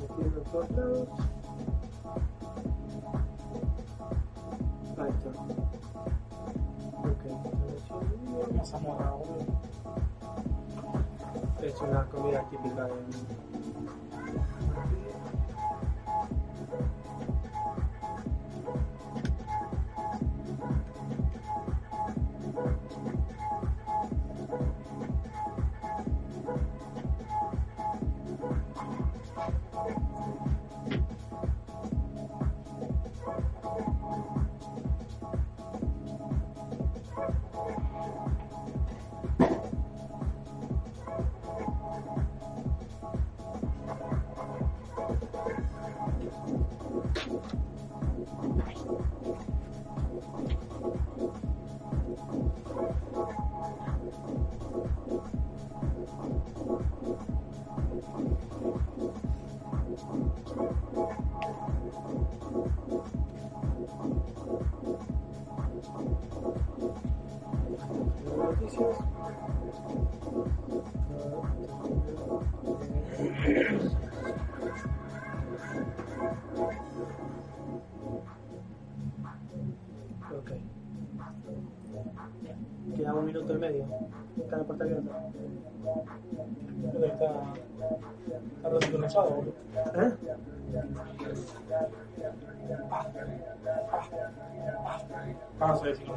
metiendo en todos lados. Ahí está. Ok, Mazamorra, boludo. es una comida típica de ¿Eh? Ah, sí, sí, no.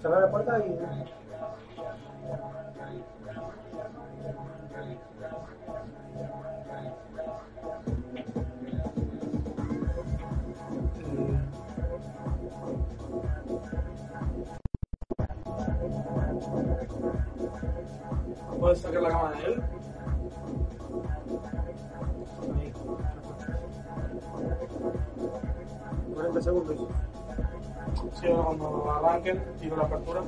Cerrar la puerta y. ¿Puedes sacar la cámara de él? 40 segundos. Sí, cuando arranquen, tiro la apertura.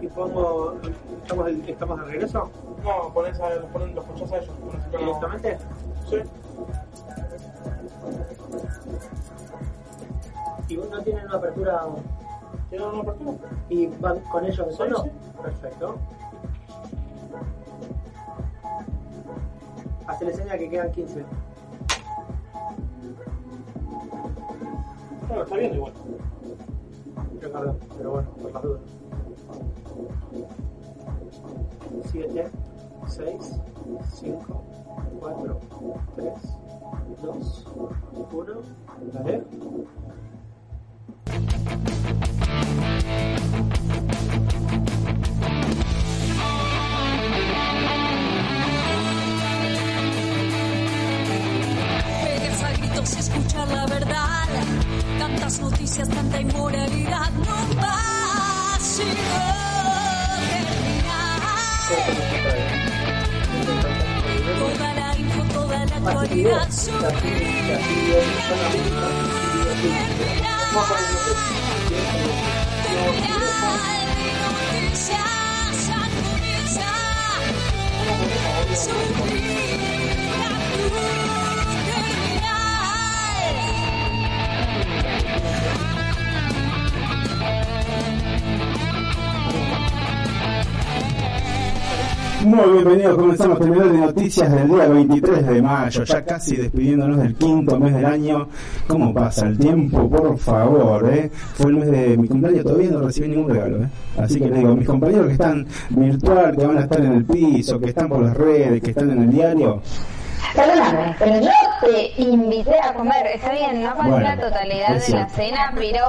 Y pongo. ¿Estamos, estamos de regreso? No, pones a, los, ponen, los escuchás a ellos. ¿Directamente? Sí. ¿Y vos no tienen una apertura ¿Tienen una apertura? y van con ellos de Sí, solo? sí. Perfecto. Hacele señal que quedan 15. Bueno, está bien igual. Ricardo, pero bueno, por las dudas. 7, 6, 5, 4, 3, 2, 1. Dale. Pegas a gritos y escuchar la verdad. Tantas noticias, tanta inmoralidad. No va terminar. Toda la info, toda la actualidad. Sufrir la cruz Muy bienvenidos, comenzamos video de noticias del día 23 de mayo, ya casi despidiéndonos del quinto mes del año. ¿Cómo pasa el tiempo? Por favor, ¿eh? Fue el mes de mi cumpleaños, todavía no recibí ningún regalo, ¿eh? Así que les digo, mis compañeros que están virtual, que van a estar en el piso, que están por las redes, que están en el diario, Perdóname, pero yo te invité a comer. Está bien, no fue Bueno, la totalidad de la cena, pero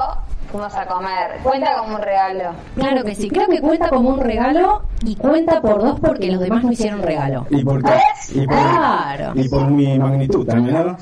fuimos a comer. Cuenta como un regalo. Claro que sí, creo que cuenta como un regalo y cuenta por dos porque los demás no hicieron regalo. y por, y por, Claro. y por mi magnitud también, ¿no?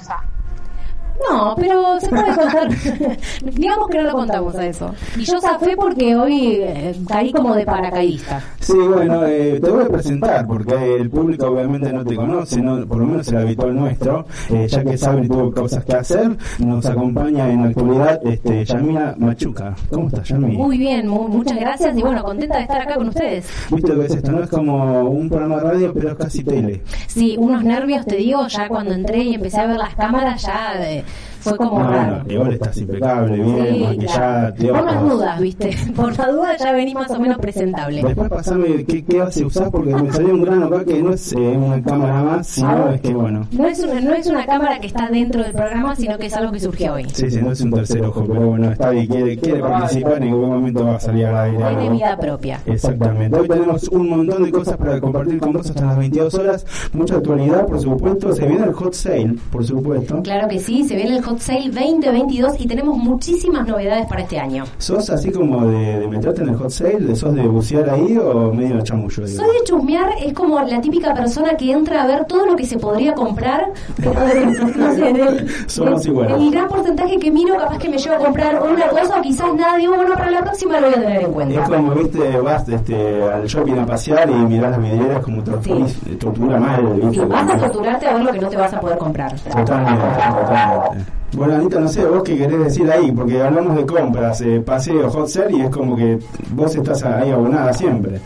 No, pero se puede contar. Digamos que no lo contamos a eso. Y yo zafé porque hoy eh, caí como de paracaidista. Sí, bueno, eh, te voy a presentar porque el público obviamente no te conoce, no, por lo menos el habitual nuestro, eh, ya que Sabri tuvo cosas que hacer, nos acompaña en la actualidad este, Yamina Machuca. ¿Cómo estás, Yami? Muy bien, mu- muchas gracias y bueno, contenta de estar acá con ustedes. Viste lo que es esto, no es como un programa de radio, pero es casi tele. Sí, unos nervios, te digo, ya cuando entré y empecé a ver las cámaras, ya eh, fue como No, raro. no, igual estás impecable, bien, Sí, maquillada, claro. Por las dudas, ¿viste? Por las dudas ya venís más o menos presentable. Después pasame qué, qué hace usar porque me salió un grano acá que no es eh, una cámara más, sino es que bueno. No es, una, no es una cámara que está dentro del programa, sino que es algo que surgió hoy. Sí, sí, no es un tercer ojo, pero bueno, está bien, quiere, quiere participar, en ningún momento va a salir al aire. Tiene vida propia. Exactamente. Hoy tenemos un montón de cosas para compartir con vos hasta las 22 horas. Mucha actualidad, por supuesto. Se viene el hot sale, por supuesto. Claro que sí, se viene el Hot Sale 2022 y tenemos muchísimas novedades para este año. ¿Sos así como de, de meterte en el hot sale? ¿Sos de bucear ahí o medio chamullo? Soy de chusmear, es como la típica persona que entra a ver todo lo que se podría comprar, pero no sé, del, Somos iguales. el gran porcentaje que miro, capaz que me llevo a comprar una cosa o quizás nada, digo, bueno, para la próxima lo voy a tener en Es cuenta. como, viste, vas este, al shopping a pasear y mirás las vidrieras como tortura, viste. vas a torturarte a ver lo que no te vas a poder comprar. Totalmente, totalmente. Bueno, Anita, no sé, vos qué querés decir ahí, porque hablamos de compras, eh, paseo, hot sale, y es como que vos estás ahí abonada siempre.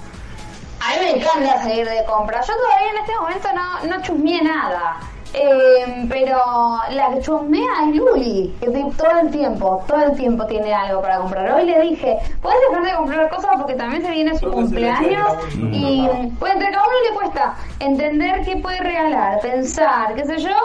A mí me encanta salir de compra. Yo todavía en este momento no, no chusmeé nada. Eh, pero la que chusmea es Luli, que todo el tiempo, todo el tiempo tiene algo para comprar. Hoy le dije, ¿puedes dejar de comprar cosas porque también se viene su cumpleaños? Y pues entre cada uno le cuesta entender qué puede regalar, pensar, qué sé yo.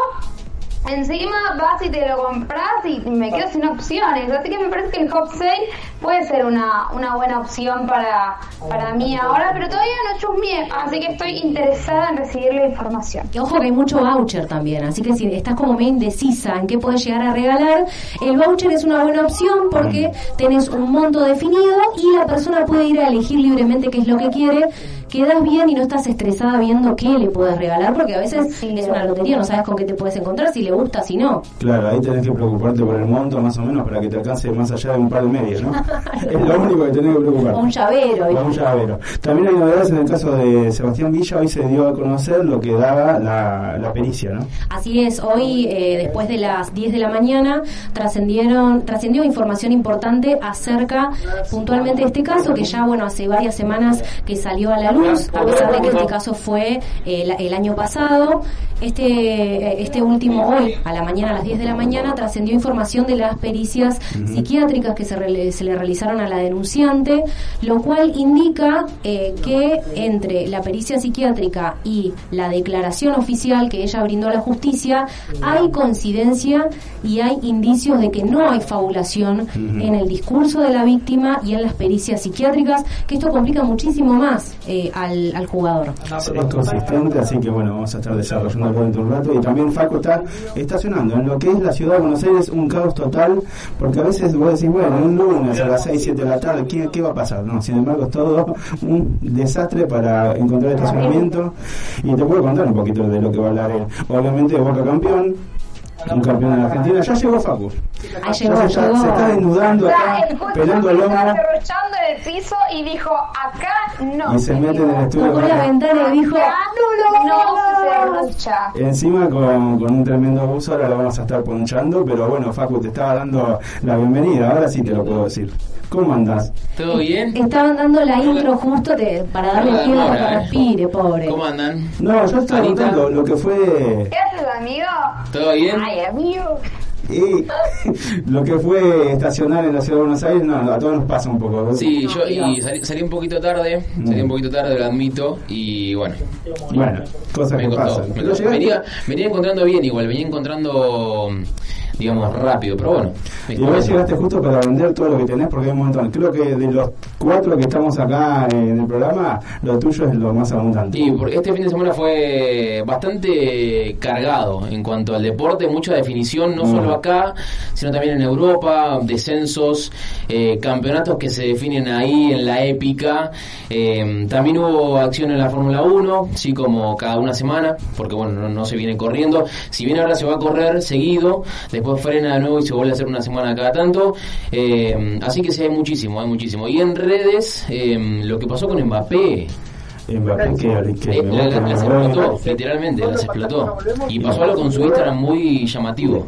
Encima vas y te lo compras y me quedo sin opciones. Así que me parece que el hot sale puede ser una, una buena opción para, para mí ahora, pero todavía no chusmeé, así que estoy interesada en recibir la información. Y ojo que hay mucho voucher también, así que si estás como medio indecisa en qué puedes llegar a regalar, el voucher es una buena opción porque tenés un monto definido y la persona puede ir a elegir libremente qué es lo que quiere. Quedas bien y no estás estresada viendo qué le puedes regalar porque a veces es una lotería, no sabes con qué te puedes encontrar, si le gusta, si no. Claro, ahí tenés que preocuparte por el monto más o menos para que te alcance más allá de un par de medias, ¿no? es lo único que tenés que preocuparte. O un llavero. O un llavero. También hay novedades en el caso de Sebastián Villa, hoy se dio a conocer lo que daba la, la pericia, ¿no? Así es, hoy eh, después de las 10 de la mañana trascendieron trascendió información importante acerca puntualmente de este caso que ya bueno hace varias semanas que salió a la luz, a pesar de que este caso fue eh, el, el año pasado. Este eh, este último hoy a la mañana a las 10 de la mañana trascendió información de las pericias psiquiátricas que se, rele- se le realizaron a la denunciante, lo cual indica eh, que entre la pericia psiquiátrica y la declaración oficial que ella brindó a la justicia hay coincidencia y hay indicios de que no hay fabulación en el discurso de la víctima y en las pericias psiquiátricas, que esto complica muchísimo más eh, al, al jugador. Es consistente, así que bueno, vamos a estar desarrollando durante un rato. Y también Facu está estacionando en lo que es la ciudad de Buenos Aires un caos total, porque a veces vos decís, bueno, un lunes a las 6, 7 de la tarde, ¿qué, qué va a pasar? No, sin embargo, es todo un desastre para encontrar estacionamiento. Y te puedo contar un poquito de lo que va a hablar él. Obviamente, Boca campeón, un campeón de la Argentina. Ya llegó Facu. Ahí llegó, se, llegó. se está desnudando acá, pelando el derrochando en el piso y dijo, acá no. Y se mete en el estudio. Tocó la ventana y dijo, no, no no, se derrocha. Encima con, con un tremendo abuso, ahora lo vamos a estar ponchando, pero bueno, Facu, te estaba dando la bienvenida, ahora sí te lo puedo decir. ¿Cómo andás? ¿Todo bien? Estaban dando la intro justo para darle tiempo para que respire, pobre. ¿Cómo andan? No, yo estaba contando lo que fue ¿Qué haces, amigo? ¿Todo bien? Ay, amigo. y lo que fue estacionar en la ciudad de Buenos Aires, no, a todos nos pasa un poco. Sí, yo y salí, salí un poquito tarde, salí un poquito tarde, lo admito, y bueno, Bueno, cosas me que costó. pasan. me llegaste- Venía, venía encontrando bien igual, venía encontrando, digamos, rápido, pero bueno. Y vos llegaste justo para vender todo lo que tenés, porque hay un montón. Creo que de los cuatro que estamos acá en el programa, lo tuyo es lo más abundante. Sí, porque este fin de semana fue bastante cargado en cuanto al deporte, mucha definición, no Mm. solo acá, sino también en Europa, descensos, eh, campeonatos que se definen ahí en la épica. Eh, también hubo acción en la Fórmula 1, sí, como cada una semana, porque bueno, no, no se viene corriendo. Si bien ahora se va a correr seguido, después frena de nuevo y se vuelve a hacer una semana cada tanto. Eh, así que sí, hay muchísimo, hay muchísimo. Y en redes, eh, lo que pasó con Mbappé. Mbappé que, que Eh, la- gusta, las explotó, literalmente, las explotó. Y pasó algo con su Instagram muy llamativo.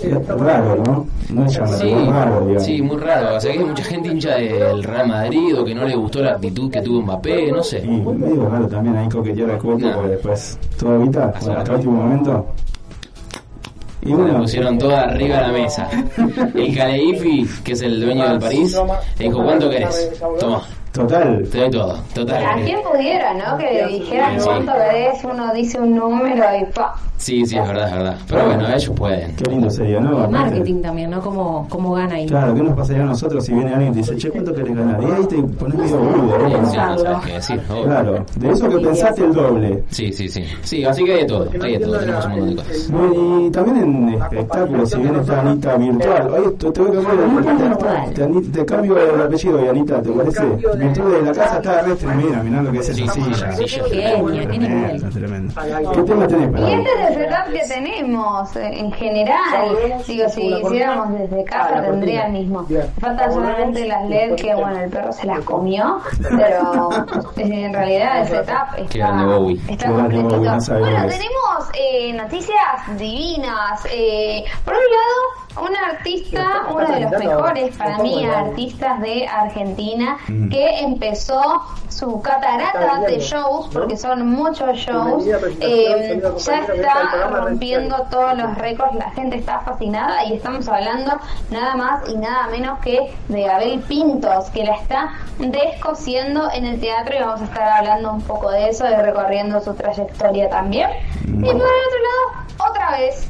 Es raro, ¿no? No es llamativo, Sí, raro, digamos. sí, muy raro. O sea, que hay mucha gente hincha del Real Madrid o que no le gustó la actitud que tuvo Mbappé, no sé. Y medio raro también ahí coquetear el cuerpo, porque después todo ahorita, hasta el último momento. Y bueno. pusieron toda arriba de la mesa. El Caleifi, que es el dueño del París, dijo, ¿cuánto querés? Toma, Total. te doy todo, A total. quien pudiera, ¿no? Que le dijeran Sí. cuánto querés, uno dice un número y pa. Sí, sí, es verdad, es verdad. Pero bueno, ellos pueden. Qué lindo sería, ¿no? Aparte- Marketing también, ¿no? Cómo, cómo gana ahí. Claro, ¿qué nos pasaría a nosotros si viene alguien y te dice, che, ¿cuánto querés ganar? Y ahí te pones medio boludo, Sí, ¿no? sí, no sabes qué decir. obvio. Claro, de eso que pensaste el doble. Sí, sí, sí. Sí, así que hay de todo, hay de todo, tenemos un montón de cosas. Bueno, y también en espectáculos, si bien está Anita virtual, oye, te, voy a cambiar el, te- te cambio el apellido y Anita, ¿te parece? Virtual de la casa está re tremenda, mirá lo que es esa silla. sí, sí. Tremendo, tremendo. ¿Qué tema tenés para Y este es el setup que tenemos eh, en general. Digo, si hiciéramos desde casa tendría el mismo. Faltan solamente las LED que, bueno, el perro se las comió, pero eh, en realidad el setup está, Bowie. está completito. Bueno, tenemos eh, noticias divinas. Eh, por un lado, un artista, uno de los mejores para mí artistas de Argentina, Mm. que empezó su catarata de shows, porque son muchos shows, eh, ya está rompiendo todos los récords, la gente está fascinada y estamos hablando nada más y nada menos que de Abel Pintos, que la está descosiendo en el teatro y vamos a estar hablando un poco de eso y recorriendo su trayectoria también. Y por el otro lado, otra vez,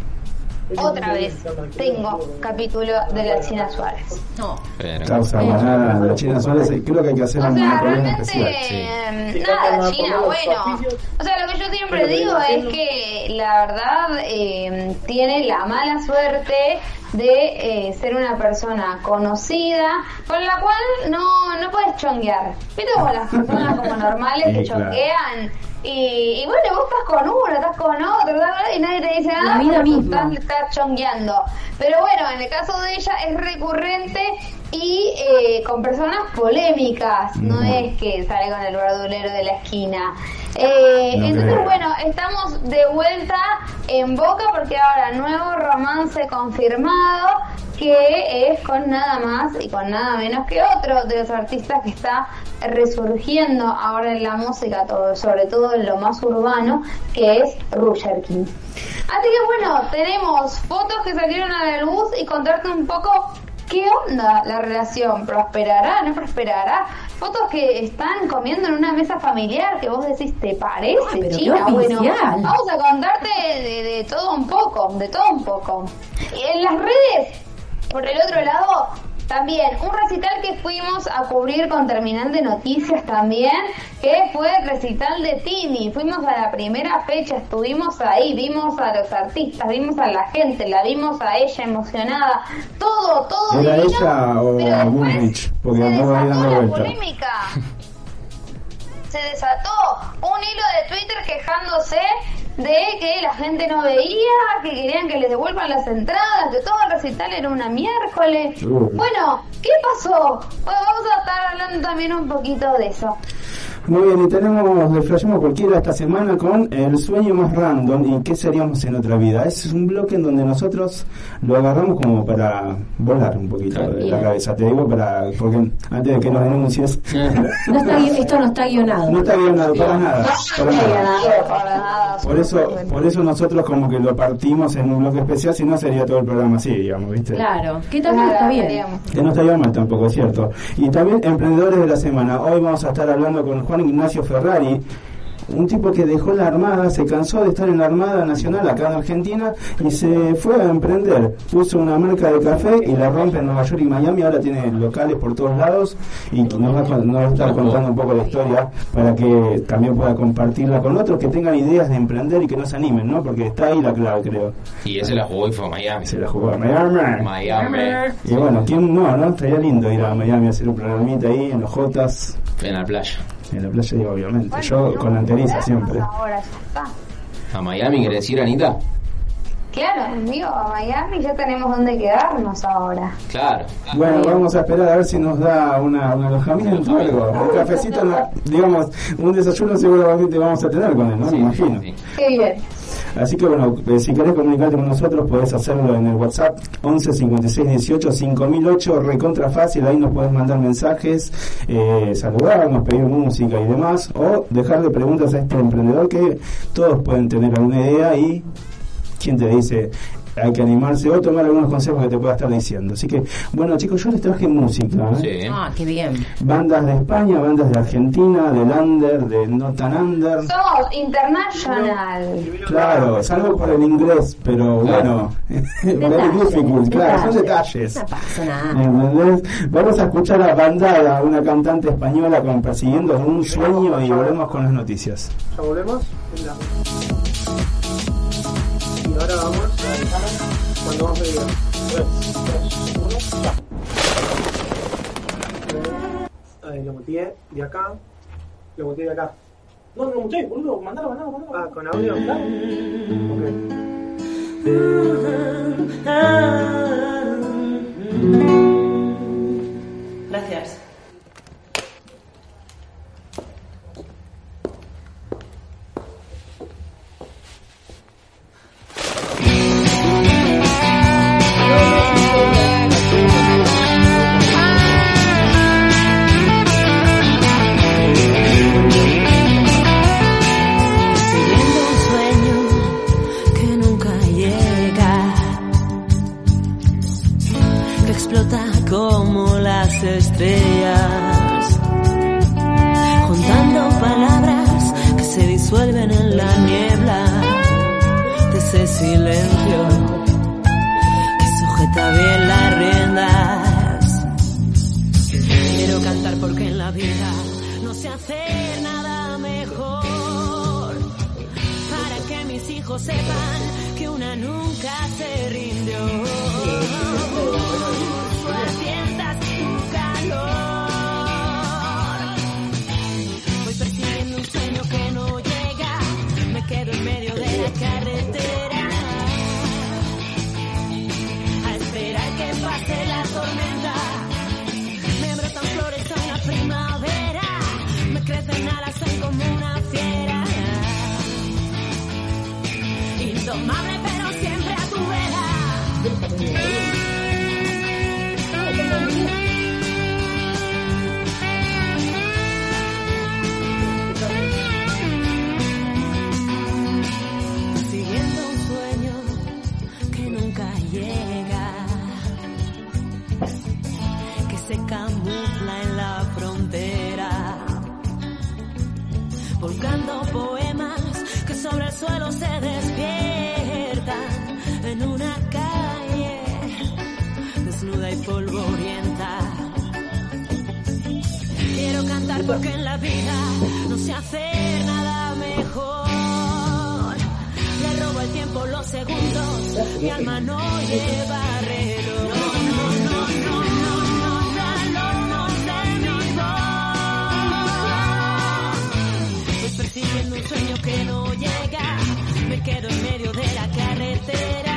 otra vez, tengo capítulo de la China Suárez. No. Pero, Causa la China Suárez, creo que hay que hacer O sea, realmente, especial. eh, nada, China, bueno. O sea, lo que yo siempre digo es que la verdad eh, tiene la mala suerte de eh, ser una persona conocida con la cual no, no puedes chonguear. ¿Viste como las personas como normales Sí, que claro. chonguean? Y, y bueno, vos estás con uno, estás con otro, y nadie te dice nada. Vida porque misma. Estás, estás chongueando. Pero bueno, en el caso de ella es recurrente y eh, con personas polémicas. No es que sale con el verdulero de la esquina. Eh, No entonces, creo. bueno, estamos de vuelta en Boca porque ahora nuevo romance confirmado que es con nada más y con nada menos que otro de los artistas que está resurgiendo ahora en la música, todo, sobre todo en lo más urbano, que es Roger King. Así que bueno, tenemos fotos que salieron a la luz y contarte un poco qué onda la relación, prosperará, no prosperará. Fotos que están comiendo en una mesa familiar que vos decís, ¿te parece, Ay, pero China? Bueno, vamos a contarte de, de todo un poco, de todo un poco. Y en las redes, por el otro lado, también un recital que fuimos a cubrir con Terminal de Noticias también, que fue el recital de Tini. Fuimos a la primera fecha, estuvimos ahí, vimos a los artistas, vimos a la gente, la vimos a ella emocionada, todo, todo ¿Era divino, ella o pero Bullrich? Porque se desató la polémica se desató un hilo de Twitter quejándose de que la gente no veía, que querían que les devuelvan las entradas, que todo el recital era una miércoles. Bueno, ¿qué pasó? Bueno, vamos a estar hablando también un poquito de eso. Muy bien, y tenemos, le flasheamos cualquiera esta semana con el sueño más random y qué seríamos en otra vida. Es un bloque en donde nosotros lo agarramos como para volar un poquito de la cabeza, te digo, para porque antes de que nos denuncies, No está, esto no está guionado. no está guionado para nada, para nada. Por eso, por eso nosotros como que lo partimos en un bloque especial, si no sería todo el programa así, digamos, ¿viste? Claro, que también está bien. Que no estaría mal tampoco, es cierto. Y también emprendedores de la semana. Hoy vamos a estar hablando con Juan Ignacio Ferrari, un tipo que dejó la Armada, se cansó de estar en la Armada Nacional acá en Argentina y se fue a emprender. Puso una marca de café y la rompe en Nueva York y Miami. Ahora tiene locales por todos lados y nos va, nos va a estar contando un poco la historia para que también pueda compartirla con otros que tengan ideas de emprender y que no se animen, ¿no? Porque está ahí la clave, creo. y ese la jugó y fue a Miami. Se la jugó a Miami. Miami. Y bueno, ¿quién no, no? Estaría lindo ir a Miami a hacer un programita ahí en los Jotas, En la playa. En la playa, digo, obviamente. Yo con la anteriza siempre. Ahora ya está. ¿A Miami quiere decir, Anita? Claro, amigo, a Miami ya tenemos donde quedarnos ahora. Claro. Bueno, vamos a esperar a ver si nos da una, un alojamiento o algo. Un cafecito, digamos, un desayuno seguramente vamos a tener con él, ¿no? Me imagino. Sí. Qué bien. Así que bueno, eh, si querés comunicarte con nosotros, podés hacerlo en el WhatsApp 11 56 18 5008, recontra fácil, ahí nos podés mandar mensajes, eh, saludarnos, pedir música y demás, o dejarle preguntas a este emprendedor que todos pueden tener alguna idea y, ¿quién te dice? Hay que animarse o tomar algunos consejos que te pueda estar diciendo. Así que, bueno chicos, yo les traje música. ¿eh? Sí. Ah, qué bien. Bandas de España, bandas de Argentina, del Under, de Not Tan Under. Somos international. Claro, salvo por el inglés, pero bueno, very difficult, claro, son detalles. No pasa nada. ¿Entendés? Vamos a escuchar a Bandada, una cantante española con Persiguiendo un sueño y volvemos con las noticias. ¿Ya volvemos? Cuando vamos a ir. 3, 2, 1, ya. Lo muteé de acá. Lo muteé de acá. No, no lo muté, boludo. Mandalo, mandalo, mandalo. Ah, con audio. Claro. Ok. Gracias. No sé hacer nada mejor. Para que mis hijos sepan que una nunca se rindió. Suelo se despiertan en una calle desnuda y polvorienta. Quiero cantar porque en la vida no sé hacer nada mejor. Le robo el tiempo, los segundos, mi alma no lleva persiguiendo un sueño que no llega, me quedo en medio de la carretera.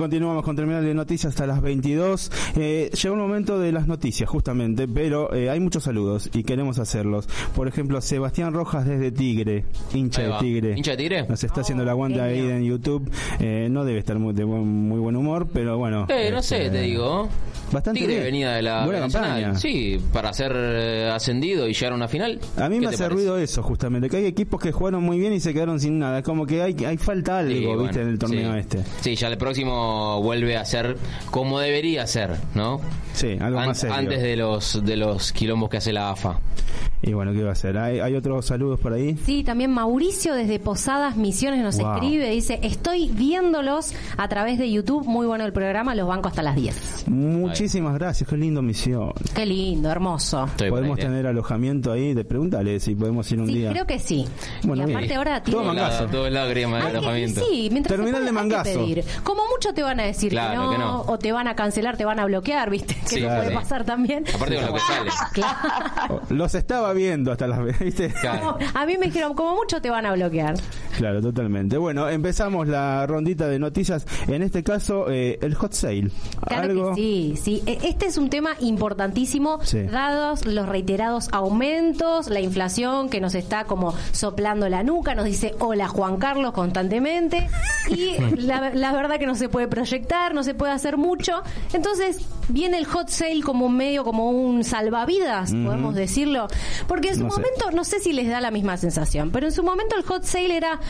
Continuamos con Terminal de Noticias hasta las 22. Eh, llegó el momento de las noticias, justamente, pero eh, hay muchos saludos y queremos hacerlos. Por ejemplo, Sebastián Rojas desde Tigre, hincha Ahí de. Tigre. ¿Hincha de Tigre? Nos está haciendo la aguanta ahí genio. en YouTube. Eh, no debe estar muy, de buen, muy buen humor, pero bueno. Eh, no sé, este, te digo. Bastante Tigre bien. venía de la Buena campaña. Sí, para ser eh, ascendido y llegar a una final. A mí ¿Qué me hace parece? ruido eso, justamente, que hay equipos que jugaron muy bien y se quedaron sin nada. Como que hay, hay falta algo, Sí, viste, bueno, en el torneo sí. este. Sí, ya el próximo vuelve a ser como debería ser, ¿no? Sí, algo An- más serio. Antes de los de los quilombos que hace la AFA. Y bueno, ¿qué va a hacer? ¿Hay, hay otros saludos por ahí? Sí, también Mauricio desde Posadas Misiones nos Wow. escribe, dice, estoy viéndolos a través de YouTube, muy bueno el programa, los banco hasta las 10. Muchísimas gracias, qué lindo misión. Qué lindo, hermoso. Estoy podemos tener alojamiento ahí, de pregúntale si podemos ir un Sí, día. creo que sí. Bueno, y bien. aparte ahora Todo tiene... mangazo. Todo lágrima alojamiento. sí, mientras Terminal de mangazo. pedir. Como mucho te van a decir Claro que, no, que no. o te van a cancelar, te van a bloquear, ¿viste? Que Sí, no claro. puede pasar también. Aparte con lo que sale. Claro. Los estaba viendo hasta las ¿viste? Claro. A mí me dijeron, como mucho te van a bloquear. Claro, totalmente. Bueno, empezamos la rondita de noticias. En este caso, eh, el hot sale. Claro Algo. que sí, sí. E- Este es un tema importantísimo, Sí. dados los reiterados aumentos, la inflación que nos está como soplando la nuca, nos dice hola Juan Carlos constantemente, y la, la verdad que no se puede proyectar, no se puede hacer mucho. Entonces viene el hot sale como un medio, como un salvavidas, podemos decirlo, porque en su No sé. momento, no sé si les da la misma sensación, pero en su momento el hot sale era,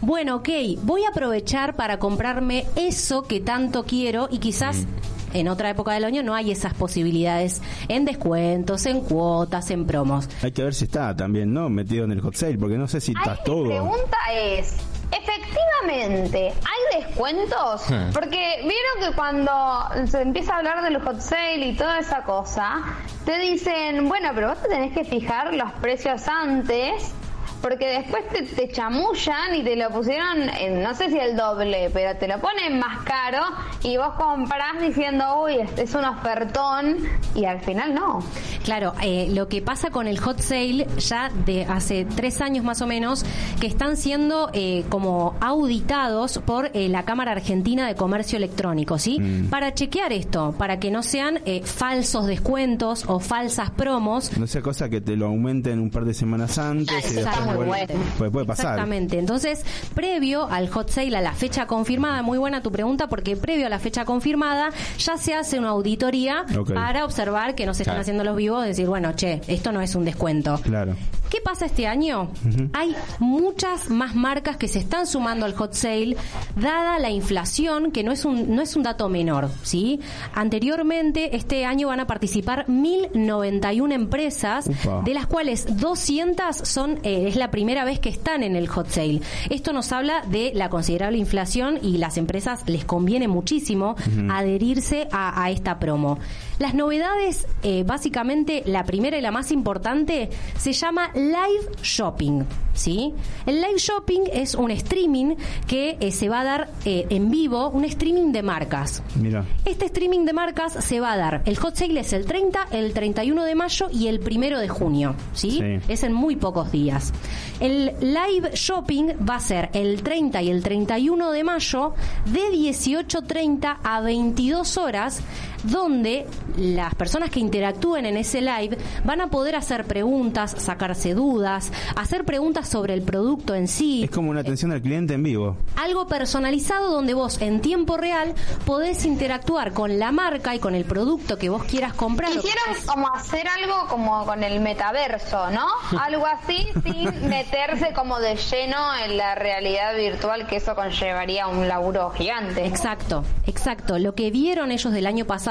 bueno, ok, voy a aprovechar para comprarme eso que tanto quiero y quizás en otra época del año no hay esas posibilidades en descuentos, en cuotas, en promos. Hay que ver si está también, ¿no? Metido en el hot sale, porque no sé si está Ahí mi todo. pregunta es, efectivamente, ¿hay descuentos? Hmm. Porque vieron que cuando se empieza a hablar del hot sale y toda esa cosa, te dicen, bueno, pero vos te tenés que fijar los precios antes. Porque después te, te chamullan y te lo pusieron, en, no sé si el doble, pero te lo ponen más caro y vos comprás diciendo, uy, este es un ofertón y al final no. Claro, eh, lo que pasa con el hot sale ya de hace tres años más o menos, que están siendo eh, como auditados por eh, la Cámara Argentina de Comercio Electrónico, ¿sí? Mm. Para chequear esto, para que no sean eh, falsos descuentos o falsas promos. No sea cosa que te lo aumenten un par de semanas antes muy bueno. puede, puede pasar. Exactamente. Entonces, previo al hot sale, a la fecha confirmada, muy buena tu pregunta, porque previo a la fecha confirmada ya se hace una auditoría para observar que no se están Claro. haciendo los vivos, decir, bueno, che, esto no es un descuento. Claro. ¿Qué pasa este año? Hay muchas más marcas que se están sumando al hot sale, dada la inflación, que no es un, no es un dato menor, ¿sí? Anteriormente, este año van a participar 1.091 empresas, Upa. de las cuales 200 son, eh, es la primera vez que están en el hot sale. Esto nos habla de la considerable inflación y las empresas les conviene muchísimo adherirse a, a esta promo. Las novedades, eh, básicamente, la primera y la más importante, se llama live shopping, ¿sí? El live shopping es un streaming que eh, se va a dar eh, en vivo, un streaming de marcas. Mira. Este streaming de marcas se va a dar. El hot sale es el 30, el 31 de mayo y el 1 de junio, ¿sí? Sí. Es en muy pocos días. El live shopping va a ser el 30 y el 31 de mayo de 18.30 a 22 horas, donde las personas que interactúen en ese live van a poder hacer preguntas, sacarse dudas, hacer preguntas sobre el producto en sí. Es como una atención al cliente en vivo. Algo personalizado donde vos en tiempo real podés interactuar con la marca y con el producto que vos quieras comprar. Quisieron como hacer algo como con el metaverso, ¿no? Algo así sin meterse como de lleno en la realidad virtual que eso conllevaría un laburo gigante. Exacto, exacto. Lo que vieron ellos del año pasado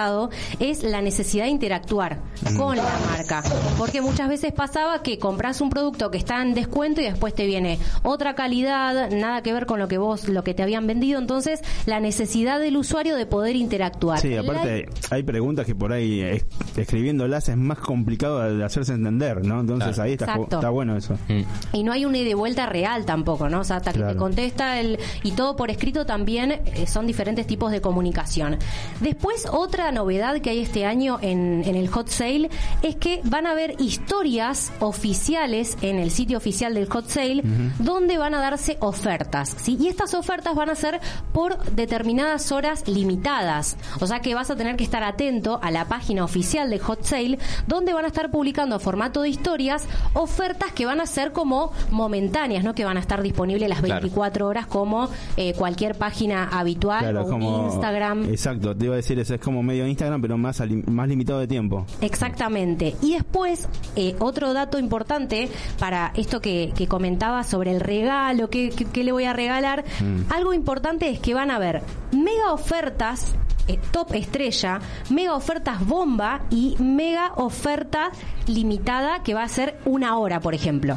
es la necesidad de interactuar con la marca. Porque muchas veces pasaba que compras un producto que está en descuento y después te viene otra calidad, nada que ver con lo que vos, lo que te habían vendido. Entonces, la necesidad del usuario de poder interactuar. Sí, aparte hay preguntas que por ahí es- escribiéndolas es más complicado de hacerse entender, ¿no? Entonces Claro. ahí está, bueno eso. Mm. Y no hay una ida y vuelta real tampoco, ¿no? O sea, hasta que Claro. te contesta el y todo por escrito también eh, son diferentes tipos de comunicación. Después, otra novedad que hay este año en, en el Hot Sale es que van a haber historias oficiales en el sitio oficial del Hot Sale, donde van a darse ofertas, ¿sí? Y estas ofertas van a ser por determinadas horas limitadas. O sea que vas a tener que estar atento a la página oficial de Hot Sale, donde van a estar publicando a formato de historias ofertas que van a ser como momentáneas, ¿no? Que van a estar disponibles las Claro. 24 horas como eh, cualquier página habitual Claro, o como Instagram. Exacto, te iba a decir eso, es como medio Instagram, pero más más limitado de tiempo. Exactamente. Y después, eh, otro dato importante para esto que, que comentaba sobre el regalo, qué qué- qué le voy a regalar, Mm. algo importante es que van a haber mega ofertas. eh, top estrella, mega ofertas bomba y mega oferta limitada que va a ser una hora, por ejemplo.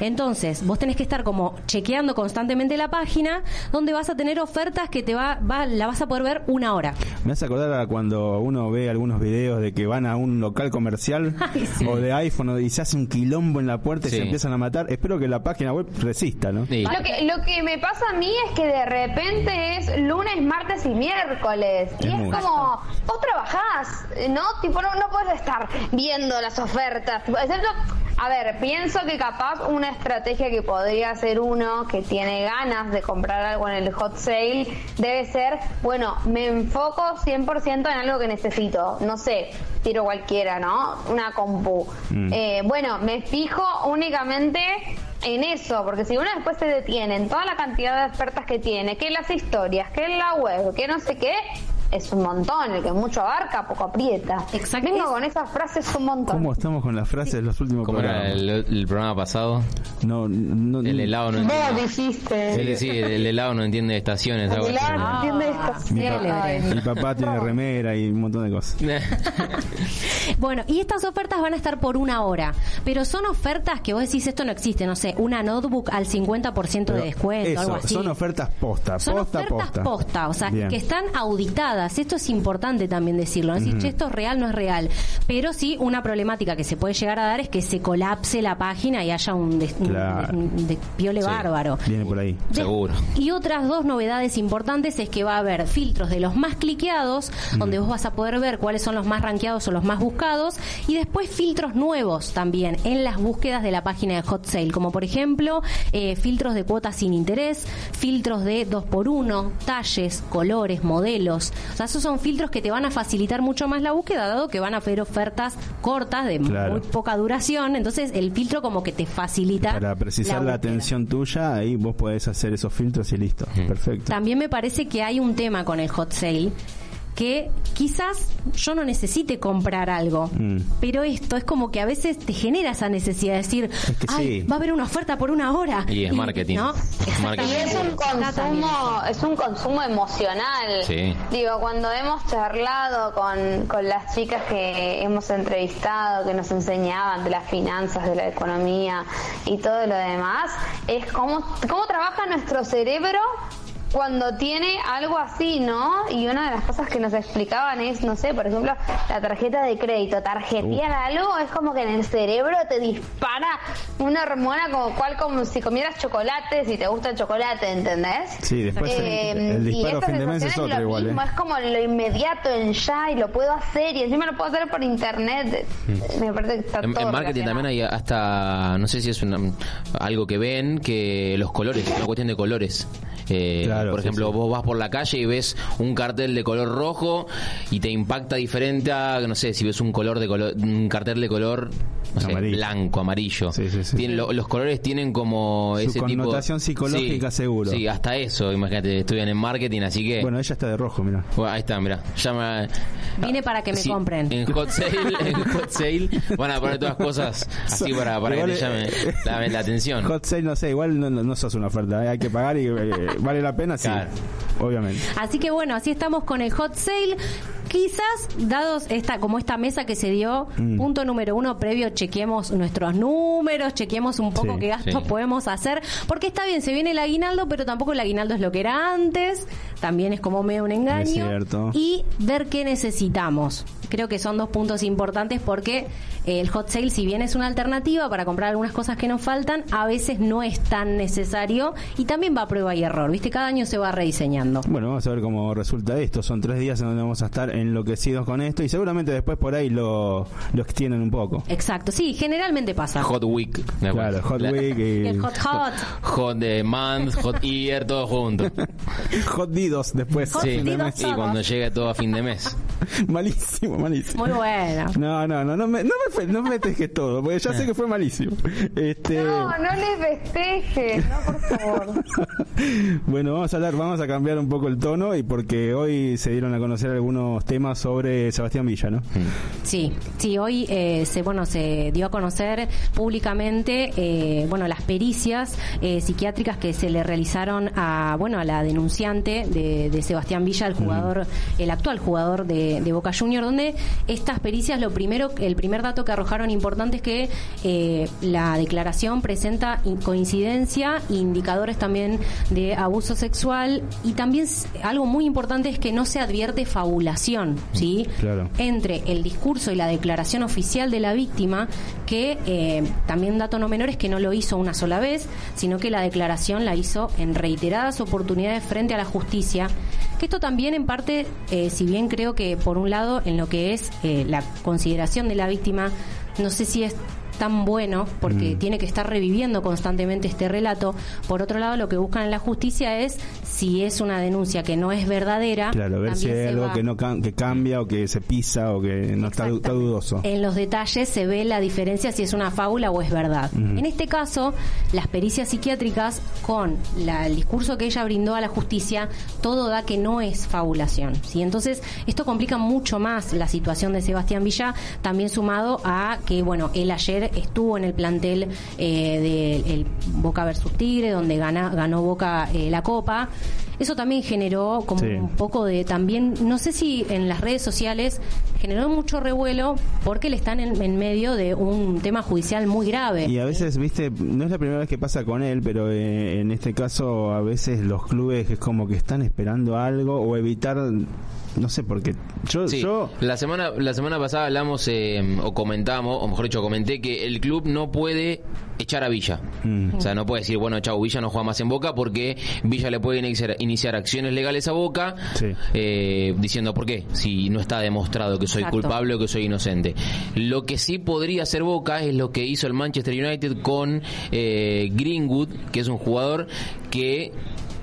Entonces, vos tenés que estar como chequeando constantemente la página donde vas a tener ofertas que te va, va la vas a poder ver una hora. Me hace acordar a cuando uno ve algunos videos de que van a un local comercial Ay, sí. o de iPhone y se hace un quilombo en la puerta y se empiezan a matar. Espero que la página web resista, ¿no? Sí. Lo que, lo que me pasa a mí es que de repente es lunes, martes y miércoles. Y Es como, vos trabajás, ¿no? Tipo, no, no puedes estar viendo las ofertas. Excepto- a ver, pienso que capaz una estrategia que podría hacer uno que tiene ganas de comprar algo en el hot sale debe ser, bueno, me enfoco 100% en algo que necesito. No sé, tiro cualquiera, ¿no? Una compu. Mm. Eh, bueno, me fijo únicamente en eso, porque si uno después se detiene en toda la cantidad de ofertas que tiene, que las historias, que en la web, que no sé qué, es un montón, el que mucho abarca, poco aprieta. Exacto. Vengo con esas frases un montón. ¿Cómo estamos con las frases de los últimos ¿Cómo era programas? el, el programa pasado? No, no, El helado no Vos entiende. dijiste. Sí, sí, el helado no entiende estaciones. El helado no entiende Ah. Mi, célebre. papá, mi papá tiene remera y un montón de cosas. Bueno, y estas ofertas van a estar por una hora, pero son ofertas que vos decís esto no existe, no sé, una notebook al 50% de descuento, eso, algo así. son ofertas posta, Son posta, ofertas posta. posta, o sea, Bien. que están auditadas. Esto es importante también decirlo. ¿no? Decir, Ujú. "Che, esto es real, no es real. Pero sí, una problemática que se puede llegar a dar es que se colapse la página y haya un, des- un- Claro. un despiole Sí. bárbaro. Viene por ahí. De- Seguro. Y otras dos novedades importantes es que va a haber filtros de los más cliqueados, Mm. donde vos vas a poder ver cuáles son los más rankeados o los más buscados, y después filtros nuevos también en las búsquedas de la página de Hot Sale, como por ejemplo eh, filtros de cuotas sin interés, filtros de 2x1, talles, colores, modelos. O sea, esos son filtros que te van a facilitar mucho más la búsqueda, dado que van a haber ofertas cortas de Claro. muy poca duración. Entonces, el filtro como que te facilita. Para precisar la, búsqueda. atención tuya, ahí vos podés hacer esos filtros y listo. Perfecto. También me parece que hay un tema con el hot sale que quizás yo no necesite comprar algo, Mm. pero esto es como que a veces te genera esa necesidad de decir, que ay, sí. va a haber una oferta por una hora. Y es marketing. ¿no? Marketing. Y es un consumo, es un consumo emocional. Sí. Digo, cuando hemos charlado con, con las chicas que hemos entrevistado, que nos enseñaban de las finanzas, de la economía y todo lo demás, es cómo, cómo trabaja nuestro cerebro cuando tiene algo así, ¿no? Y una de las cosas que nos explicaban es, no sé, por ejemplo, la tarjeta de crédito, tarjetear algo es como que en el cerebro te dispara una hormona como cual como si comieras chocolate, si te gusta el chocolate, ¿entendés? Sí, después Eh, el, y disparo a esta fin de mes es otro lo igual, mismo, ¿eh? es como lo inmediato en ya y lo puedo hacer y encima lo puedo hacer por internet. Me parece que está En, todo en marketing también hay hasta, no sé si es una- algo que ven, que los colores, una cuestión de colores. Eh, Claro, por sí, ejemplo, sí. vos vas por la calle y ves un cartel de color rojo y te impacta diferente a, no sé, si ves un color de color, un cartel de color, no sé, Amarillo. blanco, amarillo. Sí, sí, sí. Tienen- lo- los colores tienen como Su ese tipo connotación psicológica, Sí, seguro. Sí, hasta eso, imagínate, estudian en marketing, así que Bueno, ella está de rojo, mira. bueno, ahí está, mira. Llama. Vine para que me Sí, compren. En hot sale, en hot sale van a poner todas cosas así para, para que te llame eh, la, la atención. Hot sale, no sé, igual no, no, no sos una oferta, ¿eh? hay que pagar y eh, vale la pena, sí. Claro. Obviamente. Así que bueno, así estamos con el hot sale. Quizás, dados esta, como esta mesa que se dio, Mm. punto número uno, previo, chequeemos nuestros números, chequeemos un poco Sí, qué gastos sí. podemos hacer, porque está bien, se viene el aguinaldo, pero tampoco el aguinaldo es lo que era antes, también es como medio un engaño, Es cierto. y ver qué necesitamos. Creo que son dos puntos importantes porque eh, el hot sale, si bien es una alternativa para comprar algunas cosas que nos faltan, a veces no es tan necesario y también va a prueba y error, ¿viste? Cada año se va rediseñando. Bueno, vamos a ver cómo resulta esto. Son tres días en donde vamos a estar enloquecidos con esto y seguramente después por ahí lo, lo extienden un poco. Exacto, sí, generalmente pasa. Hot Week. me acuerdo. Claro, Hot La- Week y El hot hot. Hot de Month, Hot Year, todo junto. Hot Didos después. Hot Sí, Didos. y cuando llega todo a fin de mes. malísimo, malísimo. Muy bueno. No, no, no, no me, no me, fe- no me festejes todo, porque ya sé que fue malísimo. Este, No, no le festejes, no, por favor. bueno, vamos a hablar, vamos a cambiar un poco el tono y porque hoy se dieron a conocer algunos temas sobre Sebastián Villa, ¿no? Sí, sí, hoy eh, se bueno se dio a conocer públicamente eh, bueno las pericias eh, psiquiátricas que se le realizaron a bueno a la denunciante de, de Sebastián Villa, el jugador, el actual jugador de, de Boca Junior, donde estas pericias lo primero, el primer dato que arrojaron importante es que eh, la declaración presenta in- coincidencia, indicadores también de abuso sexual y también algo muy importante es que no se advierte fabulación, ¿sí? Claro. entre el discurso y la declaración oficial de la víctima, que eh, también dato no menor es que no lo hizo una sola vez, sino que la declaración la hizo en reiteradas oportunidades frente a la justicia. Esto también en parte, eh, si bien creo que por un lado en lo que es eh, la consideración de la víctima, no sé si es tan bueno porque Mm. tiene que estar reviviendo constantemente este relato. Por otro lado, lo que buscan en la justicia es si es una denuncia que no es verdadera. Claro, ver si hay algo va- que no que cambia o que se pisa o que no está, du- está dudoso. en los detalles se ve la diferencia si es una fábula o es verdad. En este caso, las pericias psiquiátricas con la- el discurso que ella brindó a la justicia, todo da que no es fabulación. ¿sí? Entonces, esto complica mucho más la situación de Sebastián Villa, también sumado a que, bueno, él ayer estuvo en el plantel eh, del Boca versus Tigre, donde gana, ganó Boca eh, la Copa. Eso también generó como Sí. un poco de también, no sé si en las redes sociales generó mucho revuelo porque le están en, en medio de un tema judicial muy grave. Y a veces, viste, no es la primera vez que pasa con él, pero eh, en este caso a veces los clubes es como que están esperando algo o evitar, no sé, porque yo, Sí, yo la semana la semana pasada hablamos eh, o comentamos, o mejor dicho, comenté que el club no puede echar a Villa. Mm. O sea, no puede decir, bueno, chau, Villa no juega más en Boca porque Villa le puede iniciar, iniciar acciones legales a Boca Sí. eh, diciendo por qué, si no está demostrado que soy Exacto. culpable o que soy inocente. Lo que sí podría hacer Boca es lo que hizo el Manchester United con eh, Greenwood, que es un jugador que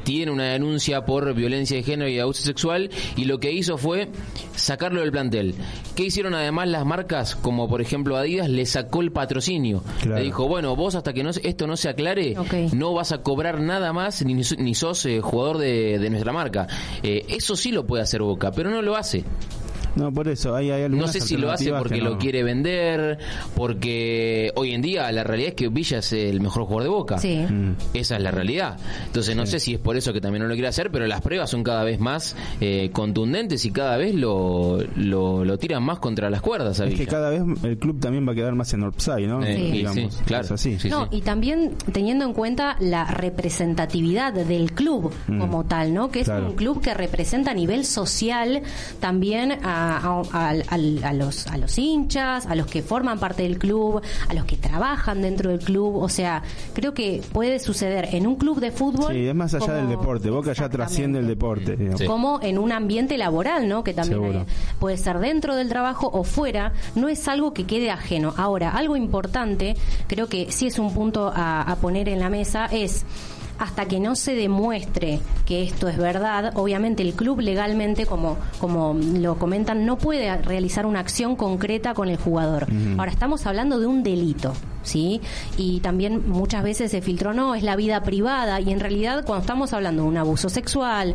tiene una denuncia por violencia de género y abuso sexual y lo que hizo fue sacarlo del plantel. ¿Qué hicieron además las marcas? Como por ejemplo Adidas le sacó el patrocinio. Claro. Le dijo, bueno, vos hasta que no, esto no se aclare, no vas a cobrar nada más ni, ni sos eh, jugador de, de nuestra marca. Eh, eso sí lo puede hacer Boca, pero no lo hace. No por eso hay, hay No sé si lo hace porque que lo no. quiere vender, porque hoy en día la realidad es que Villa es el mejor jugador de Boca. Sí. Mm. Esa es la realidad. Entonces no sé si es por eso que también no lo quiere hacer, pero las pruebas son cada vez más eh, contundentes y cada vez lo, lo, lo tiran más contra las cuerdas. a Es que cada vez el club también va a quedar más en offside, ¿no? Eh, Sí. Digamos, sí, claro. es así. Sí, no, sí. y también teniendo en cuenta la representatividad del club Mm. como tal, ¿no? Que es Claro. un club que representa a nivel social también a, a- los, a los hinchas, a los que forman parte del club, a los que trabajan dentro del club. O sea, creo que puede suceder en un club de fútbol. Sí, es más allá como- del deporte. Boca ya trasciende el deporte. Sí. como en un ambiente laboral, ¿no? Que también hay- puede ser dentro del trabajo o fuera, no es algo que quede ajeno. Ahora, algo importante, creo que sí es un punto a, a poner en la mesa, es hasta que no se demuestre que esto es verdad, obviamente el club legalmente, como, como lo comentan, no puede realizar una acción concreta con el jugador. Ahora, estamos hablando de un delito, ¿sí? Y también muchas veces se filtró, no, es la vida privada, y en realidad cuando estamos hablando de un abuso sexual,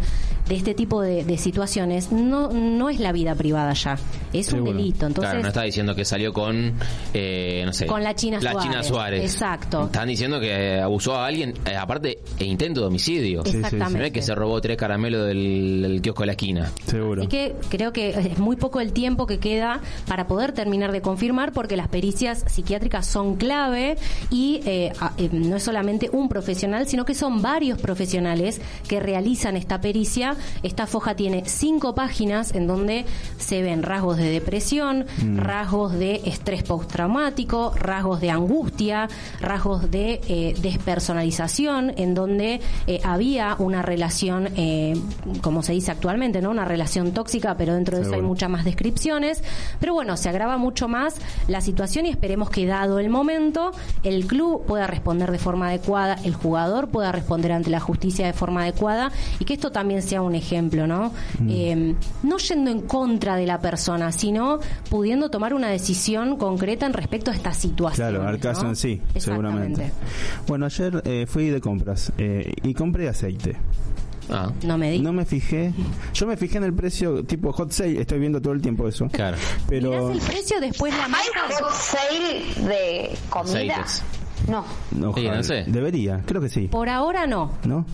de este tipo de, de situaciones, no, no es la vida privada ya, es Seguro. un delito. Entonces, claro, no está diciendo que salió con, eh, no sé, Con la China la Suárez. China Suárez. Exacto. Están diciendo que abusó a alguien, eh, aparte, e intento de homicidio. Exactamente. No es que se robó tres caramelos del, del kiosco de la esquina. Seguro. Así que creo que es muy poco el tiempo que queda para poder terminar de confirmar, porque las pericias psiquiátricas son clave y eh, a- eh, no es solamente un profesional, sino que son varios profesionales que realizan esta pericia Esta foja tiene cinco páginas en donde se ven rasgos de depresión, Mm. rasgos de estrés postraumático, rasgos de angustia, rasgos de eh, despersonalización, en donde eh, había una relación, eh, como se dice actualmente, ¿no? Una relación tóxica, pero dentro de eso hay muchas más descripciones. Pero bueno, se agrava mucho más la situación y esperemos que dado el momento, el club pueda responder de forma adecuada, el jugador pueda responder ante la justicia de forma adecuada y que esto también sea un ejemplo, ¿no? Mm. Eh, no yendo en contra de la persona, sino pudiendo tomar una decisión concreta en respecto a esta situación. Claro, al caso ¿no? en sí, Exactamente. seguramente. Bueno, ayer eh, fui de compras eh, y compré aceite. Ah, No me digas. No me fijé. Yo me fijé en el precio tipo hot sale, estoy viendo todo el tiempo eso. claro. Pero el precio después la ¿Hay marca hot sale de comida? Aceites. No. ojalá. Sí, no sé. debería, creo que sí. por ahora no. ¿No?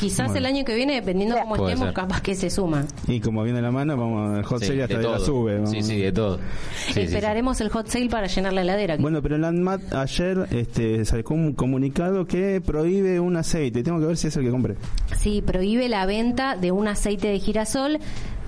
Quizás Bueno. el año que viene, dependiendo cómo Puede estemos, ser. capaz que se suma. Y como viene la mano, vamos el hot Sí, sale hasta de la todo. sube. vamos. Sí, sí, de todo. Sí, sí, Esperaremos el hot sale para llenar la heladera. Bueno, pero el ANMAT ayer este, sacó un comunicado que prohíbe un aceite. Tengo que ver si es el que compré. Sí, prohíbe la venta de un aceite de girasol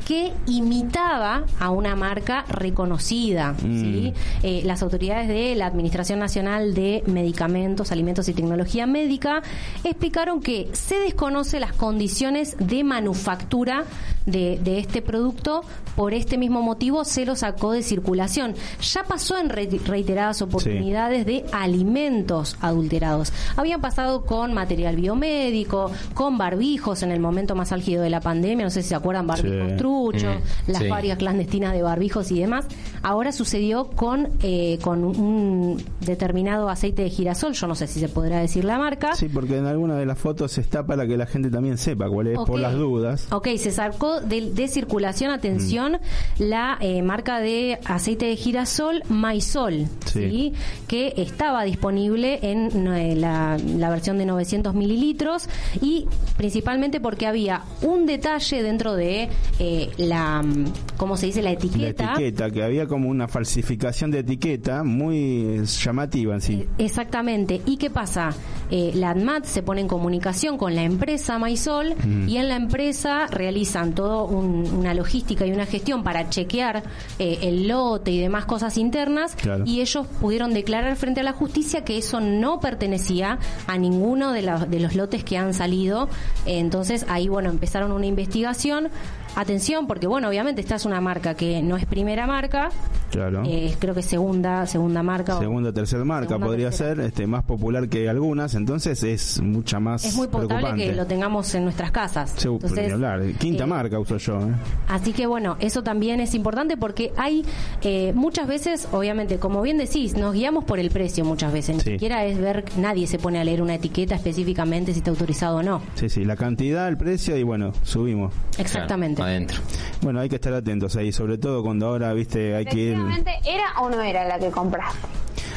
que imitaba a una marca reconocida. Mm. ¿sí? Eh, las autoridades de la Administración Nacional de Medicamentos, Alimentos y Tecnología Médica explicaron que se desconoce las condiciones de manufactura de, de este producto. Por este mismo motivo se lo sacó de circulación. Ya pasó en re- reiteradas oportunidades de alimentos adulterados. Habían pasado con material biomédico, con barbijos en el momento más álgido de la pandemia, no sé si se acuerdan, barbijos Sí. truchos, Mm, las sí. varias clandestinas de barbijos y demás. Ahora sucedió con, eh, con un determinado aceite de girasol, yo no sé si se podrá decir la marca. Sí, porque en alguna de las fotos está para que la gente también sepa cuál es, por las dudas. Ok, se sacó de, de circulación, atención, la eh, marca de aceite de girasol Maisol, Sí. ¿sí? que estaba disponible en eh, la, la versión de 900 mililitros y principalmente porque había un detalle dentro de eh, la, mm, ¿cómo se dice? La La etiqueta. etiqueta, que había como una falsificación de etiqueta muy llamativa en sí. Exactamente. ¿Y qué pasa? La ANMAT se pone en comunicación con la empresa Maisol Mm. y en la empresa realizan toda una logística y una gestión para chequear eh, el lote y demás cosas internas Claro. y ellos pudieron declarar frente a la justicia que eso no pertenecía a ninguno de, la- de los lotes que han salido. Entonces ahí, bueno, empezaron una investigación. Atención, porque bueno, obviamente esta es una marca que no es primera marca, Claro. eh, creo que segunda, segunda marca. Segunda o tercera marca Segunda, podría tercera. ser, este, más popular que algunas, entonces es mucha más es muy potable preocupante. que lo tengamos en nuestras casas. Sí, Entonces, hablar. Quinta eh, marca uso yo. ¿eh? Así que bueno, eso también es importante porque hay eh, muchas veces, obviamente, como bien decís, nos guiamos por el precio muchas veces. Ni Sí. siquiera es ver, nadie se pone a leer una etiqueta específicamente si está autorizado o no. Sí, sí, la cantidad, el precio y bueno, subimos. Exactamente. Claro, adentro. Bueno, hay que estar atentos ahí, sobre todo cuando ahora, viste, hay que ir... ¿era o no era la que compraste?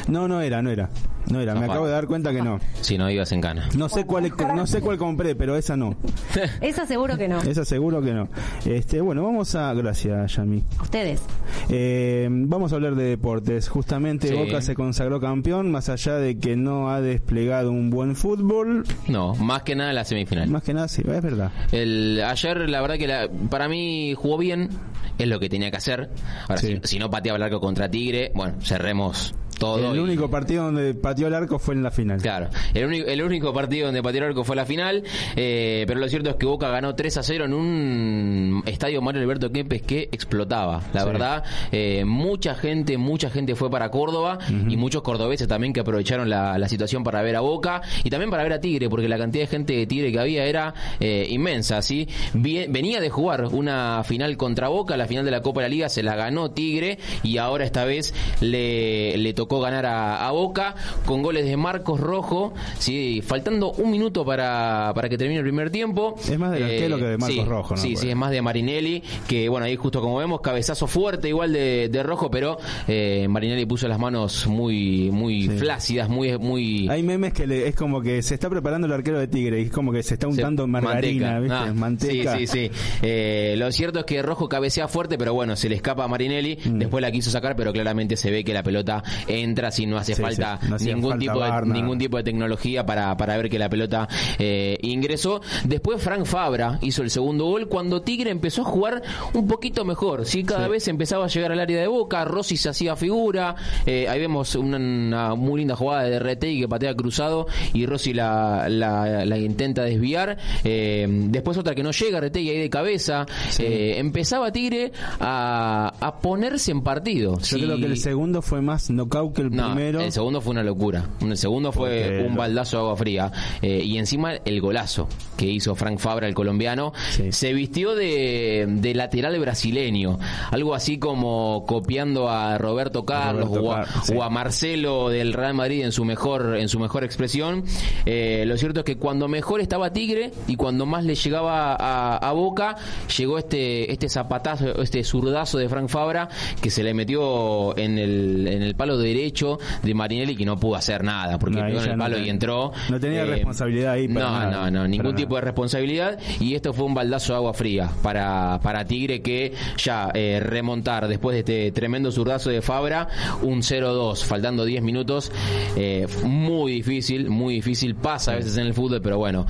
No, no era, no era. No era, me acabo de dar cuenta que no. Si no ibas en cana. No sé cuál no sé cuál compré, pero esa no. Esa seguro que no. Esa seguro que no. Este, bueno, vamos a gracias, Yami. Ustedes. Eh, vamos a hablar de deportes. Justamente Sí. Boca se consagró campeón, más allá de que no ha desplegado un buen fútbol. No, más que nada la semifinal. Más que nada, sí, es verdad. El, ayer, la verdad que la- para mí jugó bien, es lo que tenía que hacer. Ahora, Sí. si, si no pateaba el arco contra Tigre, bueno, cerremos todo. El y- único partido donde pateó el arco fue en la final. Claro, el único, el único partido donde pateó el arco fue la final, eh, pero lo cierto es que Boca ganó 3 a 0 en un estadio Mario Alberto Kempes que explotaba. La Sí. verdad, eh, mucha gente, mucha gente fue para Córdoba y muchos cordobeses también que aprovecharon la, la situación para ver a Boca y también para ver a Tigre, porque la cantidad de gente de Tigre que había era eh, inmensa, ¿sí? Venía de jugar una final contra Boca, la final de la Copa de la Liga se la ganó Tigre y ahora esta vez le, le tocó ganar a, a Boca con goles de Marcos Rojo, ¿sí? faltando un minuto para, para que termine el primer tiempo. Es más del arquero que de Marcos sí, Rojo, ¿no? Sí, Pues. sí, es más de Marinelli, que bueno, ahí justo como vemos, cabezazo fuerte igual de, de Rojo, pero eh, Marinelli puso las manos muy muy Sí. flácidas, muy... muy Hay memes que le- es como que se está preparando el arquero de Tigre y es como que se está untando se- margarina, ¿viste? Ah, manteca. Sí, sí, sí. Eh, lo cierto es que Rojo cabecea fuerte, pero bueno, se le escapa a Marinelli. Mm. Después la quiso sacar, pero claramente se ve que la pelota entra si no hace Sí, falta sí, no hacía ningún falta tipo de VAR, nada. ningún tipo de tecnología para, para ver que la pelota eh, ingresó. Después Frank Fabra hizo el segundo gol cuando Tigre empezó a jugar un poquito mejor. Sí, cada vez empezaba a llegar al área de Boca, Rossi se hacía figura. eh, ahí vemos una, una muy linda jugada de RTI que patea cruzado y Rossi la, la, la intenta desviar. Eh, después otra que no llega, RTI ahí de cabeza. Empezaba Tigre a, a ponerse en partido. Yo creo que el segundo fue más knockout el No, primero. el segundo fue una locura. El segundo fue Porque un lo- baldazo de agua fría. Eh, y encima el golazo que hizo Frank Fabra, el colombiano, se vistió de, de lateral brasileño. Algo así como copiando a Roberto Carlos Roberto o, a, Car- sí. o a Marcelo del Real Madrid en su mejor, en su mejor expresión. Eh, lo cierto es que cuando mejor estaba Tigre y cuando más le llegaba a, a Boca, llegó este, este zapatazo, este zurdazo de Frank Fabra que se le metió en el, en el palo derecho de Marinelli que no pudo hacer nada porque No, pegó en el palo y entró. no tenía Eh, responsabilidad ahí para No, nada, no, no, ningún tipo de responsabilidad y esto fue un baldazo de agua fría para, para Tigre que ya eh, remontar después de este tremendo zurdazo de Fabra un 0-2 faltando 10 minutos eh, muy difícil muy difícil pasa a veces en el fútbol pero bueno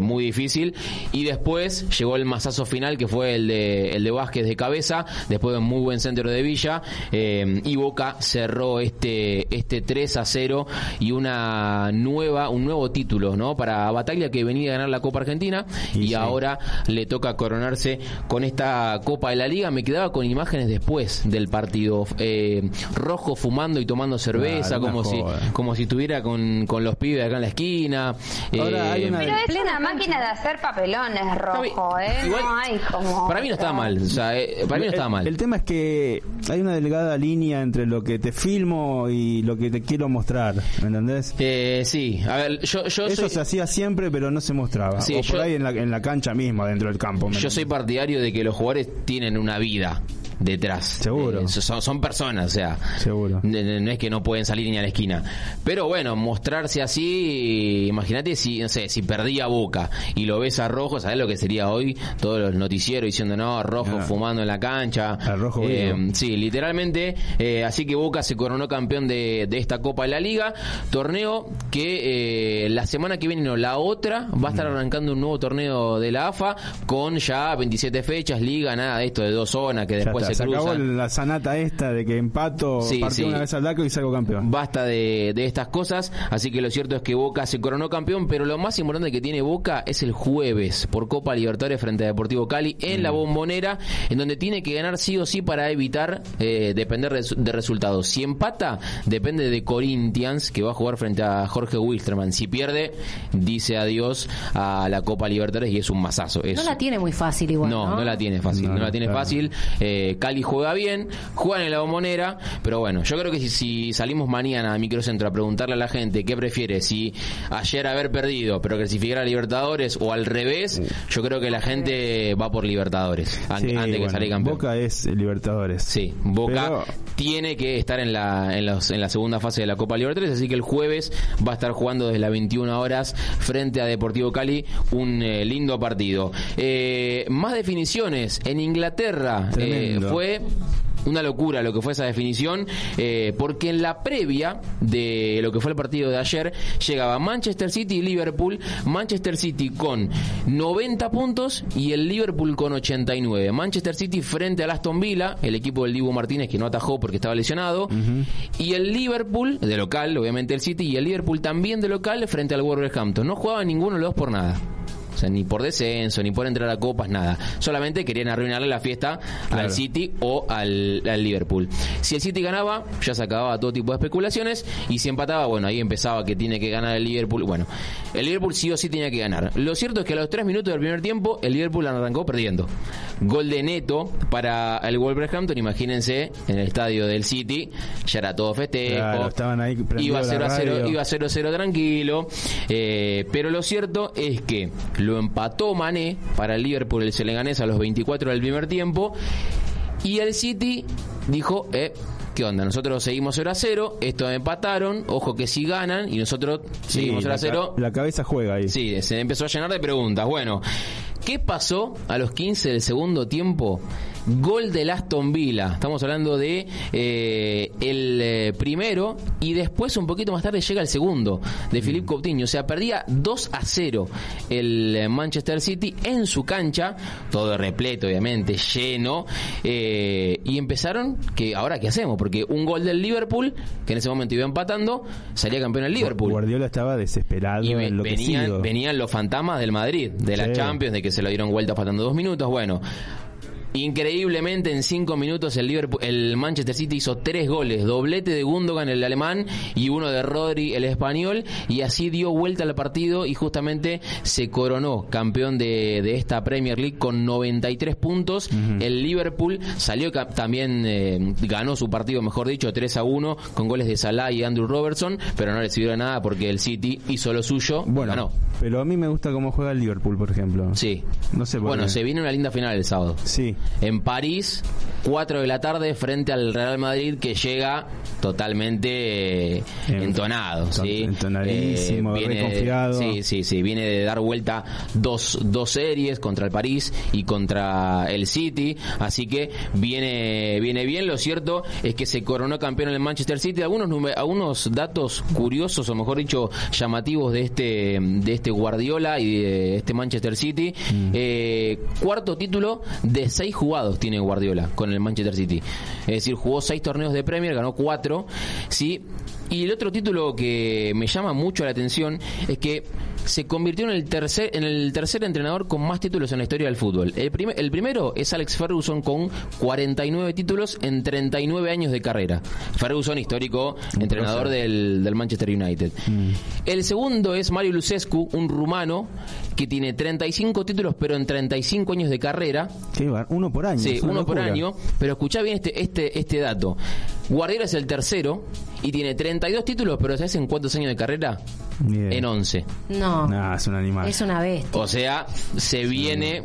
muy difícil y después llegó el masazo final que fue el de el de Vázquez de cabeza después de un muy buen centro de Villa y Boca cerró este este 3 a 0 y una nueva un nuevo título no para Bataglia que venía a ganar la Copa Argentina y, ahora le toca coronarse con esta Copa de la Liga. Me quedaba con imágenes después del partido eh, rojo fumando y tomando cerveza como si como si estuviera con, con los pibes acá en la esquina. Ahora hay Eh, una- Pero es una máquina de hacer papelones rojo, ¿eh? Igual, no hay como... para mí no estaba mal o sea, eh, para mí no estaba El- mal. El tema es que hay una delgada línea entre lo que te y lo que te quiero mostrar, ¿me entendés? Eh, sí, a ver, yo, yo Eso soy, se hacía siempre, pero no se mostraba. Sí, o por yo- ahí en la, en la cancha misma, dentro del campo. ¿me yo soy partidario de que los jugadores tienen una vida detrás. Seguro. Eh, son, son personas, o sea, Seguro. no es que no pueden salir ni a la esquina. Pero bueno, mostrarse así, imagínate si, no sé, si perdía Boca y lo ves a Rojo, ¿sabes lo que sería hoy? Todos los noticieros diciendo, no, Rojo Ah. fumando en la cancha. Al Rojo Eh. Sí, literalmente. eh, así que Boca se coronó campeón de, de esta Copa de la Liga. Torneo que eh, la semana que viene, no, la otra, va a estar arrancando un nuevo torneo de la AFA con ya 27 fechas, liga, nada de esto de dos zonas que después está, se se acabó cruzan. la sanata esta de que empato, Sí, partió sí. una vez al DACO y salgo campeón. Basta de, de estas cosas, así que lo cierto es que Boca se coronó campeón, pero lo más importante que tiene Boca es el jueves por Copa Libertadores frente a Deportivo Cali en la bombonera, en donde tiene que ganar sí o sí para evitar eh, depender de, su- de resultados. Si empata, depende de Corinthians, que va a jugar frente a Jorge Wilstermann. Si pierde, dice adiós a la Copa Libertadores y es un masazo. Es, No la tiene muy fácil igual. no, No, no, la tiene fácil, no, No, la tiene claro. fácil. Eh, Cali juega bien, juegan en la bombonera, pero bueno, yo creo que si, si salimos mañana a Microcentro a preguntarle a la gente qué prefiere, si ayer haber perdido pero clasificar a Libertadores o al revés, yo creo que la gente va por Libertadores Sí, antes que salir campeón. Boca es Libertadores. Sí, Boca Pero- tiene que estar en la, en, los- en la segunda fase de la Copa Libertadores, así que el jueves va a estar jugando desde las 21 horas frente a Deportivo Cali, un eh, lindo partido. Eh, más definiciones en Inglaterra eh, fue una locura lo que fue esa definición, eh, porque en la previa de lo que fue el partido de ayer llegaba Manchester City y Liverpool, Manchester City con 90 puntos y el Liverpool con 89. Manchester City frente al Aston Villa, el equipo del Dibu Martínez que no atajó porque estaba lesionado, y el Liverpool de local, obviamente el City, y el Liverpool también de local frente al Wolverhampton. No jugaba ninguno de los dos por nada. Sea, ni por descenso, ni por entrar a copas, nada. Solamente querían arruinarle la fiesta Claro. al City o al, al Liverpool. Si el City ganaba, ya se acababa todo tipo de especulaciones. Y si empataba, bueno, ahí empezaba que tiene que ganar el Liverpool. Bueno, el Liverpool sí o sí tenía que ganar. Lo cierto es que a los tres minutos del primer tiempo, el Liverpool arrancó perdiendo. Gol de neto para el Wolverhampton. Imagínense, en el estadio del City, ya era todo festejo. Claro, estaban ahí Iba prendidos 0 la a 0, radio. iba 0 a 0 tranquilo. Eh, pero lo cierto es que lo empató Mané para el Liverpool, el Seneganés a los 24 del primer tiempo. Y el City dijo, eh, ¿qué onda? Nosotros seguimos 0 a 0, estos empataron, ojo que si ganan y nosotros Sí, seguimos 0 la a 0. ca- La cabeza juega ahí. Sí, se empezó a llenar de preguntas. Bueno, ¿qué pasó a los 15 del segundo tiempo? Gol del Aston Villa. Estamos hablando de eh, el eh, primero y después un poquito más tarde llega el segundo de Mm. Philippe Coutinho. O sea, perdía 2 a 0 el eh, Manchester City en su cancha, todo repleto obviamente, lleno. eh, y empezaron que ahora qué hacemos porque un gol del Liverpool que en ese momento iba empatando salía campeón el Liverpool. Guardiola estaba desesperado, Y venían, venían los fantasmas del Madrid, de la Sí. Champions, de que se lo dieron vuelta faltando dos minutos. Bueno, increíblemente en cinco minutos el Liverpool, el Manchester City hizo tres goles, doblete de Gundogan el alemán y uno de Rodri el español y así dio vuelta al partido y justamente se coronó campeón de, de esta Premier League con 93 puntos. El Liverpool salió también eh, ganó su partido, mejor dicho, 3 a 1 con goles de Salah y Andrew Robertson, pero no le sirvió nada porque el City hizo lo suyo, Bueno, ganó. pero a mí me gusta cómo juega el Liverpool, por ejemplo. Sí. No sé por Bueno, qué. se viene una linda final el sábado. Sí. En París, 4 de la tarde, frente al Real Madrid, que llega totalmente eh, En- entonado. enton- ¿sí? entonadísimo, viene, reconfiado. Sí, sí, sí. Viene de dar vuelta dos, dos series contra el París y contra el City. Así que viene, viene bien. Lo cierto es que se coronó campeón en el Manchester City. Algunos, algunos datos curiosos, o mejor dicho, llamativos de este, de este Guardiola y de este Manchester City. Eh, cuarto título de seis jugados tiene Guardiola con el Manchester City. Es decir, jugó seis torneos de Premier, ganó cuatro. Sí. Y el otro título que me llama mucho la atención es que se convirtió en el tercer en el tercer entrenador con más títulos en la historia del fútbol. El, primer- el primero es Alex Ferguson con 49 títulos en 39 años de carrera. Ferguson, histórico entrenador del, del Manchester United. El segundo es Mario Lucescu, un rumano que tiene 35 títulos pero en 35 años de carrera. Bar- uno por año. Sí, uno por año. Pero escuchá bien este, este, este dato. Guardiola es el tercero y tiene 32 títulos, pero ¿sabes en cuántos años de carrera? Bien. En 11. No, Nah, es un animal. es una bestia. O sea, se viene.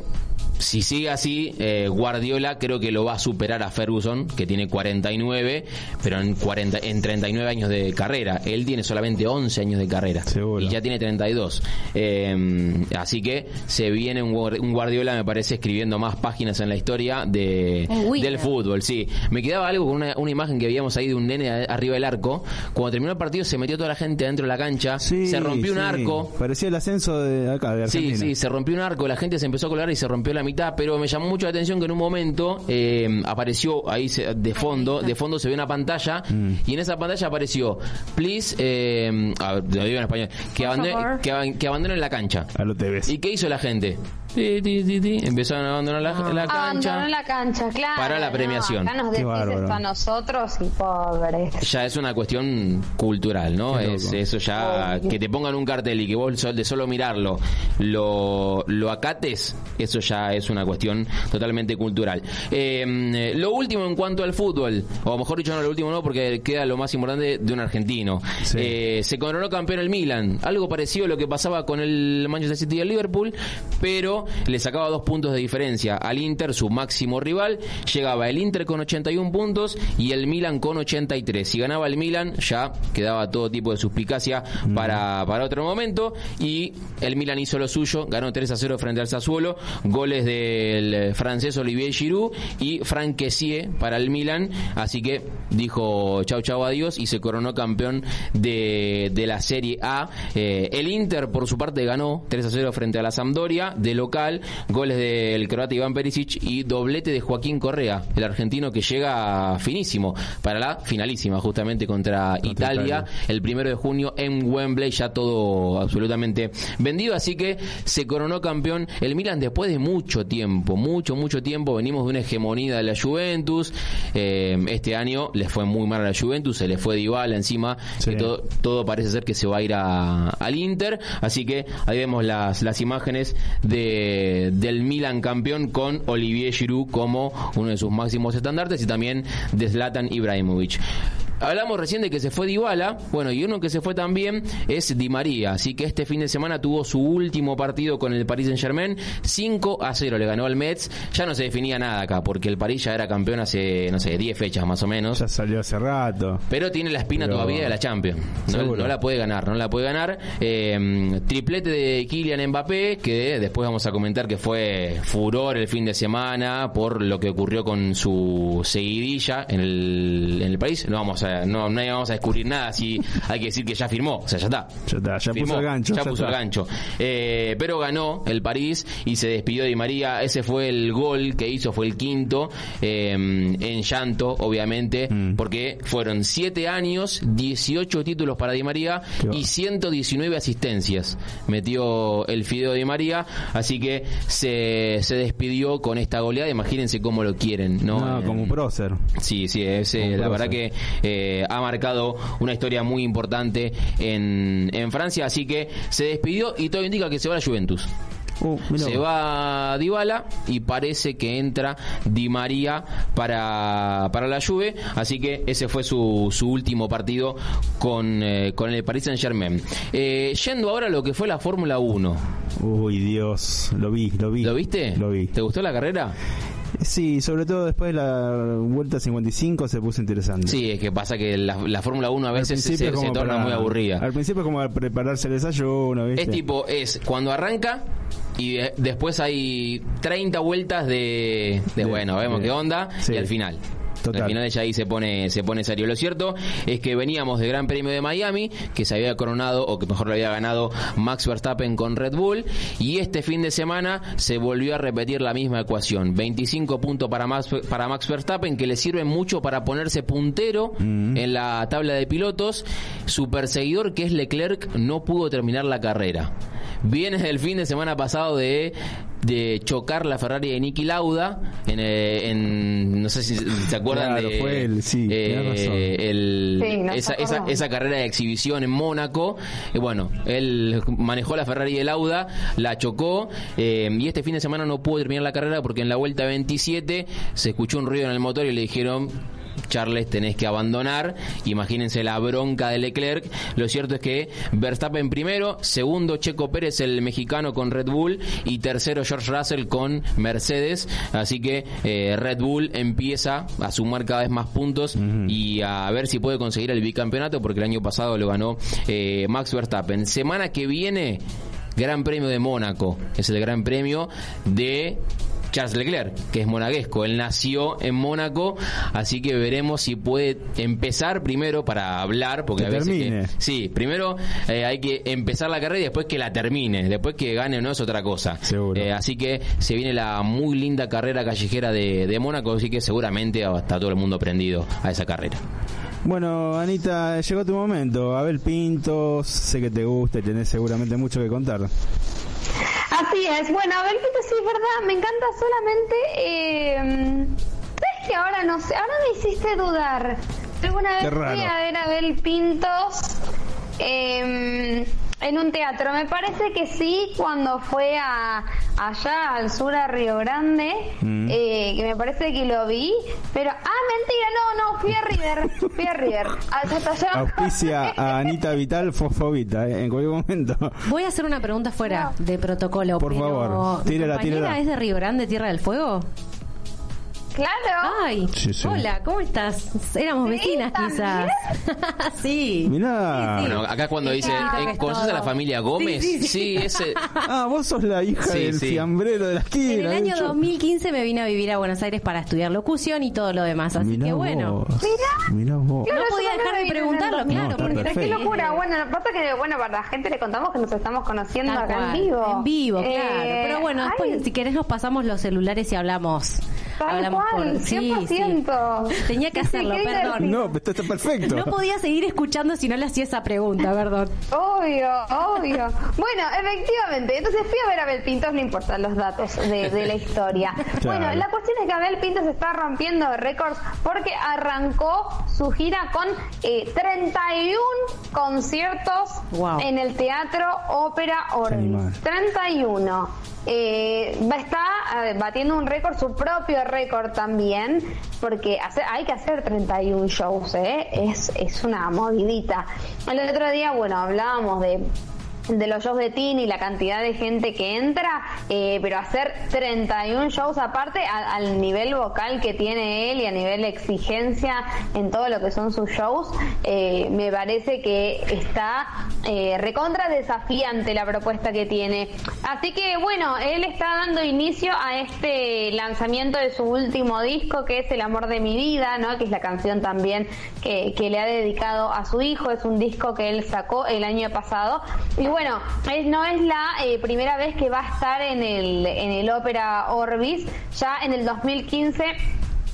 Si sigue así, eh, Guardiola creo que lo va a superar a Ferguson, que tiene 49, pero en, 40, en 39 años de carrera. Él tiene solamente 11 años de carrera. Seguro. Y ya tiene 32. Eh, así que se viene un, Guar- un Guardiola, me parece, escribiendo más páginas en la historia de, del fútbol. Sí, me quedaba algo con una, una imagen que veíamos ahí de un nene arriba del arco. Cuando terminó el partido, se metió toda la gente dentro de la cancha. Sí, se rompió un sí. arco. Parecía el ascenso de acá, de Sí, Argentina. sí, se rompió un arco, la gente se empezó a colgar y se rompió la mitad, pero me llamó mucho la atención que en un momento eh, apareció ahí se- de fondo, de fondo se ve una pantalla Mm. y en esa pantalla apareció, please, eh, a ver, lo digo en español, que, abandone- que, ab- que abandonen la cancha. A lo te ves. ¿Y qué hizo la gente? Ti, ti, ti, ti. Empezaron a abandonar la, la cancha. Abandonó la cancha, claro. Para la no, premiación. acá nos Qué decís bárbaro. esto a nosotros y pobres. ya es una cuestión cultural, ¿no? Es eso ya que te pongan un cartel y que vos sol- de solo mirarlo lo, lo acates, eso ya es una cuestión totalmente cultural. Eh, lo último en cuanto al fútbol, o mejor dicho, no lo último no, porque queda lo más importante de un argentino. Sí. Eh, se coronó campeón el Milan, algo parecido a lo que pasaba con el Manchester City y el Liverpool, pero le sacaba dos puntos de diferencia al Inter, su máximo rival. Llegaba el Inter con 81 puntos y el Milan con 83. Si ganaba el Milan, ya quedaba todo tipo de suspicacia para, para otro momento. Y el Milan hizo lo suyo, ganó 3 a 0 frente al Sassuolo. Goles del eh, francés Olivier Giroud y Franck Kessié para el Milan. Así que dijo chau chau adiós y se coronó campeón de, de la Serie A. Eh, el Inter, por su parte, ganó 3 a 0 frente a la Sampdoria de local. Goles del croata Iván Perisic y doblete de Joaquín Correa, el argentino que llega finísimo para la finalísima, justamente contra, Italia, Italia. el primero de junio en Wembley, ya todo absolutamente vendido. Así que se coronó campeón el Milan después de mucho tiempo, mucho, mucho tiempo. Venimos de una hegemonía de la Juventus. Eh, este año les fue muy mal a la Juventus, se le fue Dybala encima, Sí. todo, todo parece ser que se va a ir a- al Inter. Así que ahí vemos las, las imágenes de, del Milan campeón con Olivier Giroud como uno de sus máximos estandartes y también de Zlatan Ibrahimovic. Hablamos recién de que se fue Dybala, bueno, y uno que se fue también es Di María, así que este fin de semana tuvo su último partido con el Paris Saint-Germain, 5 a 0 le ganó al Metz, ya no se definía nada acá, porque el París ya era campeón hace, no sé, 10 fechas más o menos. Ya salió hace rato. Pero tiene la espina Pero- todavía de la Champions. No la puede ganar, no la puede ganar. Eh, triplete de Kylian Mbappé, que después vamos a comentar que fue furor el fin de semana por lo que ocurrió con su seguidilla en el, en el país. No vamos a, no, no vamos a descubrir nada si hay que decir que ya firmó. O sea, ya está. Ya está, ya Firmó, puso el gancho. Ya, ya puso el está. gancho. Eh, pero ganó el París y se despidió de Di María. Ese fue el gol que hizo, fue el quinto. eh, en llanto, obviamente, Mm. porque fueron 7 años, 18 títulos para Di María Qué y 119 asistencias. Metió el Fideo Di María, así que se, se despidió con esta goleada. Imagínense cómo lo quieren, ¿no? No, como un prócer. Sí, sí, es, eh, la prócer. verdad que eh, ha marcado una historia muy importante en, en Francia, así que se despidió y todo indica que se va a la Juventus. Uh, Se va Dybala y parece que entra Di María para, para la Juve, así que ese fue su, su último partido con, eh, con el Paris Saint Germain. yendo ahora a lo que fue la Fórmula 1. Uy, Dios. Lo vi, lo vi. ¿Lo viste? Lo vi. ¿Te gustó la carrera? Sí, sobre todo después de la vuelta 55 se puso interesante. Sí, es que pasa que la, la Fórmula 1 a veces se, torna para- muy aburrida. Al principio es como para prepararse el desayuno, ¿viste? Es tipo, es cuando arranca y de- después hay 30 vueltas de, de, De- bueno, vemos de- qué onda sí. y al final. Total. Al final ya ahí se pone, se pone serio. Lo cierto es que veníamos del Gran Premio de Miami, que se había coronado, o que mejor lo había ganado Max Verstappen con Red Bull, y este fin de semana se volvió a repetir la misma ecuación. 25 puntos para Max, para Max Verstappen, que le sirven mucho para ponerse puntero Mm. en la tabla de pilotos. Su perseguidor, que es Leclerc, no pudo terminar la carrera. Viene del fin de semana pasado de, de chocar la Ferrari de Niki Lauda en, eh, en- no sé si se acuerdan Claro, de fue él, sí, eh, tenés razón. el- Sí, nos esa, esa, esa carrera de exhibición en Mónaco. Eh, bueno, él manejó la Ferrari de Lauda, la chocó eh, y este fin de semana no pudo terminar la carrera porque en la vuelta 27 se escuchó un ruido en el motor y le dijeron Charles tenés que abandonar. Imagínense la bronca de Leclerc. Lo cierto es que Verstappen primero segundo Checo Pérez el mexicano con Red Bull y tercero George Russell con Mercedes. Así que eh, Red Bull empieza a sumar cada vez más puntos y a ver si puede conseguir el bicampeonato porque el año pasado lo ganó eh, Max Verstappen. Semana que viene Gran Premio de Mónaco. Es el Gran Premio de Charles Leclerc, que es monaguesco. Él nació en Mónaco, así que veremos si puede empezar primero para hablar, porque Que a veces termine. que- sí, primero eh, hay que empezar la carrera y después que la termine, después que gane o no es otra cosa. Seguro. Eh, así que se viene la muy linda carrera callejera de, de Mónaco, así que seguramente está todo el mundo prendido a esa carrera. Bueno, Anita, llegó tu momento. Abel Pintos, sé que te gusta y tenés seguramente mucho que contar. Así es. Bueno, Abel Pintos sí es verdad, me encanta solamente. Eh, ¿Sabes que ahora no sé? Ahora me hiciste dudar. Alguna Qué vez fui a ver a Abel Pintos eh, en un teatro. Me parece que sí, cuando fue a, allá al sur a Río Grande, Mm. eh, que me parece que lo vi. Pero, ah, mentira, no, no, fui a River. Fui a River. Hasta allá. Auspicia a Anita Vital Fosfobita, eh, en cualquier momento. Voy a hacer una pregunta fuera de protocolo. Por pero favor, ¿mi tírala, tírala. es de Río Grande, Tierra del Fuego? Claro. Ay, Sí, sí. hola, ¿cómo estás? Éramos Sí, vecinas quizás. sí. Mirá. Bueno, acá cuando dice, eh, es ¿conoces a la familia Gómez? Sí, sí, sí. ese... Ah, vos sos la hija Sí, del sí. fiambrero de la esquina. En el año de hecho. 2015 me vine a vivir a Buenos Aires para estudiar locución y todo lo demás, así Mirá que bueno. vos. Mirá vos. Claro, No podía dejar de preguntarlo, claro, No, porque qué locura, bueno, pasa que, bueno, para la gente le contamos que nos estamos conociendo Tal acá cual, en vivo. En vivo, Eh, claro. Pero bueno, después, ay, si querés, nos pasamos los celulares y hablamos. Tal hablamos cual, por. Sí, sí. 100%. Tenía que sí, hacerlo, perdón. No, esto está perfecto. No podía seguir escuchando si no le hacía esa pregunta, perdón. Obvio, obvio. Bueno, efectivamente, entonces fui a ver a Abel Pintos, no importan los datos de, de la historia. Bueno, la cuestión es que Abel Pintos está rompiendo récords porque arrancó su gira con eh, 31 conciertos Wow. en el Teatro Ópera Orbis. 31. Eh, está batiendo un récord, su propio récord también, porque hay que hacer 31 shows, ¿eh? es, es una movidita. El otro día, bueno, hablábamos de de los shows de Tini, la cantidad de gente que entra, eh, pero hacer 31 shows aparte al nivel vocal que tiene él y a nivel de exigencia en todo lo que son sus shows, eh, me parece que está eh, recontra desafiante la propuesta que tiene. Así que bueno, él está dando inicio a este lanzamiento de su último disco que es El amor de mi vida, ¿no? que es la canción también que, le ha dedicado a su hijo, es un disco que él sacó el año pasado. Y es- no es la eh, primera vez que va a estar en el, en el Ópera Orbis, ya en el 2015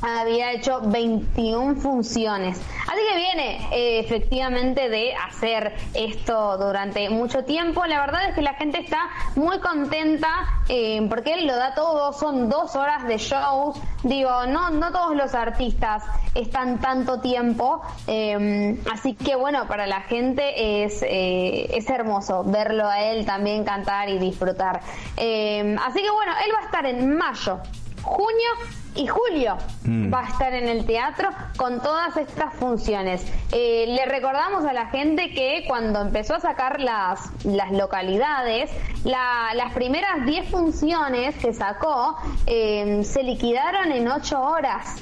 había hecho 21 funciones. Así que viene eh, efectivamente de hacer esto durante mucho tiempo. La verdad es que la gente está muy contenta eh, porque él lo da todo. Son dos horas de shows. Digo, no, no todos los artistas están tanto tiempo. eh, así que bueno, para la gente es, eh, es hermoso verlo a él también cantar y disfrutar. Eh, así que bueno, él va a estar en mayo, junio y julio Mm. va a estar en el teatro con todas estas funciones. Eh, le recordamos a la gente que cuando empezó a sacar las, las localidades, la- las primeras 10 funciones que sacó eh, se liquidaron en 8 horas.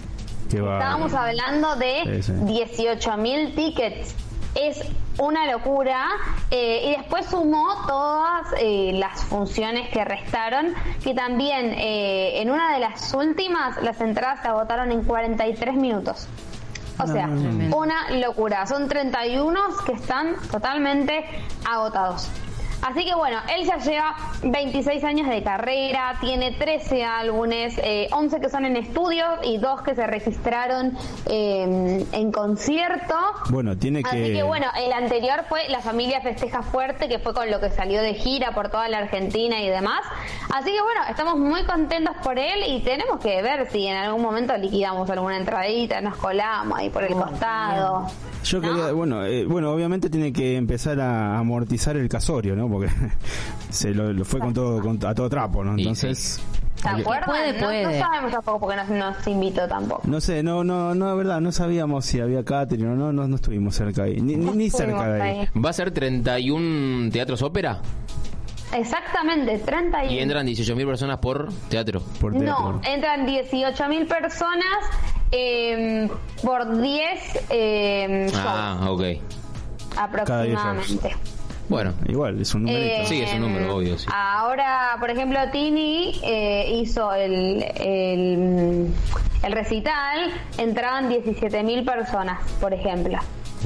Estábamos hablando de Sí, sí. 18 mil tickets. Es una locura. eh, y después sumó todas eh, las funciones que restaron, que también eh, en una de las últimas las entradas se agotaron en 43 minutos. O sea, una locura. Son 31 que están totalmente agotados. Así que bueno, él ya lleva 26 años de carrera, tiene 13 álbumes, eh, 11 que son en estudio y 2 que se registraron eh, en concierto. Bueno, tiene Así que... que bueno, el anterior fue La Familia Festeja Fuerte, que fue con lo que salió de gira por toda la Argentina y demás. Así que bueno, estamos muy contentos por él y tenemos que ver si en algún momento liquidamos alguna entradita, nos colamos ahí por el costado. Yo quería, bueno, eh, bueno, obviamente tiene que empezar a amortizar el casorio, ¿no? Porque se lo, lo fue con todo, con- a todo trapo, ¿no? Y Entonces, ¿Se acuerdan? puede, No- No, puede. sabemos tampoco porque nos, nos invitó tampoco. no sé, no, no, no, de verdad, no sabíamos si había catering o no, no, no estuvimos cerca ahí, ni, ni, ni cerca de ahí. ¿Va a ser 31 teatros ópera? Exactamente, 30 Y entran 18.000 personas por teatro. Por teatro. No, entran 18.000 personas eh, por 10 eh, shows Ah, ok. aproximadamente. Bueno, Igual, es un numerito. Eh, Sí, es un número, obvio, sí. Ahora, por ejemplo, Tini eh, hizo el, el, el recital, entraban 17.000 personas, por ejemplo.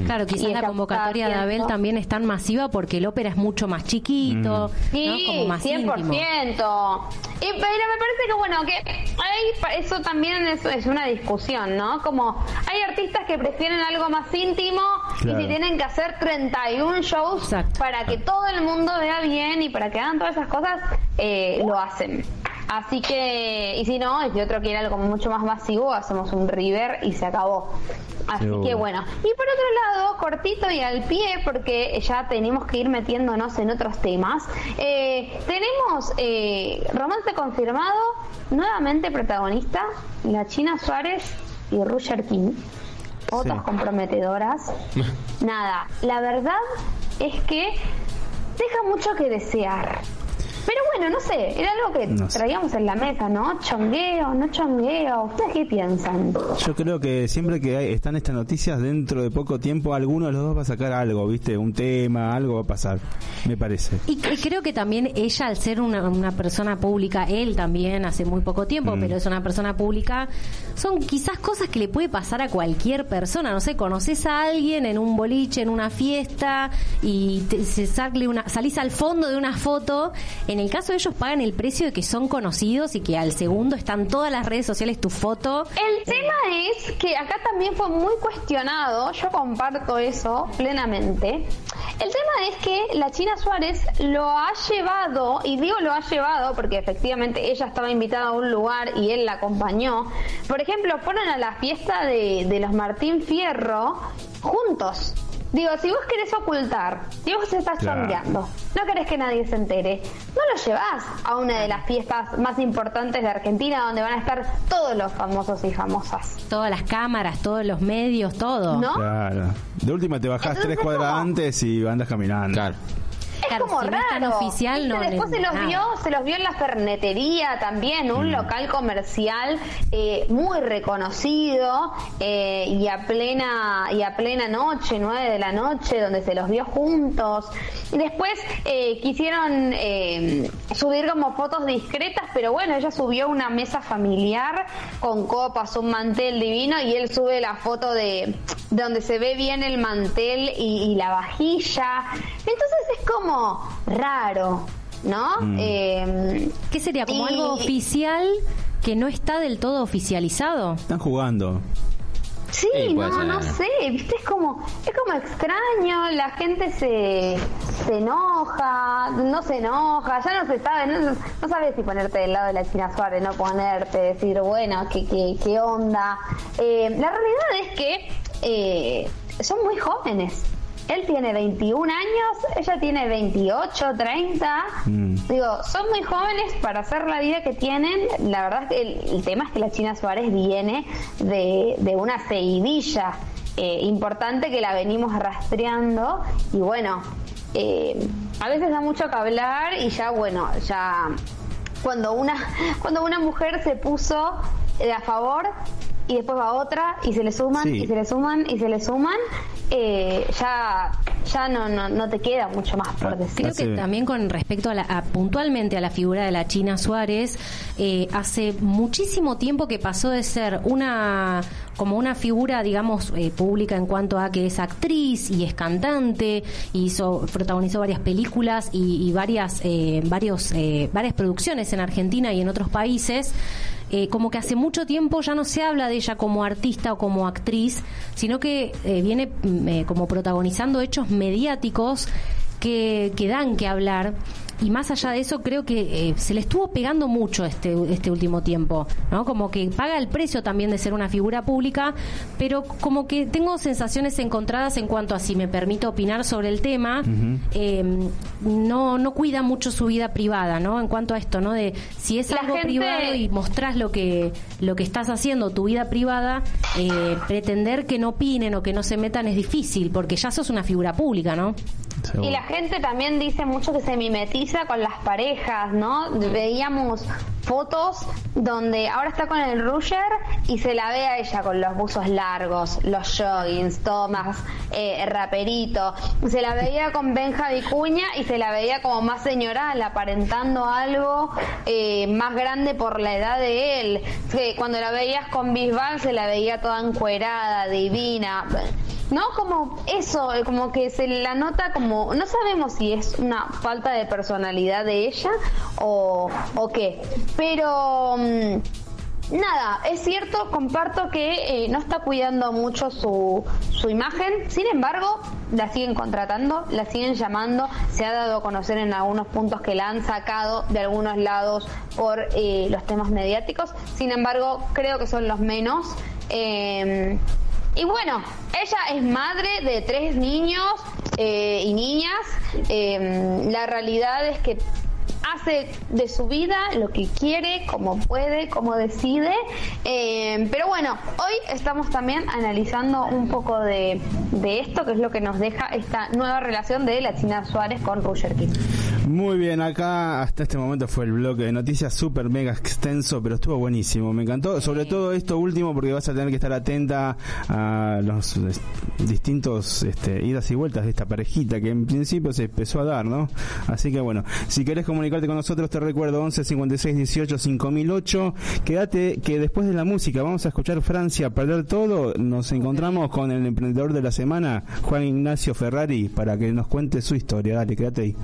Claro, quizás la convocatoria de Abel también es tan masiva porque el ópera es mucho más chiquito, Sí, ¿no? Como más 100%. íntimo. Y, pero me parece que, bueno, que pa- eso también es, es una discusión, ¿no? Como hay artistas que prefieren algo más íntimo Claro. y si tienen que hacer 31 shows Exacto. para que todo el mundo vea bien y para que hagan todas esas cosas, eh, lo hacen. Así que, y si no, si otro quiere algo mucho más masivo, hacemos un River y se acabó. Así Seguro. que bueno. Y por otro lado, cortito y al pie, porque ya tenemos que ir metiéndonos en otros temas, eh, tenemos eh, romance confirmado, nuevamente protagonista, la China Suárez y Roger King. Otras Sí. comprometedoras. Nada, la verdad es que deja mucho que desear. Pero bueno, no sé, era algo que No sé. traíamos en la mesa, ¿no? Chongueo, no chongueo. ¿Ustedes qué piensan? Yo creo que siempre que hay- están estas noticias, dentro de poco tiempo, alguno de los dos va a sacar algo, ¿viste? Un tema, algo va a pasar, me parece. Y, y creo que también ella, al ser una, una persona pública, él también hace muy poco tiempo, Mm. pero es una persona pública, son quizás cosas que le puede pasar a cualquier persona. No sé, conoces a alguien en un boliche, en una fiesta, y te- se sale una, salís al fondo de una foto. En el caso de ellos, pagan el precio de que son conocidos y que al segundo están todas las redes sociales tu foto. El tema es que acá también fue muy cuestionado, yo comparto eso plenamente. El tema es que la China Suárez lo ha llevado, y digo lo ha llevado porque efectivamente ella estaba invitada a un lugar y él la acompañó. Por ejemplo, fueron a la fiesta de los Martín Fierro juntos. Digo, si vos querés ocultar, si vos estás Claro. chongueando, no querés que nadie se entere, no lo llevas a una de las fiestas más importantes de Argentina donde van a estar todos los famosos y famosas. Todas las cámaras, todos los medios, todo. ¿No? Claro. De última te bajás Entonces, tres cuadras ¿cómo? antes y andas caminando. Claro. Es como si no es tan raro. oficial, no. Después se los nada. vio, se los vio en la fernetería también, un local comercial eh, muy reconocido eh, y a plena y a plena noche, nueve de la noche, donde se los vio juntos. Y después eh, quisieron eh, subir como fotos discretas, pero bueno, ella subió una mesa familiar con copas, un mantel divino y él sube la foto de donde se ve bien el mantel y, y la vajilla. Entonces es como raro, ¿no? Mm. Eh, ¿Qué sería? ¿Como Y- algo oficial que no está del todo oficializado? Están jugando. Sí, no, ser. no sé, viste, es como, es como extraño, la gente se, se enoja, no se enoja, ya no se sabe, no, no sabes si ponerte del lado de la China Suárez, no ponerte, decir, bueno, qué, qué, qué onda. Eh, la realidad es que eh, son muy jóvenes. Él tiene 21 años, ella tiene 28, 30. Mm. Digo, son muy jóvenes para hacer la vida que tienen. La verdad es que el, el tema es que la China Suárez viene de, de una seguidilla eh, importante que la venimos rastreando. Y bueno, eh, a veces da mucho que hablar y ya, bueno, ya cuando una, cuando una mujer se puso eh, a favor y después va otra y se le suman Sí. y se le suman y se le suman, eh, ya, ya no, no, no te queda mucho más por Ah, decir. Creo que también con respecto a, la, a- puntualmente a la figura de la China Suárez, eh, hace muchísimo tiempo que pasó de ser una como una figura, digamos, eh, pública en cuanto a que es actriz y es cantante, hizo protagonizó varias películas y, y varias eh, varios eh, varias producciones en Argentina y en otros países. Eh, como que hace mucho tiempo ya no se habla de ella como artista o como actriz, sino que eh, viene mm, eh, como protagonizando hechos mediáticos que, que dan que hablar. Y más allá de eso, creo que eh, se le estuvo pegando mucho este, este último tiempo, ¿no? Como que paga el precio también de ser una figura pública, pero como que tengo sensaciones encontradas en cuanto a si me permito opinar sobre el tema, eh, no, no cuida mucho su vida privada, ¿no? En cuanto a esto, ¿no? De si es La algo gente- privado y mostrás lo que, lo que estás haciendo, tu vida privada, eh, pretender que no opinen o que no se metan es difícil, porque ya sos una figura pública, ¿no? Y la gente también dice mucho que se mimetiza con las parejas, ¿no? Veíamos fotos donde ahora está con el Rusher y se la ve a ella con los buzos largos, los joggings, Thomas, eh, raperito. Se la veía con Benja Vicuña y se la veía como más señoral, aparentando algo eh, más grande por la edad de él. Cuando la veías con Bisbal se la veía toda encuerada, divina. ¿No? Como eso, eh, como que se la nota como, no sabemos si es una falta de personalidad de ella o, o qué, pero mm, nada, es cierto, comparto que eh, no está cuidando mucho su, su imagen, sin embargo, la siguen contratando, la siguen llamando, se ha dado a conocer en algunos puntos que la han sacado de algunos lados por eh, los temas mediáticos, sin embargo, creo que son los menos. Eh, y bueno, ella es madre de tres niños eh, y niñas. Eh, la realidad es que hace de su vida lo que quiere, como puede, como decide. Eh, pero bueno, hoy estamos también analizando un poco de, de esto, que es lo que nos deja esta nueva relación de la China Suárez con Roger King. Muy bien, acá hasta este momento fue el bloque de noticias súper mega extenso, pero estuvo buenísimo, me encantó, sobre todo esto último porque vas a tener que estar atenta a los distintos este, idas y vueltas de esta parejita que en principio se empezó a dar, ¿no? Así que bueno, si querés comunicarte con nosotros te recuerdo 11 56 18 5008, quédate que después de la música vamos a escuchar Francia perder todo, nos encontramos con el emprendedor de la semana, Juan Ignacio Ferrari, para que nos cuente su historia, dale, quédate ahí.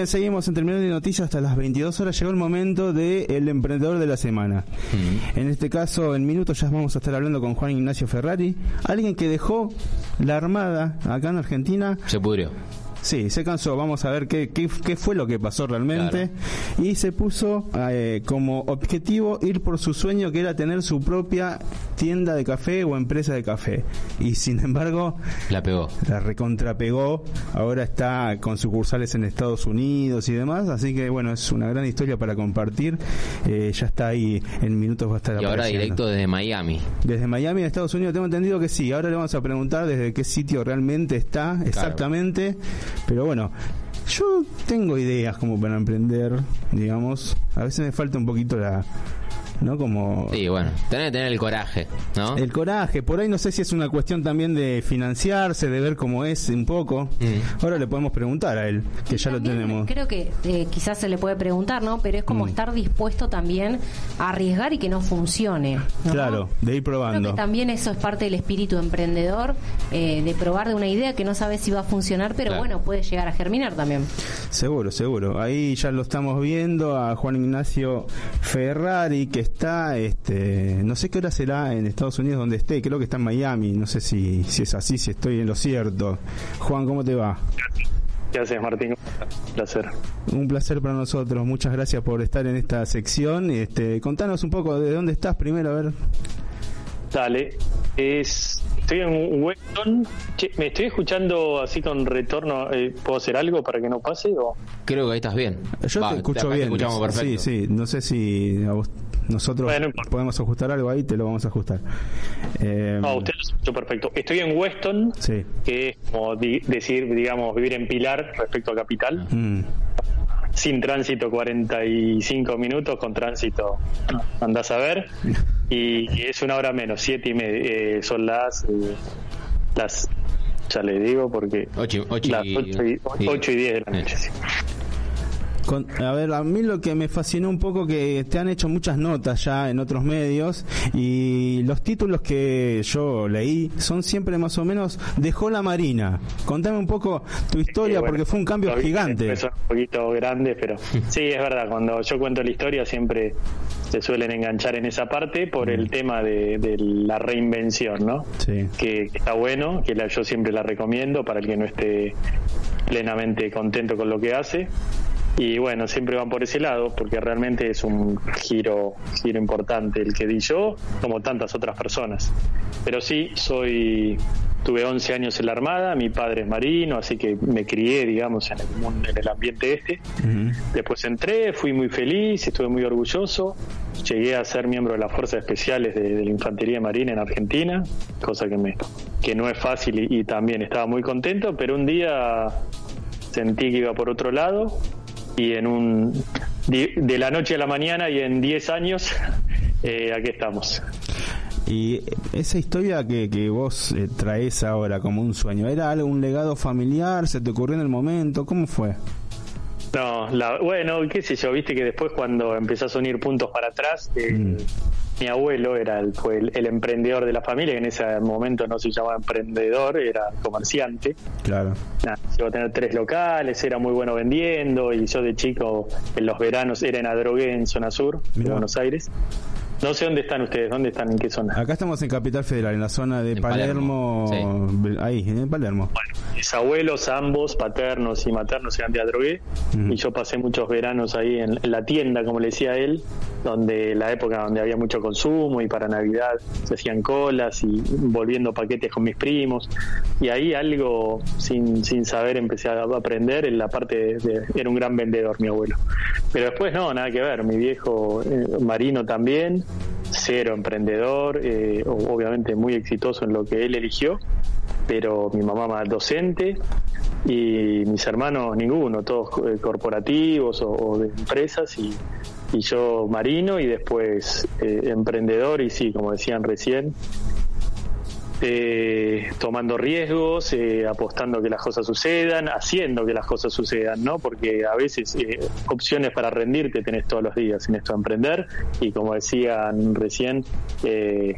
Bien, seguimos en Terminal de Noticias hasta las 22 horas. Llegó el momento del el emprendedor de la semana. En este caso, en minutos ya vamos a estar hablando con Juan Ignacio Ferrari, alguien que dejó la Armada acá en Argentina. Se pudrió. Sí, se cansó. Vamos a ver qué, qué, qué fue lo que pasó realmente. Y se puso eh, como objetivo ir por su sueño, que era tener su propia tienda de café o empresa de café. Y sin embargo, La pegó. la recontrapegó. Ahora está con sucursales en Estados Unidos y demás. Así que bueno, es una gran historia para compartir. Eh, ya está ahí en minutos va a estar Y ahora directo desde Miami. Desde Miami, en Estados Unidos, tengo entendido que sí. Ahora le vamos a preguntar desde qué sitio realmente está, exactamente. Pero bueno, yo tengo ideas como para emprender, digamos. A veces me falta un poquito la. ¿No? Como. Sí, bueno, tenés que tener el coraje, ¿no? El coraje, por ahí no sé si es una cuestión también de financiarse, de ver cómo es un poco. Mm. Ahora le podemos preguntar a él, que ya lo tenemos. Creo que eh, quizás se le puede preguntar, ¿no? Pero es como Mm. estar dispuesto también a arriesgar y que no funcione. ¿no? Claro, de ir Creo probando. que también eso es parte del espíritu emprendedor, eh, de probar de una idea que no sabes si va a funcionar, pero Claro. bueno, puede llegar a germinar también. Seguro, seguro. Ahí ya lo estamos viendo a Juan Ignacio Ferrari que está, este, no sé qué hora será en Estados Unidos donde esté, creo que está en Miami, no sé si, si es así, si estoy en lo cierto. Juan, ¿cómo te va? ¿Qué haces, Martín? Un placer. Un placer para nosotros, muchas gracias por estar en esta sección. Este, contanos un poco de dónde estás primero, a ver. Dale. Es, estoy en. Che, ¿Me estoy escuchando así con retorno? Eh, ¿Puedo hacer algo para que no pase? O? Creo que ahí estás bien. Yo Va, te escucho bien. Te escuchamos perfecto. Sí, sí, no sé si a vos- nosotros Bueno, no importa. podemos ajustar algo ahí, te lo vamos a ajustar. Eh, No, usted lo escucho perfecto. Estoy en Weston, Sí. que es como di- decir, digamos, vivir en Pilar respecto a Capital. Mm. Sin tránsito 45 minutos, con tránsito andás a ver. Y, y es una hora menos, siete y media. Eh, son las, eh, las, ya le digo, porque Ocho, ocho las y, 8 y, y- ocho y 10 de la noche. sí. Con- a ver, a mí lo que me fascinó un poco que te han hecho muchas notas ya en otros medios y los títulos que yo leí son siempre más o menos dejó la Marina. Contame un poco tu historia bueno, porque fue un cambio gigante. Son un poquito grande, pero sí, es verdad, cuando yo cuento la historia siempre se suelen enganchar en esa parte por Mm. el tema de, de la reinvención, ¿no? Sí. Que, que está bueno, que la- yo siempre la recomiendo para el que no esté plenamente contento con lo que hace. Y bueno, siempre van por ese lado, porque realmente es un giro, giro importante el que di yo, como tantas otras personas. Pero sí, soy, tuve 11 años en la Armada, mi padre es marino, así que me crié, digamos, en el, mundo- en el ambiente este. Ujú. Después entré, fui muy feliz, estuve muy orgulloso. Llegué a ser miembro de las Fuerzas Especiales de, de la Infantería Marina en Argentina, cosa que, me, que no es fácil y, y también estaba muy contento, pero un día sentí que iba por otro lado y en un de la noche a la mañana y en 10 años eh, aquí estamos. Y esa historia que, que vos eh, traes ahora como un sueño, ¿era algo, un legado familiar? ¿Se te ocurrió en el momento? ¿Cómo fue? No, la, bueno, qué sé yo, viste que después cuando empezás a unir puntos para atrás, eh, Mm. Mi abuelo era el, fue el, el emprendedor de la familia, que en ese momento no se llamaba emprendedor, era comerciante. Claro. Nada, llegó a tener tres locales, era muy bueno vendiendo y yo de chico en los veranos era en Adrogué, en zona sur de Mirá. Buenos Aires. No sé dónde están ustedes, dónde están, en qué zona. Acá estamos en Capital Federal, en la zona de En Palermo. Palermo, Ahí, en Palermo. Bueno, mis abuelos, ambos, paternos y maternos, eran de Adrogué. Y yo pasé muchos veranos ahí en, en la tienda, como le decía él, donde la época donde había mucho consumo y para Navidad se hacían colas y volviendo paquetes con mis primos. Y ahí algo, sin, sin saber, empecé a aprender en la parte de, de- Era un gran vendedor, mi abuelo. Pero después no, nada que ver. Mi viejo eh, marino también, cero emprendedor, eh, obviamente muy exitoso en lo que él eligió pero mi mamá más docente y mis hermanos ninguno, todos eh, corporativos o, de empresas y, y yo marino y después eh, emprendedor y sí, como decían recién, eh, tomando riesgos, eh, apostando que las cosas sucedan, haciendo que las cosas sucedan, ¿no? Porque a veces eh, opciones para rendirte tenés todos los días en esto de emprender y como decían recién, eh,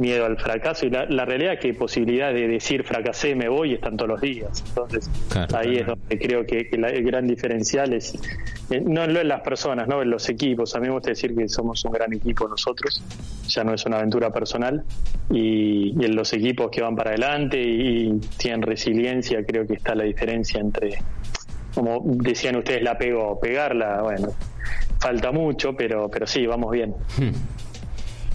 miedo al fracaso y la, la realidad es que posibilidad de decir fracasé, me voy están todos los días. Entonces Claro. ahí es donde creo que, que la- el gran diferencial es eh, no en las personas, no en los equipos. A mí me gusta decir que somos un gran equipo nosotros, ya no es una aventura personal y, y en los equipos que van para adelante y, tienen resiliencia, creo que está la diferencia entre como decían ustedes, la pegó, pegarla, bueno, falta mucho, pero, pero sí, vamos bien.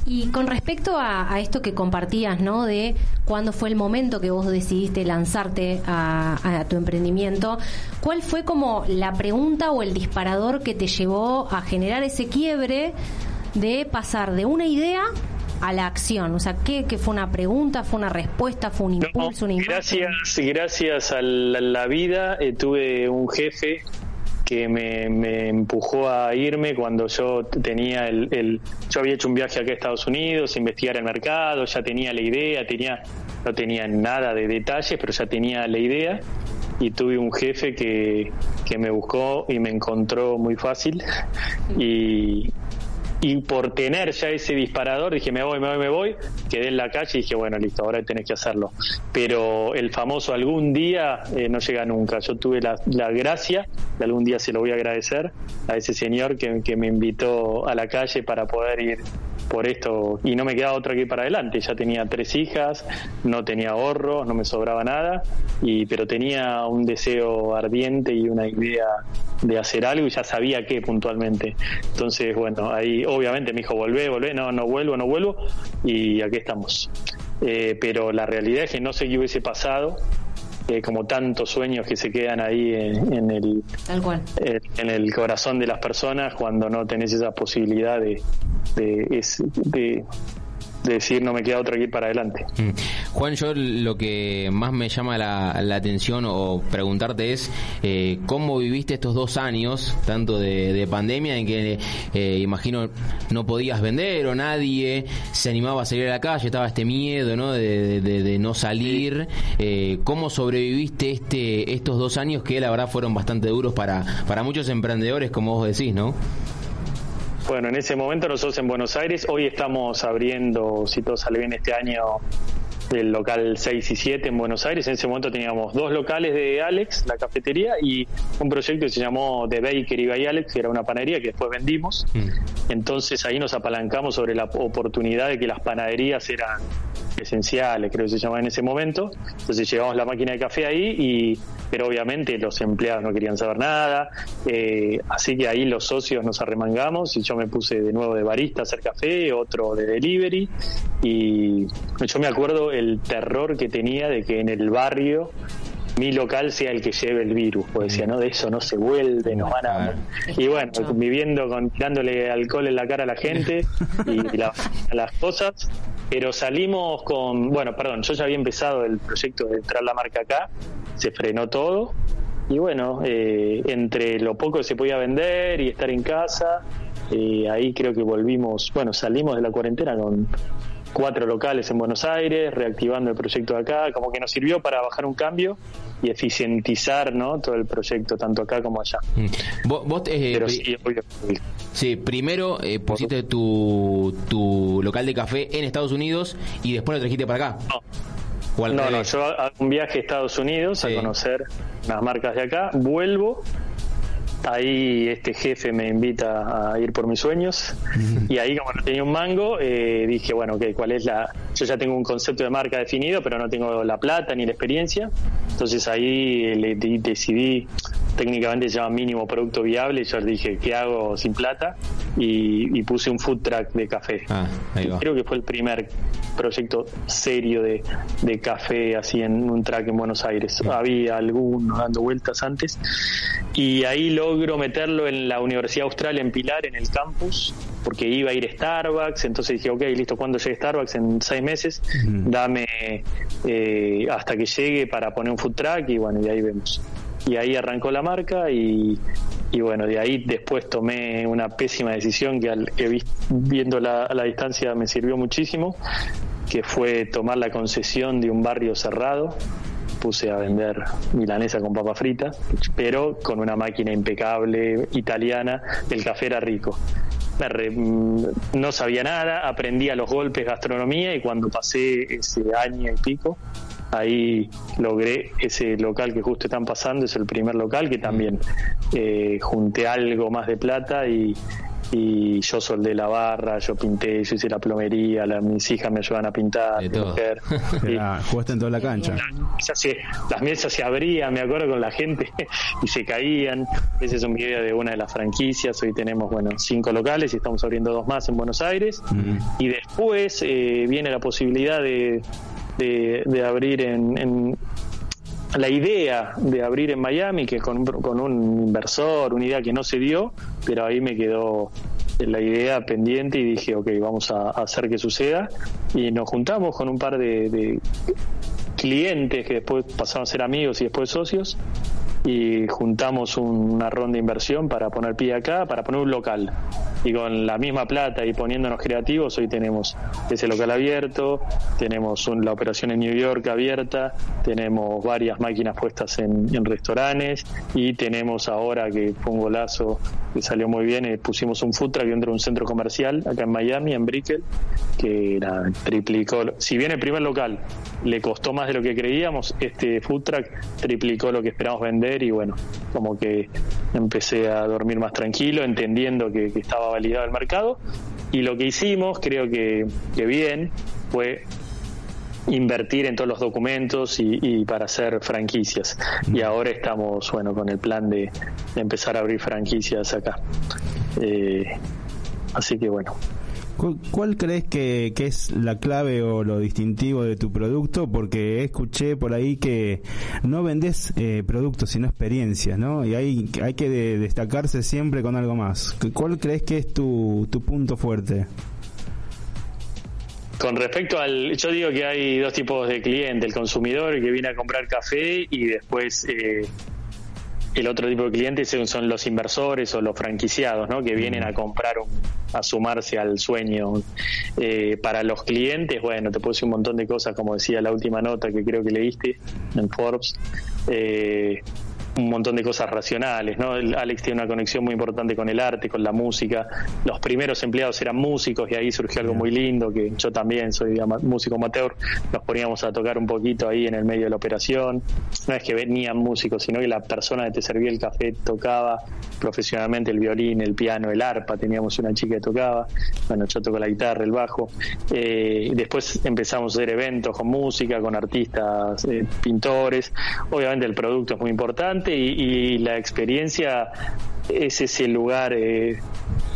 Y con respecto a, a esto que compartías, ¿no? De cuándo fue el momento que vos decidiste lanzarte a, a tu emprendimiento, ¿cuál fue como la pregunta o el disparador que te llevó a generar ese quiebre de pasar de una idea a la acción? O sea, ¿qué, qué fue una pregunta, fue una respuesta, fue un impulso, una imagen? Gracias, gracias a la, la vida eh, tuve un jefe que me, me empujó a irme cuando yo tenía el, el- yo había hecho un viaje acá a Estados Unidos, a investigar el mercado, ya tenía la idea, tenía no tenía nada de detalles, pero ya tenía la idea. Y tuve un jefe que, que me buscó y me encontró muy fácil. Y, y por tener ya ese disparador dije me voy, me voy, me voy, quedé en la calle y dije bueno listo, ahora tenés que hacerlo. Pero el famoso algún día eh, no llega nunca. Yo tuve la, la gracia, y algún día se lo voy a agradecer a ese señor que, que me invitó a la calle para poder ir por esto y no me quedaba otra que ir para adelante. Ya tenía tres hijas, no tenía ahorros, no me sobraba nada, y pero tenía un deseo ardiente y una idea de hacer algo y ya sabía qué puntualmente. Entonces, bueno, ahí obviamente me dijo, volvé, volvé, no, no vuelvo, no vuelvo, y aquí estamos. Eh, pero la realidad es que no sé qué hubiese pasado, eh, como tantos sueños que se quedan ahí en, en el, Tal cual. eh, en el corazón de las personas cuando no tenés esa posibilidad de, de, es- de- de decir no me queda otra que ir para adelante. Mm. Juan, yo lo que más me llama la, la atención o preguntarte es eh, cómo viviste estos dos años, tanto de, de pandemia, en que eh, imagino no podías vender o nadie se animaba a salir a la calle, estaba este miedo ¿no? de, de- de no salir. Eh, ¿Cómo sobreviviste este estos dos años que la verdad fueron bastante duros para, para muchos emprendedores, como vos decís, ¿no? Bueno, en ese momento nosotros en Buenos Aires, hoy estamos abriendo, si todo sale bien este año, el local 6 y 7 en Buenos Aires. En ese momento teníamos dos locales de Alex, la cafetería, y un proyecto que se llamó The Bakery by Alex, que era una panadería que después vendimos. Entonces ahí nos apalancamos sobre la oportunidad de que las panaderías eran esenciales, creo que se llamaba en ese momento. Entonces llevamos la máquina de café ahí, y pero obviamente los empleados no querían saber nada. eh, así que ahí los socios nos arremangamos y yo me puse de nuevo de barista a hacer café, otro de delivery. Y yo me acuerdo el terror que tenía de que en el barrio mi local sea el que lleve el virus, pues decía, no, de eso no se vuelve, nos van a... Y bueno, viviendo con, tirándole alcohol en la cara a la gente y la- las cosas, pero salimos con, bueno, perdón, yo ya había empezado el proyecto de entrar la marca acá, se frenó todo, y bueno, eh, entre lo poco que se podía vender y estar en casa, eh, ahí creo que volvimos, bueno, salimos de la cuarentena con cuatro locales en Buenos Aires, reactivando el proyecto de acá, como que nos sirvió para bajar un cambio y eficientizar ¿no? todo el proyecto, tanto acá como allá. Vos, vos, eh, Pero sí, obvio. Sí, primero eh, pusiste tu, tu local de café en Estados Unidos y después lo trajiste para acá. No, no, revés. yo hago un viaje a Estados Unidos a conocer unas marcas de acá, vuelvo, ahí este jefe me invita a ir por mis sueños y ahí como no tenía un mango, eh, dije, bueno, ok, ¿cuál es la...? Yo ya tengo un concepto de marca definido, pero no tengo la plata ni la experiencia, entonces ahí le decidí, técnicamente se llama mínimo producto viable, y yo dije, ¿qué hago sin plata? Y, y puse un food truck de café. Ah, ahí va. Creo que fue el primer proyecto serio de, de café así en un track en Buenos Aires. Había algunos dando vueltas antes. Y ahí logro meterlo en la Universidad Austral en Pilar, en el campus, porque iba a ir Starbucks. Entonces dije, ok, listo, cuando llegue Starbucks? En seis meses, dame eh, hasta que llegue para poner un food truck y bueno, y ahí vemos. Y ahí arrancó la marca y, y bueno, de ahí después tomé una pésima decisión que, al, que vi- viendo la, a la distancia me sirvió muchísimo, que fue tomar la concesión de un barrio cerrado. Puse a vender milanesa con papa frita, pero con una máquina impecable italiana. El café era rico. re- mm, no sabía nada, aprendí a los golpes gastronomía y cuando pasé ese año y pico, ahí logré ese local que justo están pasando, es el primer local que también eh, junté algo más de plata y, y yo soldé la barra, yo pinté, yo hice la plomería, la- mis hijas me ayudan a pintar, De mi todo. mujer. Y- Ah, jugaste en toda la cancha. ya se- las mesas se abrían, me acuerdo con la gente, y se caían. Ese es un video de una de las franquicias. Hoy tenemos, bueno, cinco locales y estamos abriendo dos más en Buenos Aires. Y después eh, viene la posibilidad de, de, de abrir en, en- la idea de abrir en Miami, que con, con un inversor, una idea que no se dio, pero ahí me quedó la idea pendiente y dije, ok, vamos a, hacer que suceda. Y nos juntamos con un par de clientes que después pasaron a ser amigos y después socios y juntamos un- una ronda de inversión para poner pie acá, para poner un local. Y con la misma plata y poniéndonos creativos, hoy tenemos ese local abierto, tenemos un- la operación en New York abierta, tenemos varias máquinas puestas en, restaurantes y tenemos ahora que fue un golazo que salió muy bien, eh, pusimos un food truck dentro de un centro comercial acá en Miami, en Brickell, que triplicó, si bien el primer local le costó más de lo que creíamos, este food truck triplicó lo que esperamos vender y bueno, como que empecé a dormir más tranquilo, entendiendo que, estaba validado el mercado y lo que hicimos, creo que, que bien, fue invertir en todos los documentos y, y para hacer franquicias. Y ahora estamos, bueno, con el plan de, de empezar a abrir franquicias acá. Eh, así que bueno. ¿Cuál, crees que, que es la clave o lo distintivo de tu producto? Porque escuché por ahí que no vendes eh, productos, sino experiencias, ¿no? Y hay, hay que de- destacarse siempre con algo más. ¿Cuál crees que es tu, tu punto fuerte? Con respecto al, yo digo que hay dos tipos de cliente, el consumidor que viene a comprar café y después eh, el otro tipo de clientes son- los inversores o los franquiciados, ¿no? Que vienen a comprar, un- a sumarse al sueño. Eh, para los clientes, bueno, te decir un montón de cosas, como decía la última nota que creo que leíste en Forbes. Eh, un montón de cosas racionales, ¿no? El- Alex tiene una conexión muy importante con el arte, con la música. Los primeros empleados eran músicos y ahí surgió algo muy lindo, que yo también soy músico amateur, nos poníamos a tocar un poquito ahí en el medio de la operación. No es que venían músicos, sino que la persona que te servía el café tocaba profesionalmente el violín, el piano, el arpa, teníamos una chica que tocaba, bueno, yo toco la guitarra, el bajo. Eh, después empezamos a hacer eventos con música, con artistas, eh, pintores. Obviamente el producto es muy importante y, y la experiencia es ese lugar, eh,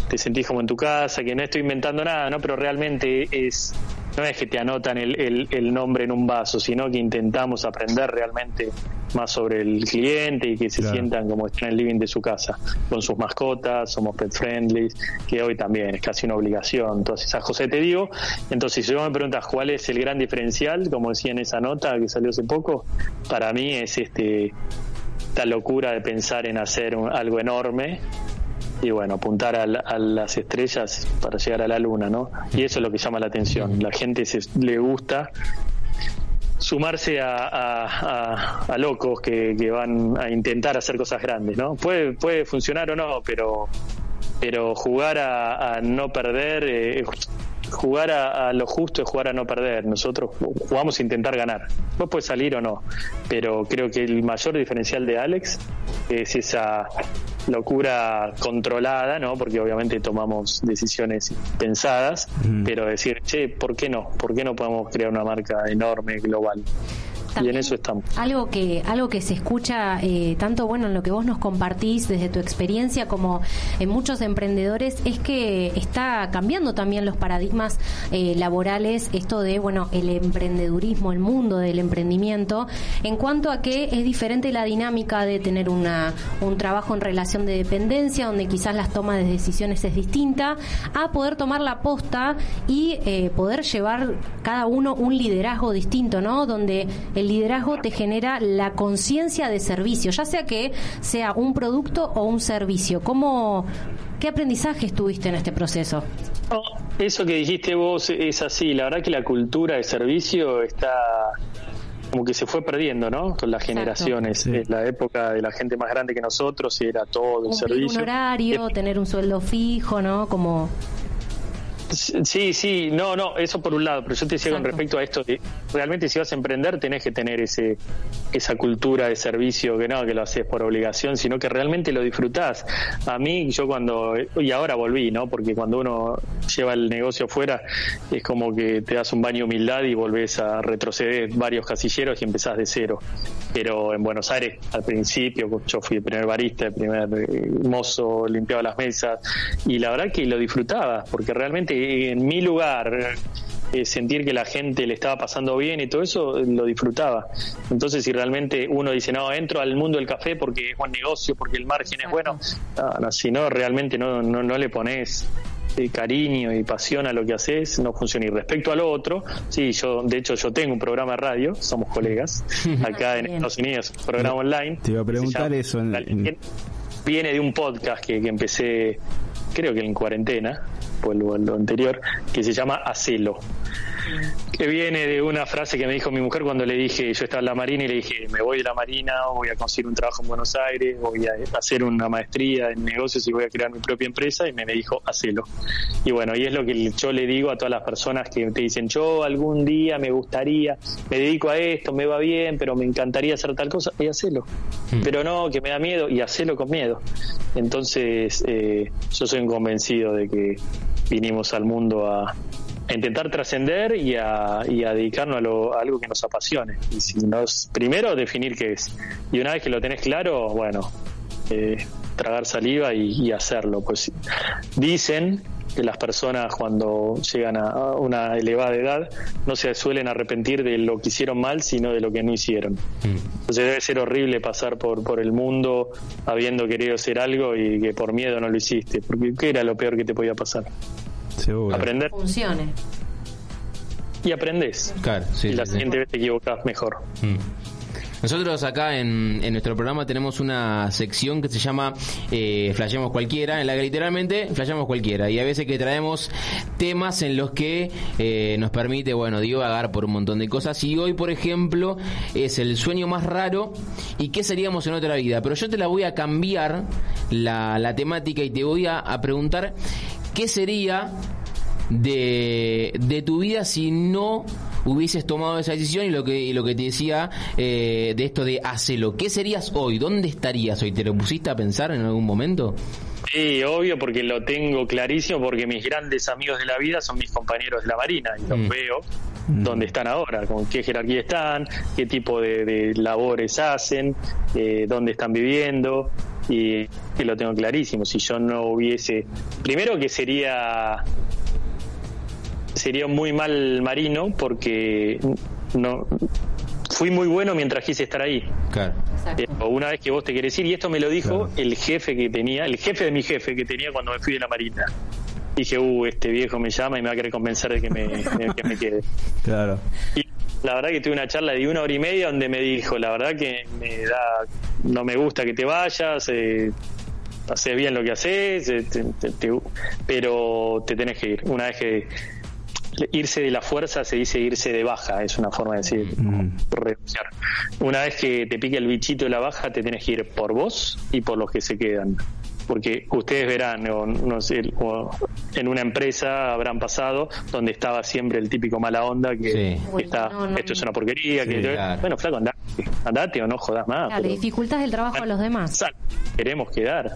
te sentís como en tu casa, que no estoy inventando nada, ¿no? Pero realmente es, no es que te anotan el, el, el nombre en un vaso, sino que intentamos aprender realmente más sobre el cliente y que se Claro. sientan como están en el living de su casa, con sus mascotas, somos pet friendly, que hoy también es casi una obligación, todas esas cosas te digo. Entonces, si vos me preguntas cuál es el gran diferencial, como decía en esa nota que salió hace poco, para mí es este esta locura de pensar en hacer un- algo enorme y bueno, apuntar a, a las estrellas para llegar a la luna, ¿no? Y eso es lo que llama la atención. La gente se, le gusta sumarse a, a- locos que, que van a intentar hacer cosas grandes, ¿no? Puede, puede funcionar o no, pero, pero jugar a, a no perder, eh, jugar a, a lo justo es jugar a no perder. Nosotros jugamos a intentar ganar. Vos puedes salir o no, pero creo que el mayor diferencial de Alex es esa locura controlada, ¿no? Porque obviamente tomamos decisiones pensadas, pero decir, che, ¿por qué no? ¿Por qué no podemos crear una marca enorme, global? Y en eso estamos. Algo que, algo que se escucha eh, tanto bueno en lo que vos nos compartís desde tu experiencia como en muchos emprendedores es que está cambiando también los paradigmas eh, laborales, esto de bueno el emprendedurismo, el mundo del emprendimiento, en cuanto a que es diferente la dinámica de tener una, un trabajo en relación de dependencia, donde quizás las tomas de decisiones es distinta, a poder tomar la posta y eh, poder llevar cada uno un liderazgo distinto, ¿no? Donde el liderazgo te genera la conciencia de servicio, ya sea que sea un producto o un servicio. ¿Cómo, ¿Qué aprendizajes tuviste en este proceso? No, eso que dijiste vos es así. La verdad que la cultura de servicio está como que se fue perdiendo, ¿no? Con las generaciones. Sí. En la época de la gente más grande que nosotros era todo el Cumplir servicio. un horario, tener un sueldo fijo, ¿no? Como Sí, sí, no, no, eso por un lado, pero yo te decía con respecto a esto, que realmente si vas a emprender tenés que tener ese esa cultura de servicio, que no, que lo haces por obligación, sino que realmente lo disfrutás. A mí, yo cuando, y ahora volví, ¿no? Porque cuando uno lleva el negocio fuera, es como que te das un baño de humildad y volvés a retroceder varios casilleros y empezás de cero. Pero en Buenos Aires, al principio, yo fui el primer barista, el primer eh, mozo, limpiaba las mesas, y la verdad que lo disfrutaba, porque realmente en mi lugar, eh, sentir que la gente le estaba pasando bien y todo eso, eh, lo disfrutaba. Entonces, si realmente uno dice, no, entro al mundo del café porque es buen negocio, porque el margen es bueno, no, no, si no, realmente no, no, no le pones eh, cariño y pasión a lo que haces, no funciona. Y respecto a lo otro, sí, yo, de hecho, yo tengo un programa de radio, somos colegas, acá en. Estados Unidos, un programa online. Te iba a preguntar eso en- en- Viene de un podcast que, que empecé, creo que en cuarentena, por lo, lo anterior, que se llama Hacelo. Que viene de una frase que me dijo mi mujer cuando le dije, yo estaba en la Marina y le dije, me voy de la Marina, voy a conseguir un trabajo en Buenos Aires, voy a hacer una maestría en negocios y voy a crear mi propia empresa, y me, me dijo, hacelo. Y bueno, y es lo que yo le digo a todas las personas que te dicen, yo algún día me gustaría, me dedico a esto, me va bien, pero me encantaría hacer tal cosa, y hacelo. Pero no, que me da miedo, y hacelo con miedo. Entonces, eh, yo soy un convencido de que vinimos al mundo a, a intentar trascender y a, y a dedicarnos a, lo- a algo que nos apasione. Y si nos, primero definir qué es. Y una vez que lo tenés claro, bueno, eh, tragar saliva y, y hacerlo. Pues dicen que las personas cuando llegan a una elevada edad no se suelen arrepentir de lo que hicieron mal, sino de lo que no hicieron. Entonces debe ser horrible pasar por, por el mundo habiendo querido hacer algo y que por miedo no lo hiciste. Porque ¿qué era lo peor que te podía pasar? Seguro. Aprender funcione. y aprendes. Claro, sí, y la sí, sí. siguiente vez te equivocas mejor. Mm. Nosotros acá en, en nuestro programa tenemos una sección que se llama eh, Flasheamos Cualquiera, en la que literalmente flasheamos cualquiera. Y a veces que traemos temas en los que eh, nos permite, bueno, divagar por un montón de cosas. Y hoy, por ejemplo, es el sueño más raro y qué seríamos en otra vida. Pero yo te la voy a cambiar la, la temática y te voy a, a preguntar qué sería de, de tu vida si no hubieses tomado esa decisión y lo que, y lo que te decía eh, de esto de hacelo. ¿Qué serías hoy? ¿Dónde estarías hoy? ¿Te lo pusiste a pensar en algún momento? Sí, obvio, porque lo tengo clarísimo, porque mis grandes amigos de la vida son mis compañeros de la Marina y los Mm. veo dónde están ahora, con qué jerarquía están, qué tipo de, de labores hacen, eh, dónde están viviendo y que lo tengo clarísimo. Si yo no hubiese, primero que sería sería un muy mal marino porque no fui muy bueno mientras quise estar ahí. Claro. Exacto. Eh, una vez que vos te querés ir, y esto me lo dijo el jefe que tenía, el jefe de mi jefe que tenía cuando me fui de la Marina. Dije, uh, este viejo me llama y me va a querer convencer de que me, de que me quede. Claro. Y la verdad que tuve una charla de una hora y media donde me dijo, la verdad que me da, no me gusta que te vayas, eh, haces bien lo que haces, eh, te- te- te- pero te tenés que ir. Una vez que irse de la fuerza se dice irse de baja, es una forma de decir Mm. renunciar. Una vez que te pique el bichito de la baja, te tenés que ir por vos y por los que se quedan. Porque ustedes verán, o no sé, o en una empresa habrán pasado donde estaba siempre el típico mala onda que Sí. Uy, está, no, no, esto es una porquería. que claro. Bueno, flaco, andate, andate o no jodas más. Claro, pero- dificultas el trabajo a los demás. Sal, queremos quedar.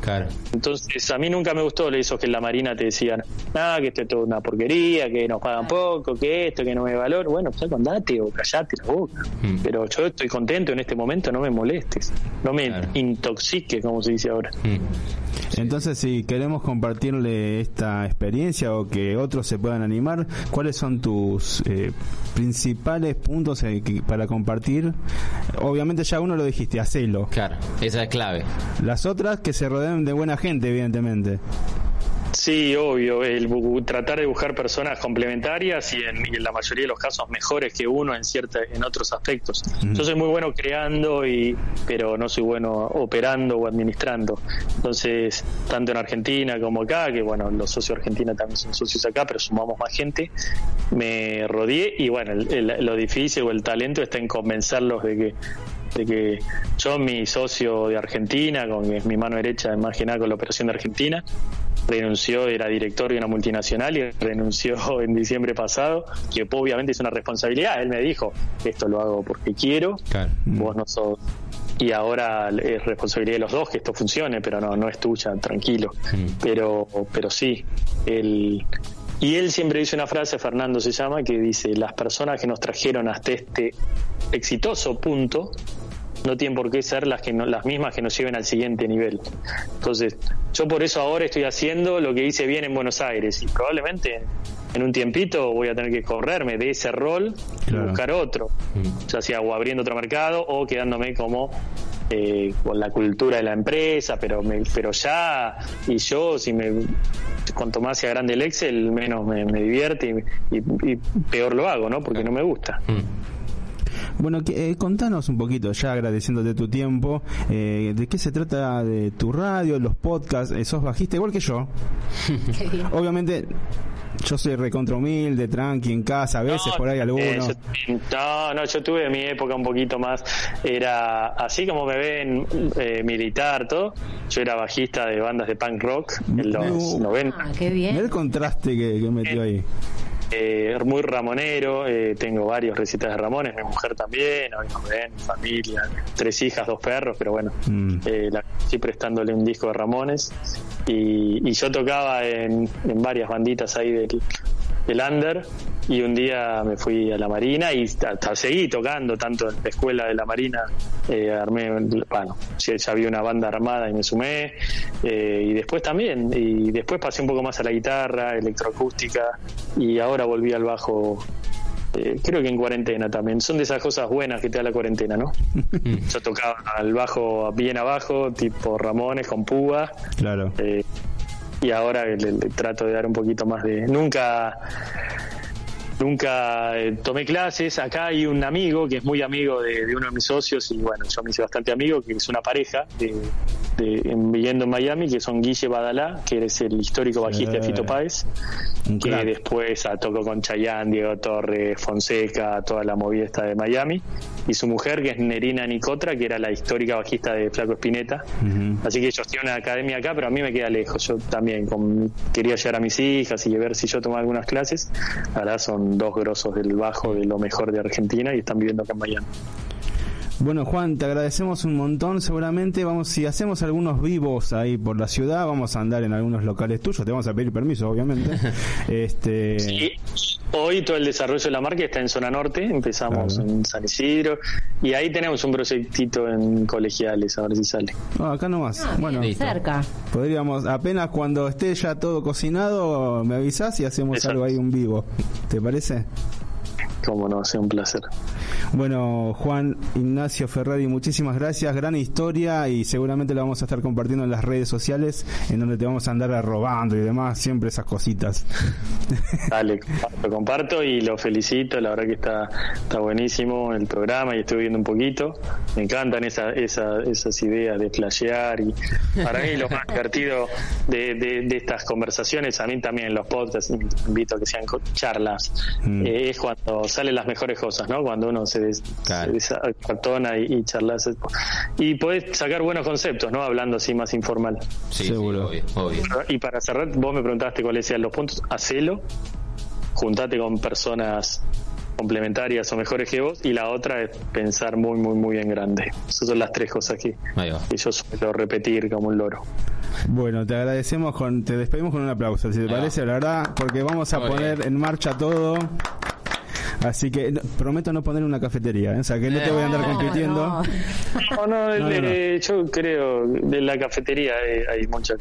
Claro. Entonces, a mí nunca me gustó eso que en la Marina te decían, ah, que esto es toda una porquería, que nos pagan poco, que esto, que no me valor. Bueno, pues andate o callate la boca. Mm. Pero yo estoy contento en este momento, no me molestes, no me Claro. intoxiques, como se dice ahora. Mm. Entonces, si queremos compartirle esta experiencia o que otros se puedan animar, ¿cuáles son tus eh, principales puntos eh, para compartir? Obviamente ya uno lo dijiste, hacelo. Claro, esa es clave. Las otras que se de buena gente, evidentemente. Sí, obvio, el tratar de buscar personas complementarias y en, y en la mayoría de los casos mejores que uno en cierta, en otros aspectos. Yo soy muy bueno creando y pero no soy bueno operando o administrando. Entonces, tanto en Argentina como acá, que bueno, los socios argentinos también son socios acá, pero sumamos más gente, me rodeé y bueno, el- el- lo difícil o el talento está en convencerlos de que de que yo, mi socio de Argentina, con es mi mano derecha más que nada con la operación de Argentina, renunció, era director de una multinacional y renunció en diciembre pasado, que obviamente es una responsabilidad. Él me dijo, esto lo hago porque quiero, Claro. vos no sos... Y ahora es responsabilidad de los dos que esto funcione, pero no, no es tuya, tranquilo. Pero, pero sí, él... Y él siempre dice una frase, Fernando se llama, que dice, las personas que nos trajeron hasta este exitoso punto no tienen por qué ser las que no- las mismas que nos lleven al siguiente nivel. Entonces, yo por eso ahora estoy haciendo lo que hice bien en Buenos Aires y probablemente en un tiempito voy a tener que correrme de ese rol y buscar otro, ya sea o abriendo otro mercado o quedándome como eh, con la cultura de la empresa, pero me, pero ya y yo si me cuanto más sea grande el Excel menos me, me divierte y, y- y peor lo hago, ¿no? Porque no me gusta. Bueno, que, eh, contanos un poquito, ya agradeciéndote tu tiempo, eh, de qué se trata de tu radio, los podcasts, eh, sos bajista igual que yo. Obviamente, yo soy recontra humilde, tranqui, en casa, a veces No, por ahí alguno. eh, yo- no, no, yo tuve mi época un poquito más, era así como me ven eh, militar, todo, yo era bajista de bandas de punk rock en los No. 90. Ah, qué bien. el contraste que, que metió ahí. Eh, muy ramonero, eh, tengo varios recitas de Ramones, mi mujer también, mi familia, tres hijas, dos perros, pero bueno, Mm. eh, la, prestándole un disco de Ramones y, y yo tocaba en, en varias banditas ahí del, del under y un día me fui a la Marina y hasta seguí tocando tanto en la escuela de la Marina eh, armé bueno ya, había una banda armada y me sumé eh, y después también y después pasé un poco más a la guitarra electroacústica y ahora volví al bajo eh, creo que en cuarentena también son de esas cosas buenas que te da la cuarentena no yo tocaba al bajo bien abajo tipo Ramones con púa Claro. y ahora le, le trato de dar un poquito más de nunca nunca eh, tomé clases acá hay un amigo que es muy amigo de, de uno de mis socios y bueno yo me hice bastante amigo que es una pareja de, de- en- viviendo en Miami que son Guille Badalá que es el histórico bajista de Fito Páez que crack. después ah, tocó con Chayanne, Diego Torres, Fonseca, toda la movida esta de Miami, y su mujer que es Nerina Nicotra, que era la histórica bajista de Flaco Espineta. Así que ellos tienen una academia acá, pero a mí me queda lejos. Yo también con- quería llevar a mis hijas y ver si yo tomaba algunas clases. Ahora son dos grosos del bajo de lo mejor de Argentina y están viviendo acá en Miami. Bueno, Juan, te agradecemos un montón. Seguramente vamos, si hacemos algunos vivos ahí por la ciudad, vamos a andar en algunos locales tuyos. Te vamos a pedir permiso, obviamente. este, Y hoy todo el desarrollo de la marca está en zona norte, empezamos Claro. en San Isidro y ahí tenemos un proyectito en colegiales, a ver si sale. no, acá nomás. Ah, bueno, bien, cerca. podríamos, apenas cuando esté ya todo cocinado, me avisás y hacemos Exacto. algo ahí, un vivo. ¿Te parece? Cómo no, sea un placer. Bueno, Juan Ignacio Ferrari, muchísimas gracias. Gran historia y seguramente la vamos a estar compartiendo en las redes sociales, en donde te vamos a andar robando y demás, siempre esas cositas. Dale, lo comparto y lo felicito, la verdad que está, está buenísimo el programa y estoy viendo un poquito. Me encantan esa, esa- esas ideas de flashear y para mí lo más divertido de, de- de estas conversaciones, a mí también en los podcasts invito a que sean charlas, Mm. eh, es cuando salen las mejores cosas, ¿no? Cuando uno se, des, Claro. se descartona y, y charlas. Y podés sacar buenos conceptos, ¿no? Hablando así más informal. Sí, sí, Seguro. obvio, obvio. Y para cerrar, vos me preguntaste cuáles eran los puntos. Hacelo, juntate con personas complementarias o mejores que vos. Y la otra es pensar muy, muy, muy en grande. Esas son las tres cosas que, que yo suelo repetir como un loro. Bueno, te agradecemos, con, te despedimos con un aplauso, si te Ahí va. parece, la verdad, porque vamos a Muy poner bien. en marcha todo. Así que no- prometo no poner una cafetería, ¿eh? o sea que no te voy a andar No, compitiendo. no. No, no, No, no, eh, yo creo de la cafetería eh, hay mucha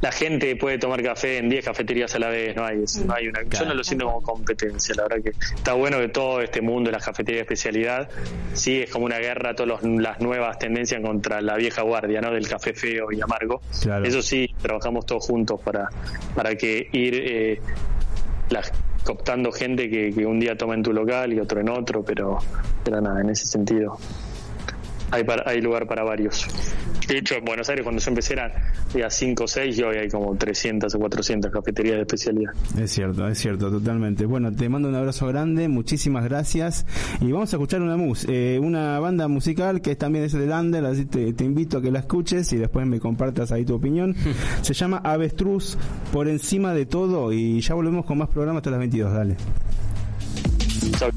la gente puede tomar café en 10 cafeterías a la vez, no hay, eso, no hay una, yo no lo siento como competencia, la verdad que está bueno que todo este mundo de las cafeterías de especialidad, sí es como una guerra, todas los- las nuevas tendencias contra la vieja guardia, ¿no? Del café feo y amargo. Claro. Eso sí, trabajamos todos juntos para, para que ir eh, las, cooptando gente que, que un día toma en tu local y otro en otro, pero, pero nada, en ese sentido hay, para- hay lugar para varios. De hecho, en Buenos Aires cuando yo empecé eran ya 5 o 6 y hoy hay como 300 o 400 cafeterías de especialidad. Es cierto, es cierto, totalmente. Bueno, te mando un abrazo grande, muchísimas gracias. Y vamos a escuchar una mus eh, una banda musical que también es de Lander, así te, te invito a que la escuches y después me compartas ahí tu opinión. Se llama Avestruz por encima de todo y ya volvemos con más programas hasta las 22, dale. Chau.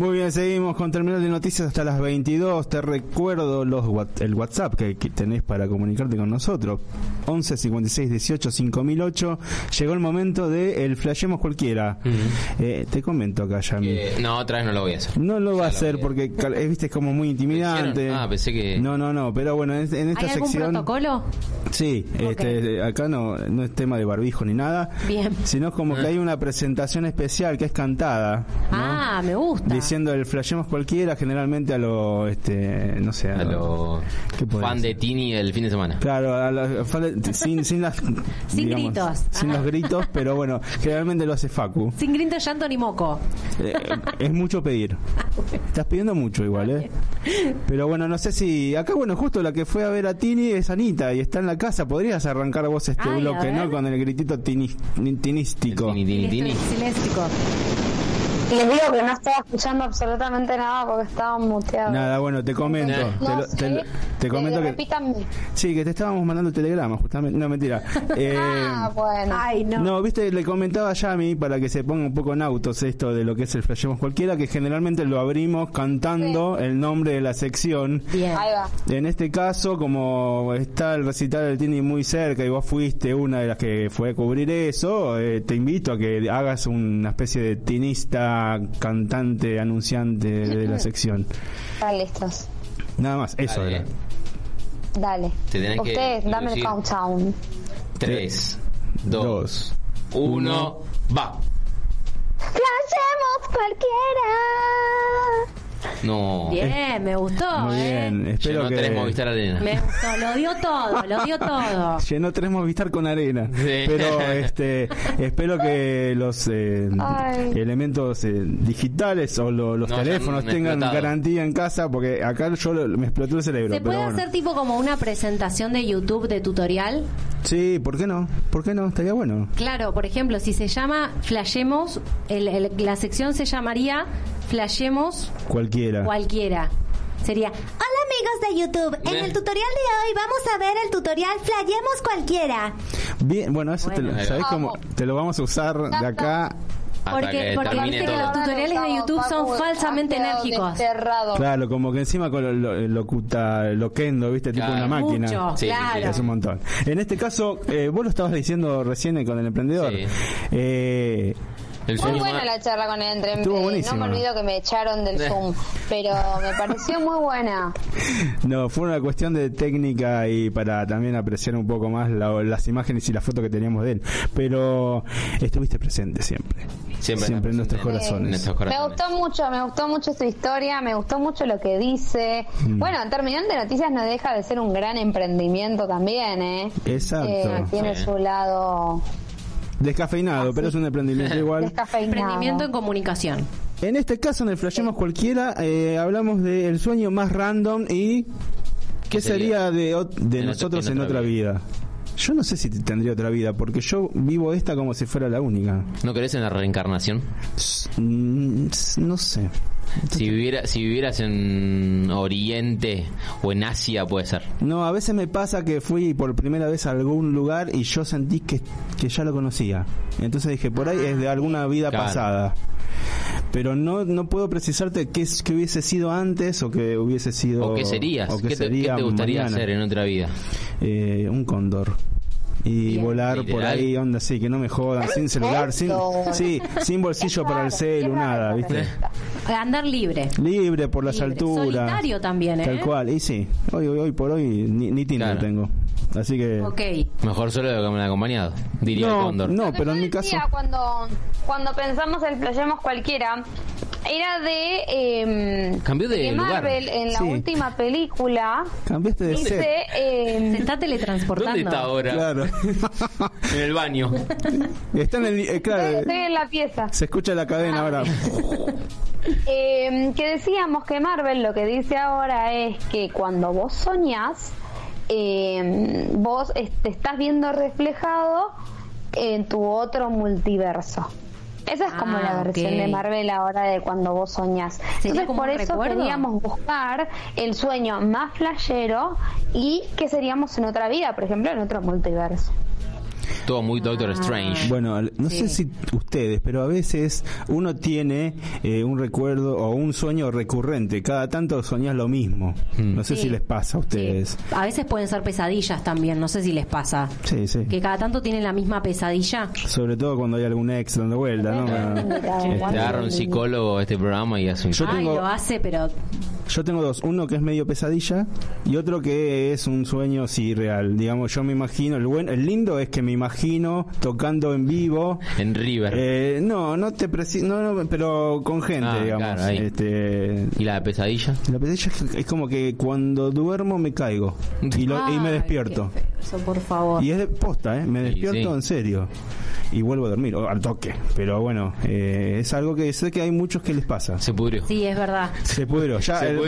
Muy bien, seguimos con Terminal de Noticias hasta las 22. Te recuerdo los, el WhatsApp que, que tenés para comunicarte con nosotros. 11 56 18 5008. Llegó el momento de el flashemos cualquiera. Eh, te comento acá, Yami. Eh, no, otra vez no lo voy a hacer. No lo va a Ya hacer a- porque cal- es, viste, es como muy intimidante. Ah, pensé que- No, no, no, pero bueno, en, en esta ¿Hay algún sección. protocolo? Sí, este, acá no, no es tema de barbijo ni nada. Bien. Sino es como que hay una presentación especial que es cantada. ¿no? Ah, me gusta. Diciendo el flashemos cualquiera, generalmente a lo, este, no sé, A lo ¿qué podés fan de Tini el fin de semana. Claro, a fan de- sin, sin las. Sin gritos. Sin los gritos, pero bueno, generalmente lo hace Facu. Sin grito, llanto ni moco. Eh, es mucho pedir. Estás pidiendo mucho igual, ¿eh? Pero bueno, no sé si. Acá, bueno, justo la que fue a ver a Tini es Anita y está en la casa. Podrías arrancar vos este Ay, a bloque. ¿no? Con el gritito tinis- tinístico. Tini, Tini, Tini. Les digo que no estaba escuchando absolutamente nada porque estaba muteado. Nada, bueno, te comento. No Te, lo- sé. te lo- te comento que. Repítanme. Sí, que te estábamos mandando telegrama, justamente. No, mentira. Eh, ah, bueno. Ay, no. No, viste, le comentaba a Yami para que se ponga un poco en autos esto de lo que es el Flashemos Cualquiera, que generalmente lo abrimos cantando el nombre de la sección. Bien. Ahí va. En este caso, como está el recital del Tini muy cerca y vos fuiste una de las que fue a cubrir eso, eh, te invito a que hagas una especie de tinista, cantante, anunciante de la sección. Están listos. Nada más, eso Dale. era. Dale. Te tenés que Ustedes, dame el countdown. 3, Dos, 2, 1, va. ¡Flashemos cualquiera! No. Bien, me gustó. Muy ¿eh? bien, espero Llenó que... tres Movistar Arena. Me gustó, lo dio todo, lo dio todo. Llenó tres Movistar con arena. Sí. Pero este, espero que los eh, elementos eh, digitales o lo- los No teléfonos tengan explotado. garantía en casa, porque acá yo lo- me explotó el cerebro. ¿Se pero puede bueno. hacer tipo como una presentación de YouTube de tutorial? Sí, ¿por qué no? ¿Por qué no? Estaría bueno. Claro, por ejemplo, si se llama Flashemos, el- el- la sección se llamaría Flashemos Cualquiera. cualquiera. Sería, Hola amigos de YouTube, en el tutorial de hoy vamos a ver el tutorial Flayemos cualquiera. Bien, bueno, eso Bueno. te lo, ¿sabés cómo? Te lo vamos a usar de acá. Porque, que porque viste que los tutoriales de YouTube son falsamente enérgicos. Desterrado. Claro, como que encima con lo, lo, locuta, loquendo, ¿viste? Tipo Claro. una máquina. Mucho, sí. claro. Es un montón. En este caso, eh, vos lo estabas diciendo recién con el emprendedor. Sí. Eh, El Muy buena la charla con el entre Estuvo No me olvido que me echaron del Eh. Zoom, pero me pareció muy buena. No, fue una cuestión de técnica y para también apreciar un poco más la- las imágenes y la foto que teníamos de él. Pero estuviste presente siempre. Siempre, Siempre en nuestros corazones. En nuestros Me gustó mucho, me gustó mucho su historia, me gustó mucho lo que dice. Mm. Bueno, Terminante Noticias no deja de ser un gran emprendimiento también, ¿eh? Exacto. Eh, tiene Sí. su lado Descafeinado, pero es un emprendimiento igual. Emprendimiento en comunicación. En este caso, en el Flashemos Cualquiera, eh, hablamos del sueño más random y qué ¿Qué sería sería? de, de En nosotros otra- en otra vida. Yo no sé si tendría otra vida, porque yo vivo esta como si fuera la única. ¿No crees en la reencarnación? Mm, No sé. Si, viviera, si vivieras en Oriente o en Asia, puede ser. No, a veces me pasa que fui por primera vez a algún lugar y yo sentí que, que ya lo conocía. Entonces dije, por ahí es de alguna vida Claro. pasada. Pero no no puedo precisarte qué, es- qué hubiese sido antes o que hubiese sido... ¿O qué serías? o qué ¿Qué, te, sería qué te gustaría mañana. hacer en otra vida? Eh, un cóndor. Y Bien. volar por Literal. ahí, onda así, que no me jodan, sin celular, sin, sí, sin bolsillo para el celu, nada, ¿viste? Andar libre. Libre por las Libre. alturas. Solitario también, ¿eh? Tal cual, y sí, hoy, hoy, hoy por hoy ni, ni Tinder Claro. tengo. Así que... Ok. Mejor solo que me acompañado, diría el No, cóndor. no, Lo que pero yo en mi caso... cuando, cuando pensamos en Playemos Cualquiera, era de, eh, Cambió de que lugar. Marvel en la Sí. última película Cambiaste de dice... eh, Se está teletransportando. ¿Dónde está ahora? Claro. En el baño. Está en el... eh, claro, estoy en la pieza. se escucha la cadena ahora. Eh, que decíamos que Marvel lo que dice ahora es que cuando vos soñás, eh, vos te estás viendo reflejado en tu otro multiverso. Esa es como Ah, la versión ok. de Marvel ahora de cuando vos soñás. ¿Sería Entonces por eso recuerdo? queríamos buscar el sueño más flashero y que seríamos en otra vida, por ejemplo, en otro multiverso. Todo muy Doctor Strange. Bueno, no sé si ustedes, pero a veces uno tiene eh, un recuerdo o un sueño recurrente. Cada tanto soñás lo mismo. No sé Sí. si les pasa a ustedes. A veces pueden ser pesadillas también, no sé si les pasa. Sí, sí. Que cada tanto tienen la misma pesadilla. Sobre todo cuando hay algún ex dando vuelta, ¿no? Te agarra un psicólogo a este programa y hace un Yo Ay, tengo- lo hace, pero Yo tengo dos, uno que es medio pesadilla y otro que es un sueño sí real. Digamos, yo me imagino, el buen, el lindo es que me imagino tocando en vivo. en River. Eh, no, no te preci- no, no, pero con gente, Ah, digamos. claro, ahí. Este, ¿Y la pesadilla? la pesadilla es, es como que cuando duermo me caigo y, lo- y me despierto. feo Eso, por favor. Y es de posta, ¿eh? Me Sí, despierto sí. en serio. Y vuelvo a dormir, o al toque. Pero bueno, eh, es algo que sé que hay muchos que les pasa. Se pudrió. Sí, es verdad. Se pudrió. Ya Se el-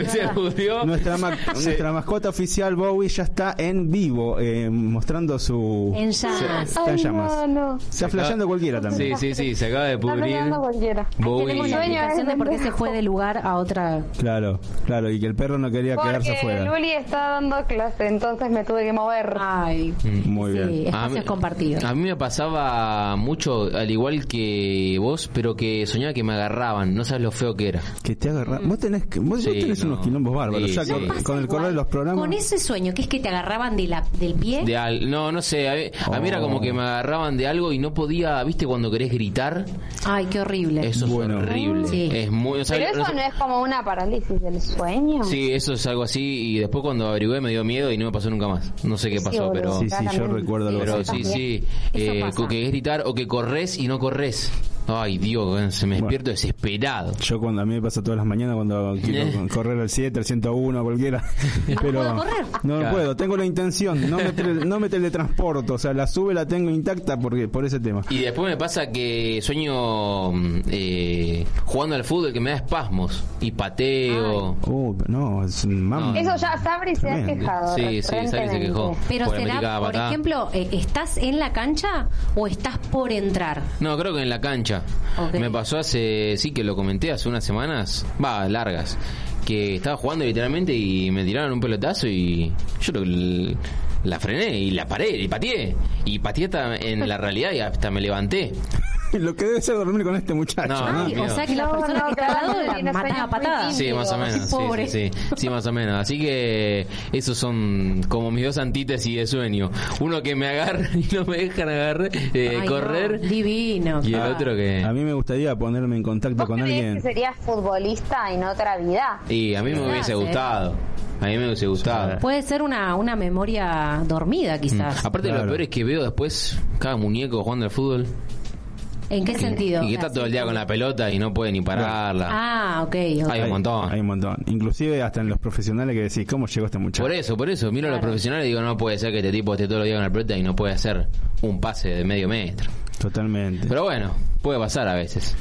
nuestra, ma- nuestra mascota oficial Bowie ya está en vivo eh, mostrando su... En llamas. Está en llamas. no. Está flasheando cualquiera también. Sí, sí, sí, se acaba de Está pudrir. cualquiera. Bowie. Tenemos la explicación de es por qué se fue de lugar a otra. Claro, claro, y que el perro no quería quedarse Porque afuera. Luli está dando clase, entonces me tuve que mover. Ay, Muy sí, bien. A espacios mí- compartidos. A mí me pasaba mucho, al igual que vos, pero que soñaba que me agarraban. No sabes lo feo que era. Que te agarra... Vos tenés, que- vos, vos Sí, tenés no. unos quilombos bárbaros. Sí, ya sí. con, con el correr de los programas... Con ese sueño, que es que te agarraban de la, del pie. De al- no, no sé. A mí, a mí era como que me agarraban de algo y no podía, ¿viste? Cuando querés gritar. Ay, qué horrible. Eso Bueno. es horrible. Sí. Es muy. o sea, Pero eso no es como una parálisis del sueño. Sí, eso es algo así. Y después cuando averigué me dio miedo y no me pasó nunca más. No sé qué Sí, pasó, pero. Sí, sí, yo recuerdo algo Pero sí, sí. Eh, que es gritar o que corres y no corres. Ay, Dios, se me Bueno. despierto desesperado. Yo cuando a mí me pasa todas las mañanas cuando quiero Eh. correr al 7, al 101, cualquiera. Pero puedo correr? no Claro. puedo, tengo la intención, no me, tele- no me teletransporto, o sea, la sube la tengo intacta porque por ese tema. Y después me pasa que sueño mm, eh, jugando al fútbol que me da espasmos y pateo. Uh, no, es un mamá. Eso ya Sabri se ha quejado. Sí, sí, Sari se quejó. Pero será, por ejemplo, eh, ¿estás en la cancha o estás por entrar? No, creo que en la cancha. Me pasó hace, sí que lo comenté hace unas semanas, va, largas, que estaba jugando literalmente y me tiraron un pelotazo y yo creo que l- la frené y la paré y pateé. Y pateé hasta en la realidad y hasta me levanté. Lo que debe ser dormir con este muchacho. No, ¿no? Ay, o sea que la No, persona no, que está al lado la a patadas. Sí, más o menos. Sí, Pobre. sí, sí, sí, más o menos. Así que esos son como mis dos antítesis de sueño. Uno que me agarra y no me dejan agarrar, eh, Ay, correr. no, divino. Y el claro. otro que... A mí me gustaría ponerme en contacto ¿Vos con alguien. que serías futbolista en otra vida? Y a mí me hubiese gustado. A mí me hubiese gustado. Puede ser una, una memoria dormida, quizás. Mm. Aparte Claro. lo peor es que veo después cada muñeco jugando al fútbol ¿En qué sentido? y que está todo el día con la pelota y no puede ni pararla. Ah, ok. ok. Hay un montón. Hay un montón. Inclusive hasta en los profesionales que decís, ¿cómo llegó este muchacho? Por eso, por eso, miro a los profesionales y digo, no puede ser que este tipo esté todos los días con la pelota y no puede hacer un pase de medio metro. Totalmente. Pero bueno, puede pasar a veces.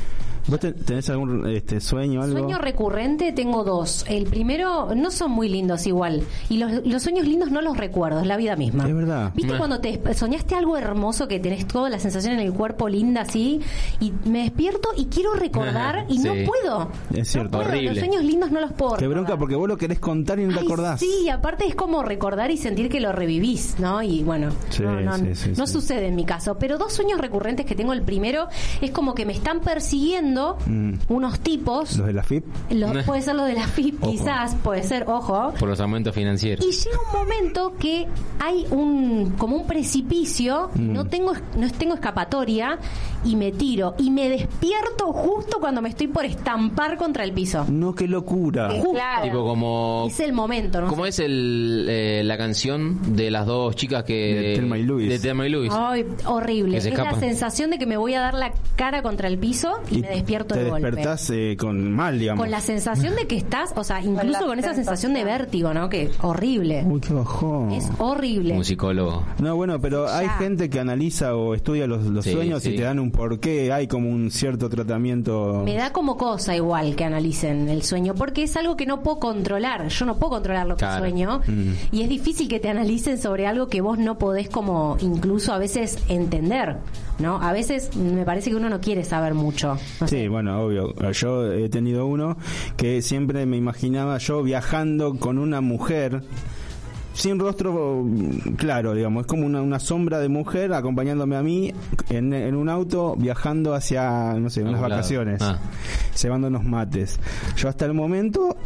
¿Vos te- tenés algún este, sueño algo? Sueño recurrente tengo dos. El primero no son muy lindos igual. Y los, los sueños lindos no los recuerdo, es la vida misma. Es verdad. ¿Viste cuando te soñaste algo hermoso que tenés toda la sensación en el cuerpo linda así? Y me despierto y quiero recordar y no puedo. Es cierto. No puedo, Horrible. Los sueños lindos no los puedo Qué bronca recordar. porque vos lo querés contar y no te acordás. Sí, aparte es como recordar y sentir que lo revivís, ¿no? Y bueno, Sí, no, no, sí, sí, no sí. sucede en mi caso. Pero dos sueños recurrentes que tengo. El primero es como que me están persiguiendo Mm. unos tipos. Los de la FIP. Los- puede ser lo de la FIP, Ojo. quizás, puede ser, ojo. Por los aumentos financieros. Y llega un momento que hay un como un precipicio, y Mm. no tengo no tengo escapatoria y me tiro y me despierto justo cuando me estoy por estampar contra el piso. No, qué locura. Justo. Claro. Tipo como... Es el momento, ¿no? ¿Cómo es el, eh, la canción de las dos chicas que... De Thelma y Louise. De Thelma y Louise. Ay, horrible. Que se Es la sensación de que me voy a dar la cara contra el piso y, me despierto te de golpe. despertás eh, con mal, digamos. Con la sensación de que estás, o sea, incluso con esa sensación de vértigo, ¿no? Que horrible. Uy, qué bajón. Es horrible. Un psicólogo. No, bueno, pero hay gente que analiza o estudia los, los Sí, sueños sí. y te dan un porqué, hay como un cierto tratamiento. Me da como cosa igual que analicen el sueño, porque es algo que no puedo controlar. Yo no puedo controlar lo que Claro. sueño. Mm. Y es difícil que te analicen sobre algo que vos no podés como incluso a veces entender, ¿no? A veces me parece que uno no quiere saber mucho. No sé. Sí, bueno, obvio. Yo he tenido uno que siempre me imaginaba yo viajando con una mujer sin rostro claro, digamos, es como una, una sombra de mujer acompañándome a mí en, en un auto viajando hacia, no sé, unas vacaciones, Ah. llevando unos mates. Yo hasta el momento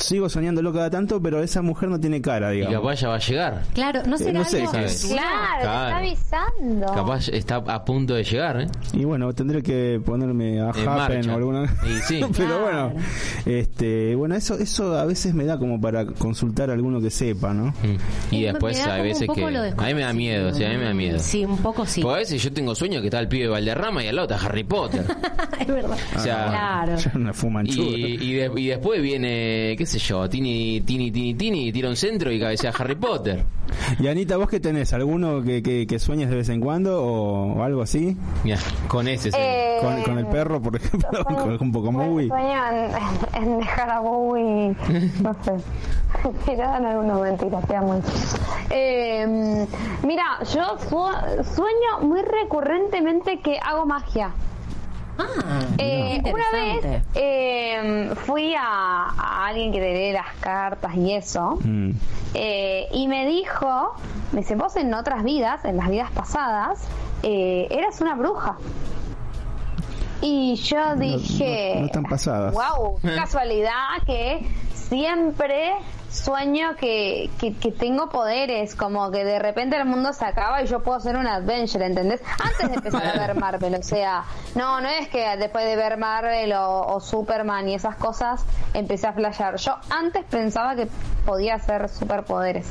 sigo soñándolo cada tanto, pero esa mujer no tiene cara, Y digamos. capaz ya va a llegar. Claro, no Eh, no sé, algo. Claro, está avisando. Capaz está a punto de llegar, ¿eh? Y bueno, tendré que ponerme a En Happen marcha. o alguna. Y sí. Pero bueno, este, bueno, eso, eso a veces me da como para consultar a alguno que sepa, ¿no? Mm. Y Me después hay veces que... A mí me da miedo, sí, a mí me da miedo. Sí, un poco sí. Porque a veces yo tengo sueño que está el pibe de Valderrama y al lado está Harry Potter. es verdad. O sea, Claro. Ya una fumanchuda. Y, y, de- y después viene, qué sé yo, Tini, Tini, Tini, Tini, tira un centro y cabecea Harry Potter. Y Anita, ¿vos qué tenés? ¿Alguno que, que, que sueñes de vez en cuando o, o algo así? Mira, con ese sí. Eh, Con, con el perro, por ejemplo, con, un poco Mowie. Sueño en, en dejar a Bowie, no sé. Tirada en alguna mentira, queda muy. Eh, mira, yo su- sueño muy recurrentemente que hago magia. Ah, Eh, qué una vez eh, fui a, a alguien que te lee las cartas y eso, Mm. eh, y me dijo, me dice, vos en otras vidas, en las vidas pasadas, eh, eras una bruja. Y yo dije, no tan pasadas. wow, qué casualidad que siempre sueño que, que, que tengo poderes, como que de repente el mundo se acaba y yo puedo ser un adventure, ¿entendés? Antes de empezar a ver Marvel, o sea, no, no es que después de ver Marvel o, o Superman y esas cosas empecé a flashear. Yo antes pensaba que podía hacer superpoderes.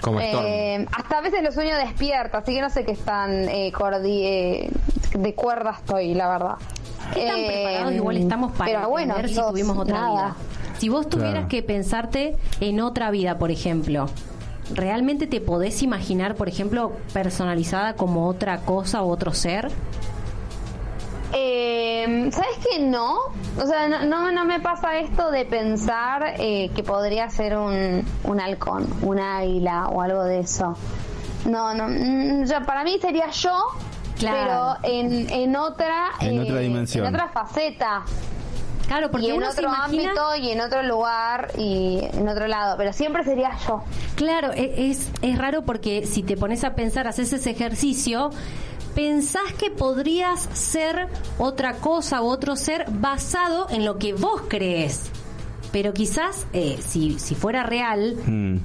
Como. Eh, hasta a veces lo sueño despierta, así que no sé qué tan eh, eh, de cuerda estoy, la verdad. ¿Qué tan Eh, preparados igual estamos para pero bueno, si tuvimos otra nada. vida? Si vos tuvieras Claro. que pensarte en otra vida, por ejemplo, ¿realmente te podés imaginar, por ejemplo, personalizada como otra cosa o otro ser? Eh, ¿Sabes que no? O sea, no, no, no me pasa esto de pensar eh, que podría ser un, un halcón, un águila o algo de eso. No, no, mm, ya para mí sería yo, Claro. pero en, en otra eh, En otra dimensión. en otra faceta. Claro, porque y en uno se otro imagina... ámbito y en otro lugar y en otro lado, pero siempre sería yo. Claro, e- es, es raro porque si te pones a pensar, haces ese ejercicio, pensás que podrías ser otra cosa u otro ser basado en lo que vos crees. Pero quizás, eh, si, si fuera real, Mm.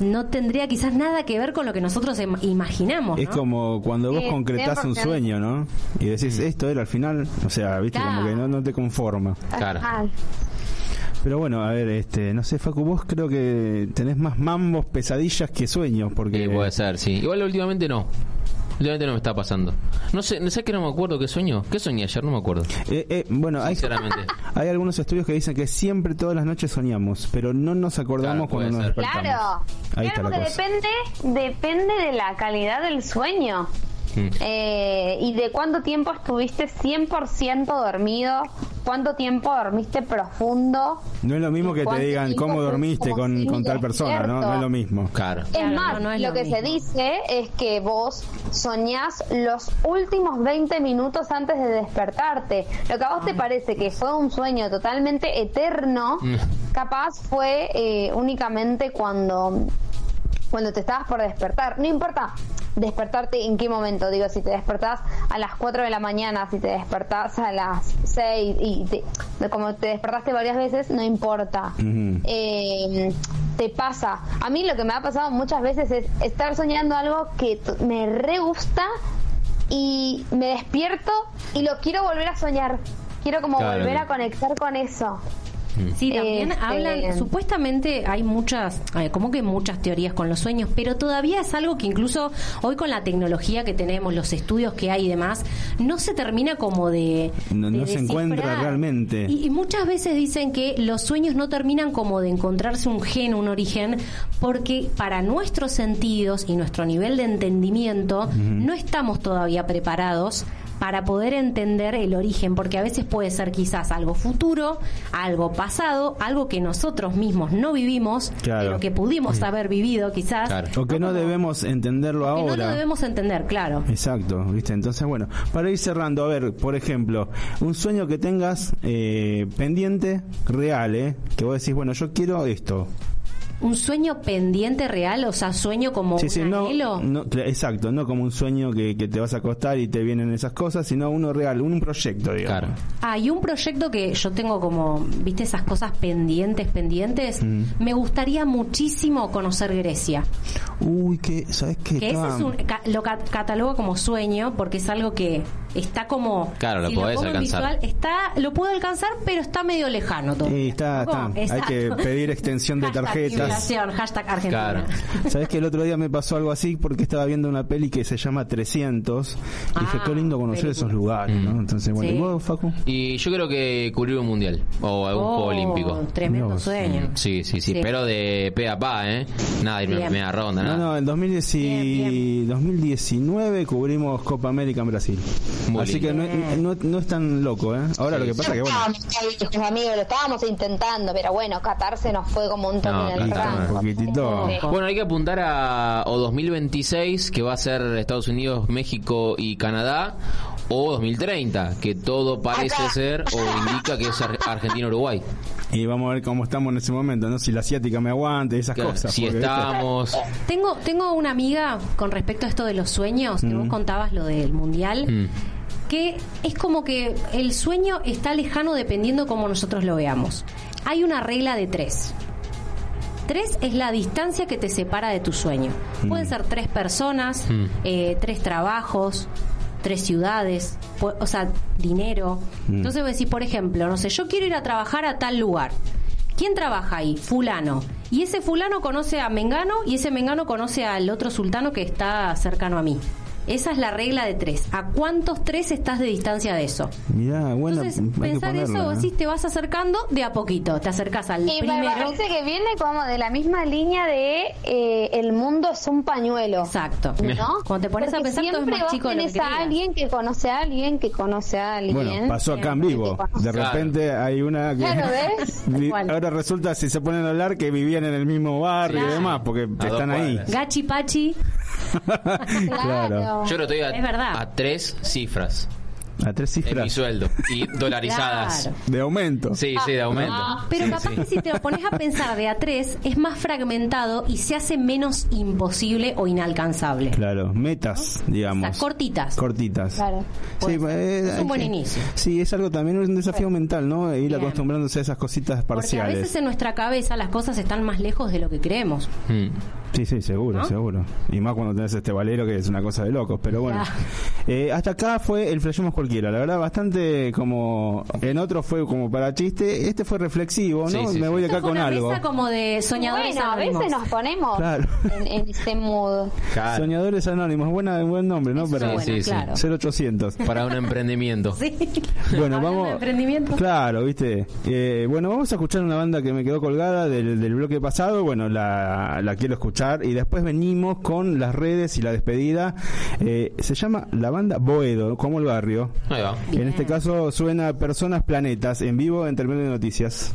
No tendría quizás nada que ver con lo que nosotros im- imaginamos. Es como cuando vos Sí, concretás un 100%. sueño, ¿no? Y decís, esto era al final, o sea, viste, como que no, no te conforma. Claro. Pero bueno, a ver, este, no sé, Facu, vos creo que tenés más mambos, pesadillas que sueños, porque... Sí, puede ser, sí. Igual últimamente no. Últimamente no me está pasando. No sé, no sé que no me acuerdo qué sueño. ¿Qué soñé ayer? No me acuerdo. Eh, eh, bueno, hay, Sinceramente. hay algunos estudios que dicen que siempre todas las noches soñamos, pero no nos acordamos Claro, cuando nos ser. despertamos. Claro, Ahí claro está la porque cosa. depende, depende de la calidad del sueño. Mm. Eh, y de cuánto tiempo estuviste 100% dormido, cuánto tiempo dormiste profundo. No es lo mismo ¿Y que te digan cómo dormiste con, tal persona, ¿no? No es lo mismo. Claro. Claro, es más, no, no es lo, lo que se dice es que vos soñás los últimos 20 minutos antes de despertarte. Lo que a vos te parece que fue un sueño totalmente eterno, Mm. capaz fue eh, únicamente cuando cuando te estabas por despertar. No importa despertarte en qué momento, digo, si te despertás a las 4 de la mañana, si te despertás a las 6 y te- como te despertaste varias veces, no importa. Eh, te pasa. A mí lo que me ha pasado muchas veces es estar soñando algo que me re gusta y me despierto y lo quiero volver a soñar. Quiero como Claro. volver a conectar con eso. Sí, también Este- hablan, supuestamente hay muchas, eh, como que muchas teorías con los sueños, pero todavía es algo que incluso hoy con la tecnología que tenemos, los estudios que hay y demás, no se termina como de... No- de no se encuentra realmente. Y, y muchas veces dicen que los sueños no terminan como de encontrarse un gen, un origen, porque para nuestros sentidos y nuestro nivel de entendimiento no estamos todavía preparados para poder entender el origen, porque a veces puede ser quizás algo futuro, algo pasado, algo que nosotros mismos no vivimos, Claro. pero que pudimos haber vivido quizás, Claro. O que no debemos entenderlo que no ahora. lo debemos entender, claro. Exacto, ¿viste? Entonces, bueno, para ir cerrando, a ver, por ejemplo, un sueño que tengas eh, pendiente, real, ¿eh? Que vos decís, bueno, yo quiero esto. Un sueño pendiente real, o sea, sueño como Sí, un sí, anhelo. no, exacto, no como un sueño que, que te vas a acostar y te vienen esas cosas, sino uno real, un proyecto, digamos. Ah, y un proyecto que yo tengo como, viste, esas cosas pendientes, pendientes. Mm. Me gustaría muchísimo conocer Grecia. Uy, que, ¿sabes qué? Que ese es un, ca- lo ca- catalogo como sueño porque es algo que está como. Claro, lo si podés alcanzar. visual, está, lo puedo alcanzar, pero está medio lejano todo. Sí, está, está. Hay que pedir extensión de Hashtag jubilación, hashtag Argentina. ¿Sabes que el otro día me pasó algo así porque estaba viendo una peli que se llama 300 y dije, qué lindo conocer esos lugares, ¿no? Entonces, bueno, Ah, Sí. ¿y vos, Facu? Y yo creo que cubrir un mundial o algún Oh, juego olímpico. Tremendo sueño. Sí, sí, sí, Sí. pero de pe a pa, ¿eh? Nada, irme Bien. media ronda, No, nada. no, en 2010 y 2019 cubrimos Copa América en Brasil. Muy Así que no, no, no es tan loco, ¿eh? Ahora lo que pasa que, bueno, Estábamos amigos, lo estábamos intentando, pero bueno, Qatar se nos fue como un toque No, en el Un poquitito. Bueno, hay que apuntar a o 2026, que va a ser Estados Unidos, México y Canadá, o 2030, que todo parece ser o indica que es Ar- Argentina-Uruguay. Y vamos a ver cómo estamos en ese momento, ¿no? Si la asiática me aguanta y esas Claro, cosas. si porque, ¿viste? estamos... Tengo, tengo una amiga con respecto a esto de los sueños, que Mm. vos contabas lo del mundial, Mm. que es como que el sueño está lejano dependiendo cómo nosotros lo veamos. Hay una regla de tres. Tres es la distancia que te separa de tu sueño. Mm. Pueden ser tres personas, Mm. eh, tres trabajos, tres ciudades, o sea, dinero. Mm. Entonces vos decís, por ejemplo, no sé, yo quiero ir a trabajar a tal lugar. ¿Quién trabaja ahí? Fulano. Y ese fulano conoce a Mengano y ese Mengano conoce al otro sultano que está cercano a mí. Esa es la regla de tres. ¿A cuántos tres estás de distancia de eso? Mirá, bueno, Entonces, pensar eso, ponerla, vos ¿eh? decís, te vas acercando de a poquito. Te acercas al Y me primero. parece que viene como de la misma línea de eh, el mundo es un pañuelo. Exacto. ¿No? Cuando te pones a Porque pensar, todo es siempre más vos chico de lo que tenés a alguien que conoce a alguien que conoce a alguien. Bueno, pasó acá en vivo. De Claro. repente hay una que Claro, ¿ves? ahora resulta si se ponen a hablar que vivían en el mismo barrio y Claro. demás, porque A están ahí. Gachi Pachi. Claro. Yo que estoy a, Es verdad. a tres cifras A tres en mi cifras sueldo y dolarizadas. Claro. de aumento. Sí, sí, de aumento. Pero Sí, capaz sí. que si te lo pones a pensar de a tres, es más fragmentado y se hace menos imposible o inalcanzable. Claro, metas, digamos. O sea, cortitas. Cortitas. Claro. Sí, Puede ser. eh, Es un buen que- inicio. Sí, es algo también, un desafío mental, ¿no? Ir Bien. acostumbrándose a esas cositas Porque a parciales. veces en nuestra cabeza las cosas están más lejos de lo que creemos. Mm. Sí, sí, seguro, ¿No? seguro. Y más cuando tenés este valero que es una cosa de locos. Pero bueno. Eh, hasta acá fue el Flashemos Cualquiera. La verdad, bastante como. En otro fue como para chiste. Este fue reflexivo, ¿no? Sí, sí, Me voy de acá fue con una algo. mesa como de soñadores Bueno, a veces nos ponemos Claro. en, mood. Claro. Soñadores Anónimos, buena, buen nombre, ¿no? Pero bueno, sí, sí. claro. 0800. Para un emprendimiento. Sí. Bueno, Hablando vamos. emprendimiento. Claro, viste. Eh, bueno, vamos a escuchar una banda que me quedó colgada del, del bloque pasado. Bueno, la, la quiero escuchar. Y después venimos con las redes y la despedida. Eh, se llama la banda Boedo, como el barrio. Ahí va. En este caso suena Personas Planetas en vivo en Terminal de Noticias.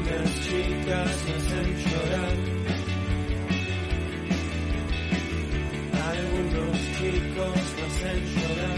Chicas me hacen llorar. Algunos chicos me hacen llorar.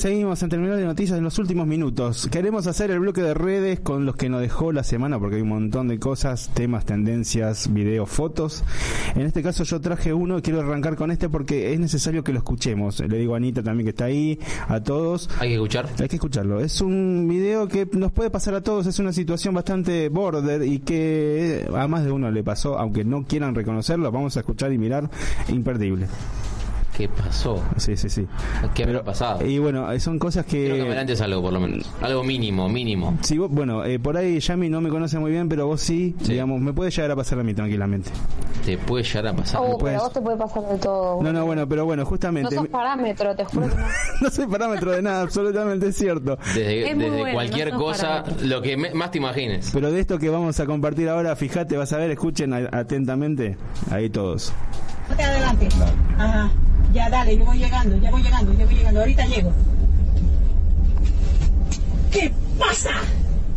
Seguimos en terminal de noticias en los últimos minutos. Queremos hacer el bloque de redes con los que nos dejó la semana porque hay un montón de cosas, temas, tendencias, videos, fotos. En este caso yo traje uno y quiero arrancar con este porque es necesario que lo escuchemos. Le digo a Anita también que está ahí, a todos. Hay que escuchar. Hay que escucharlo. Es un video que nos puede pasar a todos, es una situación bastante border y que a más de uno le pasó, aunque no quieran reconocerlo, vamos a escuchar y mirar, imperdible. ¿Qué pasó? Sí, sí, sí. ¿Qué habrá pasado? Y bueno, eh, son cosas que... Creo que me adelantes algo, por lo menos. Algo mínimo, mínimo. Sí, vos- bueno, eh, por ahí Yami no me conoce muy bien, pero vos sí, digamos, me puede llegar a pasar a mí tranquilamente. Te puede llegar a pasar. Oh, pero a vos te puede pasar de todo. No, no, bueno, pero bueno, No justamente... sos parámetro, te juro que no. no soy parámetro de nada, absolutamente es cierto. Desde, Es muy desde bueno, cualquier no cosa, parámetro. lo que me- más te imagines. Pero de esto que vamos a compartir ahora, fíjate, vas a ver, escuchen atentamente, ahí todos. Ponte adelante. Ajá. Ya, dale, yo voy llegando, ya voy llegando, ya voy llegando. Ahorita llego. ¿Qué pasa?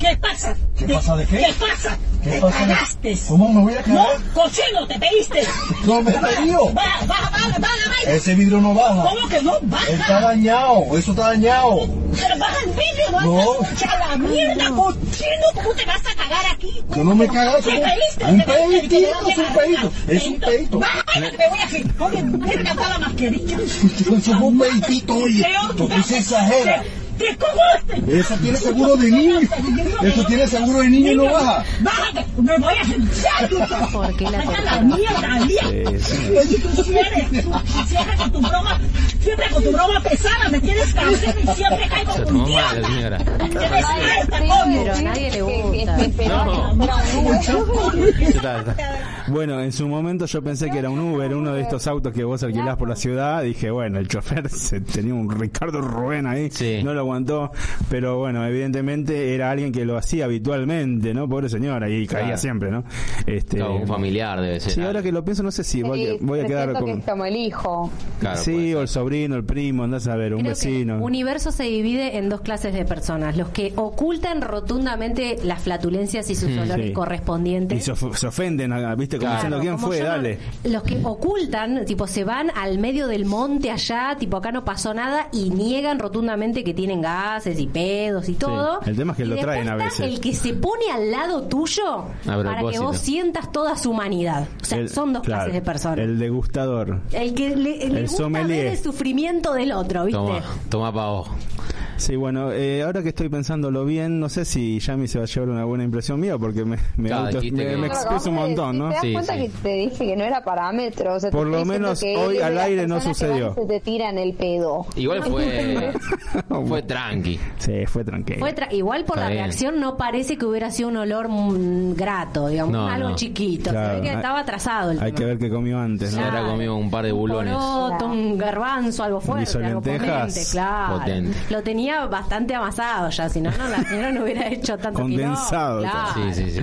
¿Qué pasa? ¿Qué pasa de qué? ¿Qué pasa? ¿Qué te pasa de- cagaste. ¿Cómo me voy a cagar? No, cochino, te pediste. No me he pedido. Baja, baja, baja, baja, baja. Ese vidrio no baja. ¿Cómo que no baja? Está dañado, eso está dañado. Pero baja el vidrio, no, No. escucha la mierda, cochino, ¿cómo te vas a cagar aquí? Yo no me cago, ¿Qué pediste? un pedito, ¿Qué es un pedito, es un pedito. Baja, te voy a decir. Oye, mira acá la mascarilla. Eso es un peditito, oye. Tú se exagera. ¿Qué cagaste? Eso tiene seguro de niño. Eso tiene seguro de niño y no baja. Bájate, me voy a sentar. ¿Por qué la la mierda, Lía. Sí, sí. Oye, tú siempre, tú siempre con tu broma, siempre con tu broma pesada, me tienes cansado y siempre caigo Se con tomó un mal la señora. Pero a nadie le gusta. Bueno, en su momento yo pensé que era un Uber, uno de estos autos que vos alquilás por la ciudad. Dije, bueno, el chofer se, tenía un Ricardo Rubén ahí, no lo aguantó. Pero bueno, evidentemente era alguien que lo hacía habitualmente, ¿no? Pobre señora, y caía Claro. siempre, ¿no? Este, Claro, un familiar debe ser. Sí, ahora que lo pienso, no sé si voy, a- voy a quedar que es como el hijo. sí, o el sobrino, el primo, andás a ver, un Creo que vecino. el universo se divide en dos clases de personas. Los que ocultan rotundamente las flatulencias y sus Mm, olores sí. Y correspondientes. se, of- se ofenden, a- ¿viste? Como Claro, diciendo, ¿quién como fue? no- Dale. Los que ocultan, tipo, se van al medio del monte allá, tipo, acá no pasó nada, y niegan rotundamente que tienen gases y pedos y todo. El tema es que Y lo traen a veces. El que se pone al lado tuyo para que vos sientas toda su humanidad. O sea, El- son dos claro, clases de personas. El degustador. El que le, le el gusta ver el sufrimiento del otro, ¿viste? Toma, toma pa' vos. Sí, bueno, eh, ahora que estoy pensándolo bien, no sé si Yami se va a llevar una buena impresión mía porque me, me, Claro, auto- me, que- me expreso un montón, ¿no? ¿Te das cuenta que te dije que no era parámetro? O sea, Por lo menos hoy al aire no sucedió. Se te tiran el pedo. Igual fue. fue tranqui. Sí, fue tranquilo. Fue tra- igual por Está la bien. reacción no parece que hubiera sido un olor mm, grato, digamos, No, algo no. chiquito. Claro, Se ve que estaba atrasado el Hay tema. que ver qué comió antes, Se ¿no? habrá comido un par de bulones. Poroto, un garbanzo, algo fuerte, algo lentejas potente, claro. potente. Lo tenía bastante amasado ya, si no, no la señora no hubiera hecho tanto Condensado. claro. Sí, sí, sí.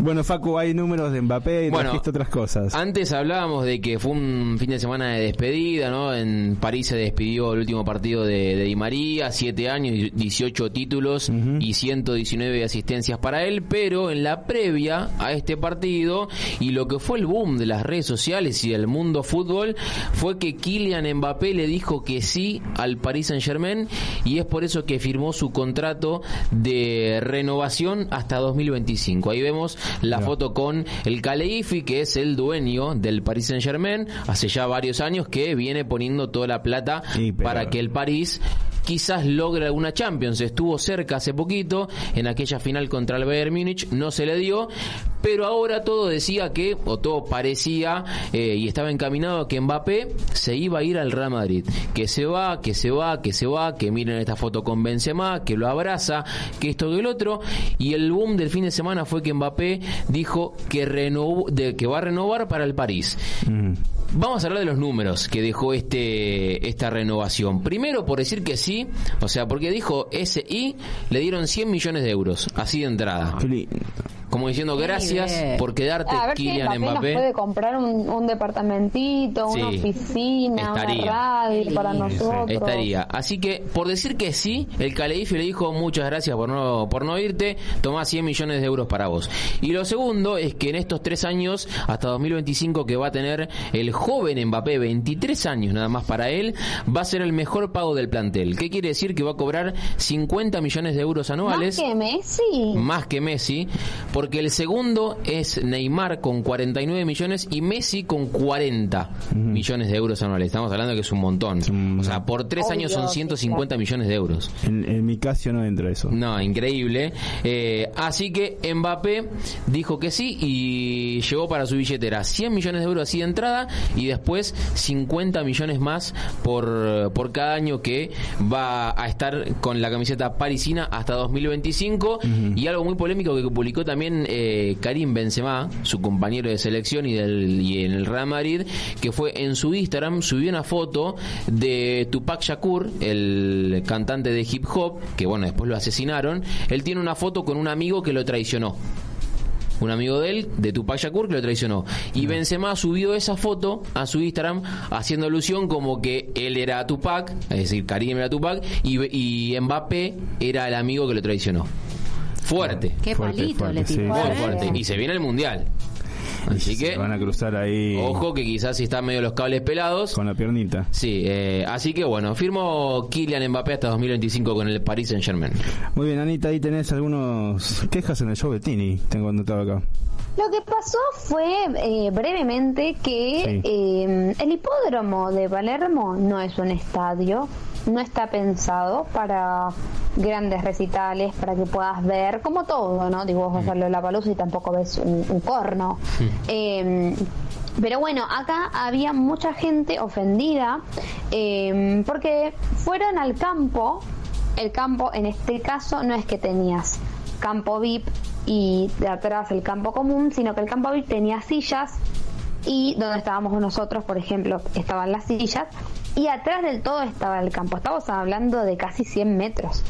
Bueno, Facu, hay números de Mbappé y Bueno, trajiste otras cosas. Antes hablábamos de que fue un fin de semana de despedida, ¿no? En París se despidió el último partido de, de Di María, siete años, y 18 títulos y 119 asistencias para él, pero en la previa a este partido y lo que fue el boom de las redes sociales y del mundo fútbol fue que Kylian Mbappé le dijo que sí al Paris Saint Germain y es por eso que firmó su contrato de renovación hasta 2025. Ahí vemos la foto con el Caleifi, que es el dueño del Paris Saint Germain, hace ya varios años que viene poniendo toda la plata para que el París quizás logre alguna Champions. Estuvo cerca hace poquito en aquella final contra el Bayern Múnich, no se le dio, pero ahora todo decía que, o todo parecía eh, y estaba encaminado a que Mbappé se iba a ir al Real Madrid. Que se va, que se va, que se va, que miren esta foto con Benzema, que lo abraza, que esto que el otro. Y el boom del fin de semana fue que Mbappé dijo que, renovó, que va a renovar para el París. Vamos a hablar de los números que dejó este esta renovación. Primero por decir que sí, o sea, porque dijo SI le dieron 100 millones de euros, así de entrada. Como diciendo gracias bien. por quedarte A ver si Kylian Mbappé, nos Mbappé. puede comprar un, un departamentito, una oficina, estaría. una radio para nosotros. Estaría. Así que, por decir que sí, el Caleifi le dijo muchas gracias por no, por no irte, toma 100 millones de euros para vos. Y lo segundo es que en estos tres años, hasta 2025 que va a tener el joven Mbappé, 23 años nada más para él, va a ser el mejor pago del plantel. ¿Qué quiere decir? Que va a cobrar 50 millones de euros anuales. Más que Messi. Más que Messi, porque el segundo es Neymar con 49 millones y Messi con 40 millones de euros anuales. Estamos hablando de que es un montón. O sea, por tres años son sí, 150 millones de euros. En, en mi caso no entra eso. No, increíble. Eh, así que Mbappé dijo que sí y llevó para su billetera 100 millones de euros así de entrada y después 50 millones más por, por cada año que va a estar con la camiseta parisina hasta 2025. Y algo muy polémico que publicó también eh, Karim Benzema, su compañero de selección y, del, y en el Real Madrid, que fue en su Instagram, subió una foto de Tupac Shakur, el cantante de hip hop, que bueno, después lo asesinaron. Él tiene una foto con un amigo que lo traicionó. Un amigo de él, de Tupac Shakur, que lo traicionó. Y Benzema subió esa foto a su Instagram haciendo alusión como que él era Tupac, es decir, Karim era Tupac, y, y Mbappé era el amigo que lo traicionó. Fuerte. Qué Fuerte, palito fuerte, le tiró, sí. Muy fuerte. Y se viene el Mundial. Así que... Van a cruzar ahí. Ojo que quizás si están medio los cables pelados. Con la piernita. Sí, eh, así que bueno, firmo Kylian Mbappé hasta 2025 con el Paris Saint Germain. Muy bien, Anita, ahí tenés algunos quejas en el show de Tini. Tengo anotado acá. Lo que pasó fue eh, brevemente que eh, el hipódromo de Palermo no es un estadio, no está pensado para grandes recitales, para que puedas ver, como todo, ¿no? Digo, vos vas a verlo la palusa y tampoco ves un, un corno. Eh, pero bueno, acá había mucha gente ofendida eh, porque fueron al campo. El campo, en este caso, no es que tenías campo VIP y de atrás el campo común, sino que el campo VIP tenía sillas y donde estábamos nosotros, por ejemplo, estaban las sillas y atrás del todo estaba el campo. Estamos hablando de casi 100 metros.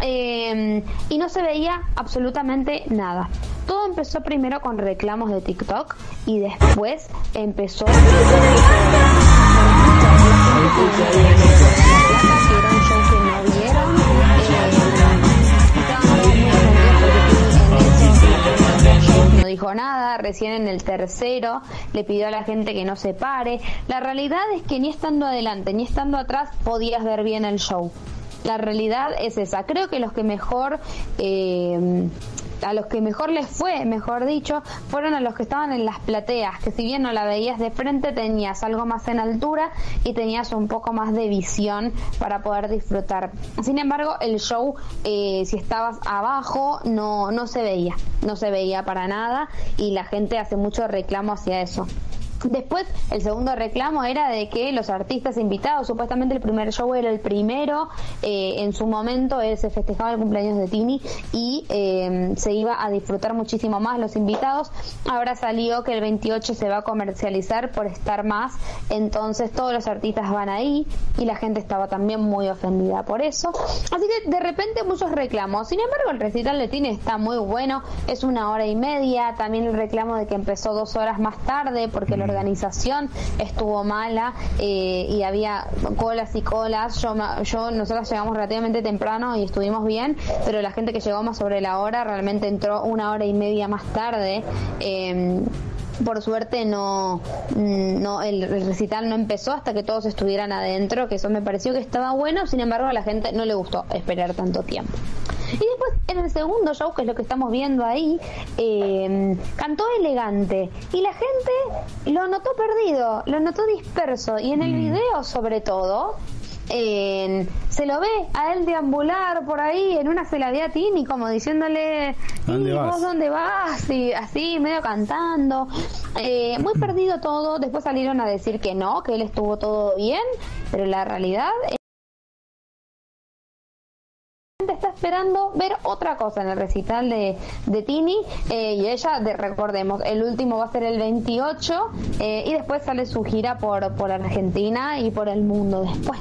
Eh, y no se veía absolutamente nada. Todo empezó primero con reclamos de TikTok y después empezó dijo nada, recién en el tercero le pidió a la gente que no se pare. La realidad es que ni estando adelante ni estando atrás podías ver bien el show. La realidad es esa. Creo que los que mejor eh, a los que mejor les fue, mejor dicho, fueron a los que estaban en las plateas, que si bien no la veías de frente, tenías algo más en altura y tenías un poco más de visión para poder disfrutar. Sin embargo, el show, eh, si estabas abajo, no, no se veía, no se veía para nada y la gente hace mucho reclamo hacia eso. Después, el segundo reclamo era de que los artistas invitados, supuestamente el primer show era el primero, eh, en su momento se festejaba el cumpleaños de Tini y eh, se iba a disfrutar muchísimo más los invitados. Ahora salió que el 28 se va a comercializar por estar más, entonces todos los artistas van ahí y la gente estaba también muy ofendida por eso. Así que de repente muchos reclamos. Sin embargo, el recital de Tini está muy bueno, es una hora y media. También el reclamo de que empezó dos horas más tarde porque la organización estuvo mala eh, y había colas y colas. Yo, yo, nosotros llegamos relativamente temprano y estuvimos bien, pero la gente que llegó más sobre la hora realmente entró una hora y media más tarde. Eh, por suerte no, mm, no el, recital no empezó hasta que todos estuvieran adentro, que eso me pareció que estaba bueno, sin embargo a la gente no le gustó esperar tanto tiempo. Y después en el segundo show, que es lo que estamos viendo ahí, eh, cantó elegante y la gente lo notó perdido, lo notó disperso y en el video sobre todo eh, se lo ve a él deambular por ahí en una celadía Tini como diciéndole ¿Dónde "¿Y vas?". vos dónde vas y así medio cantando Eh, muy perdido todo después salieron a decir que no que él estuvo todo bien pero la realidad gente está esperando ver otra cosa en el recital de, de Tini eh, y ella, de, recordemos, el último va a ser el 28 eh, y después sale su gira por, por Argentina y por el mundo después.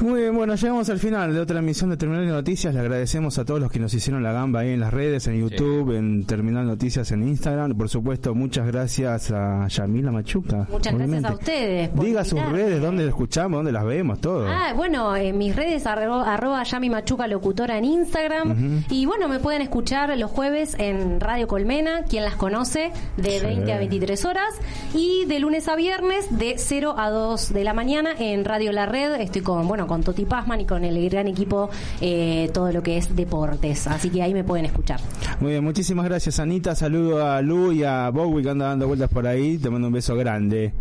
Muy bien, bueno, llegamos al final de otra emisión de Terminal de Noticias. Le agradecemos a todos los que nos hicieron la gamba ahí en las redes, en YouTube, en Terminal Noticias en Instagram. Por supuesto, muchas gracias a Yamila Machuca. Muchas obviamente. gracias a ustedes. por Diga sus redes, dónde la escuchamos, dónde las vemos, todo. Ah, bueno, en mis redes arro- arroba Yami Machuca Locutora en Instagram. Y bueno, me pueden escuchar los jueves en Radio Colmena, quien las conoce, de Sí. 20 a 23 horas. Y de lunes a viernes, de 0 a 2 de la mañana, en Radio La Red. Estoy con, bueno, con Toti Pazman y con el gran equipo, eh, todo lo que es deportes. Así que ahí me pueden escuchar. Muy bien, muchísimas gracias, Anita. Saludo a Lu y a Bowie que anda dando vueltas por ahí. Te mando un beso grande.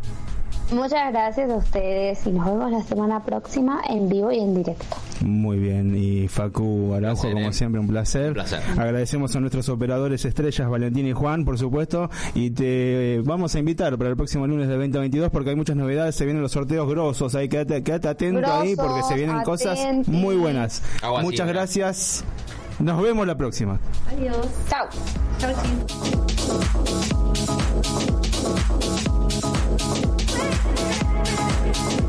Muchas gracias a ustedes y nos vemos la semana próxima en vivo y en directo. Muy bien, y Facu Araujo, Placer, como eh. siempre, un placer. Un placer. Agradecemos a nuestros operadores estrellas, Valentín y Juan, por supuesto, y te vamos a invitar para el próximo lunes de 2022 porque hay muchas novedades, se vienen los sorteos grosos, ahí quédate, quédate atento ahí porque se vienen cosas muy buenas. Agua Muchas gracias, nos vemos la próxima. Adiós. Chao. Chau, chicos. Thank you.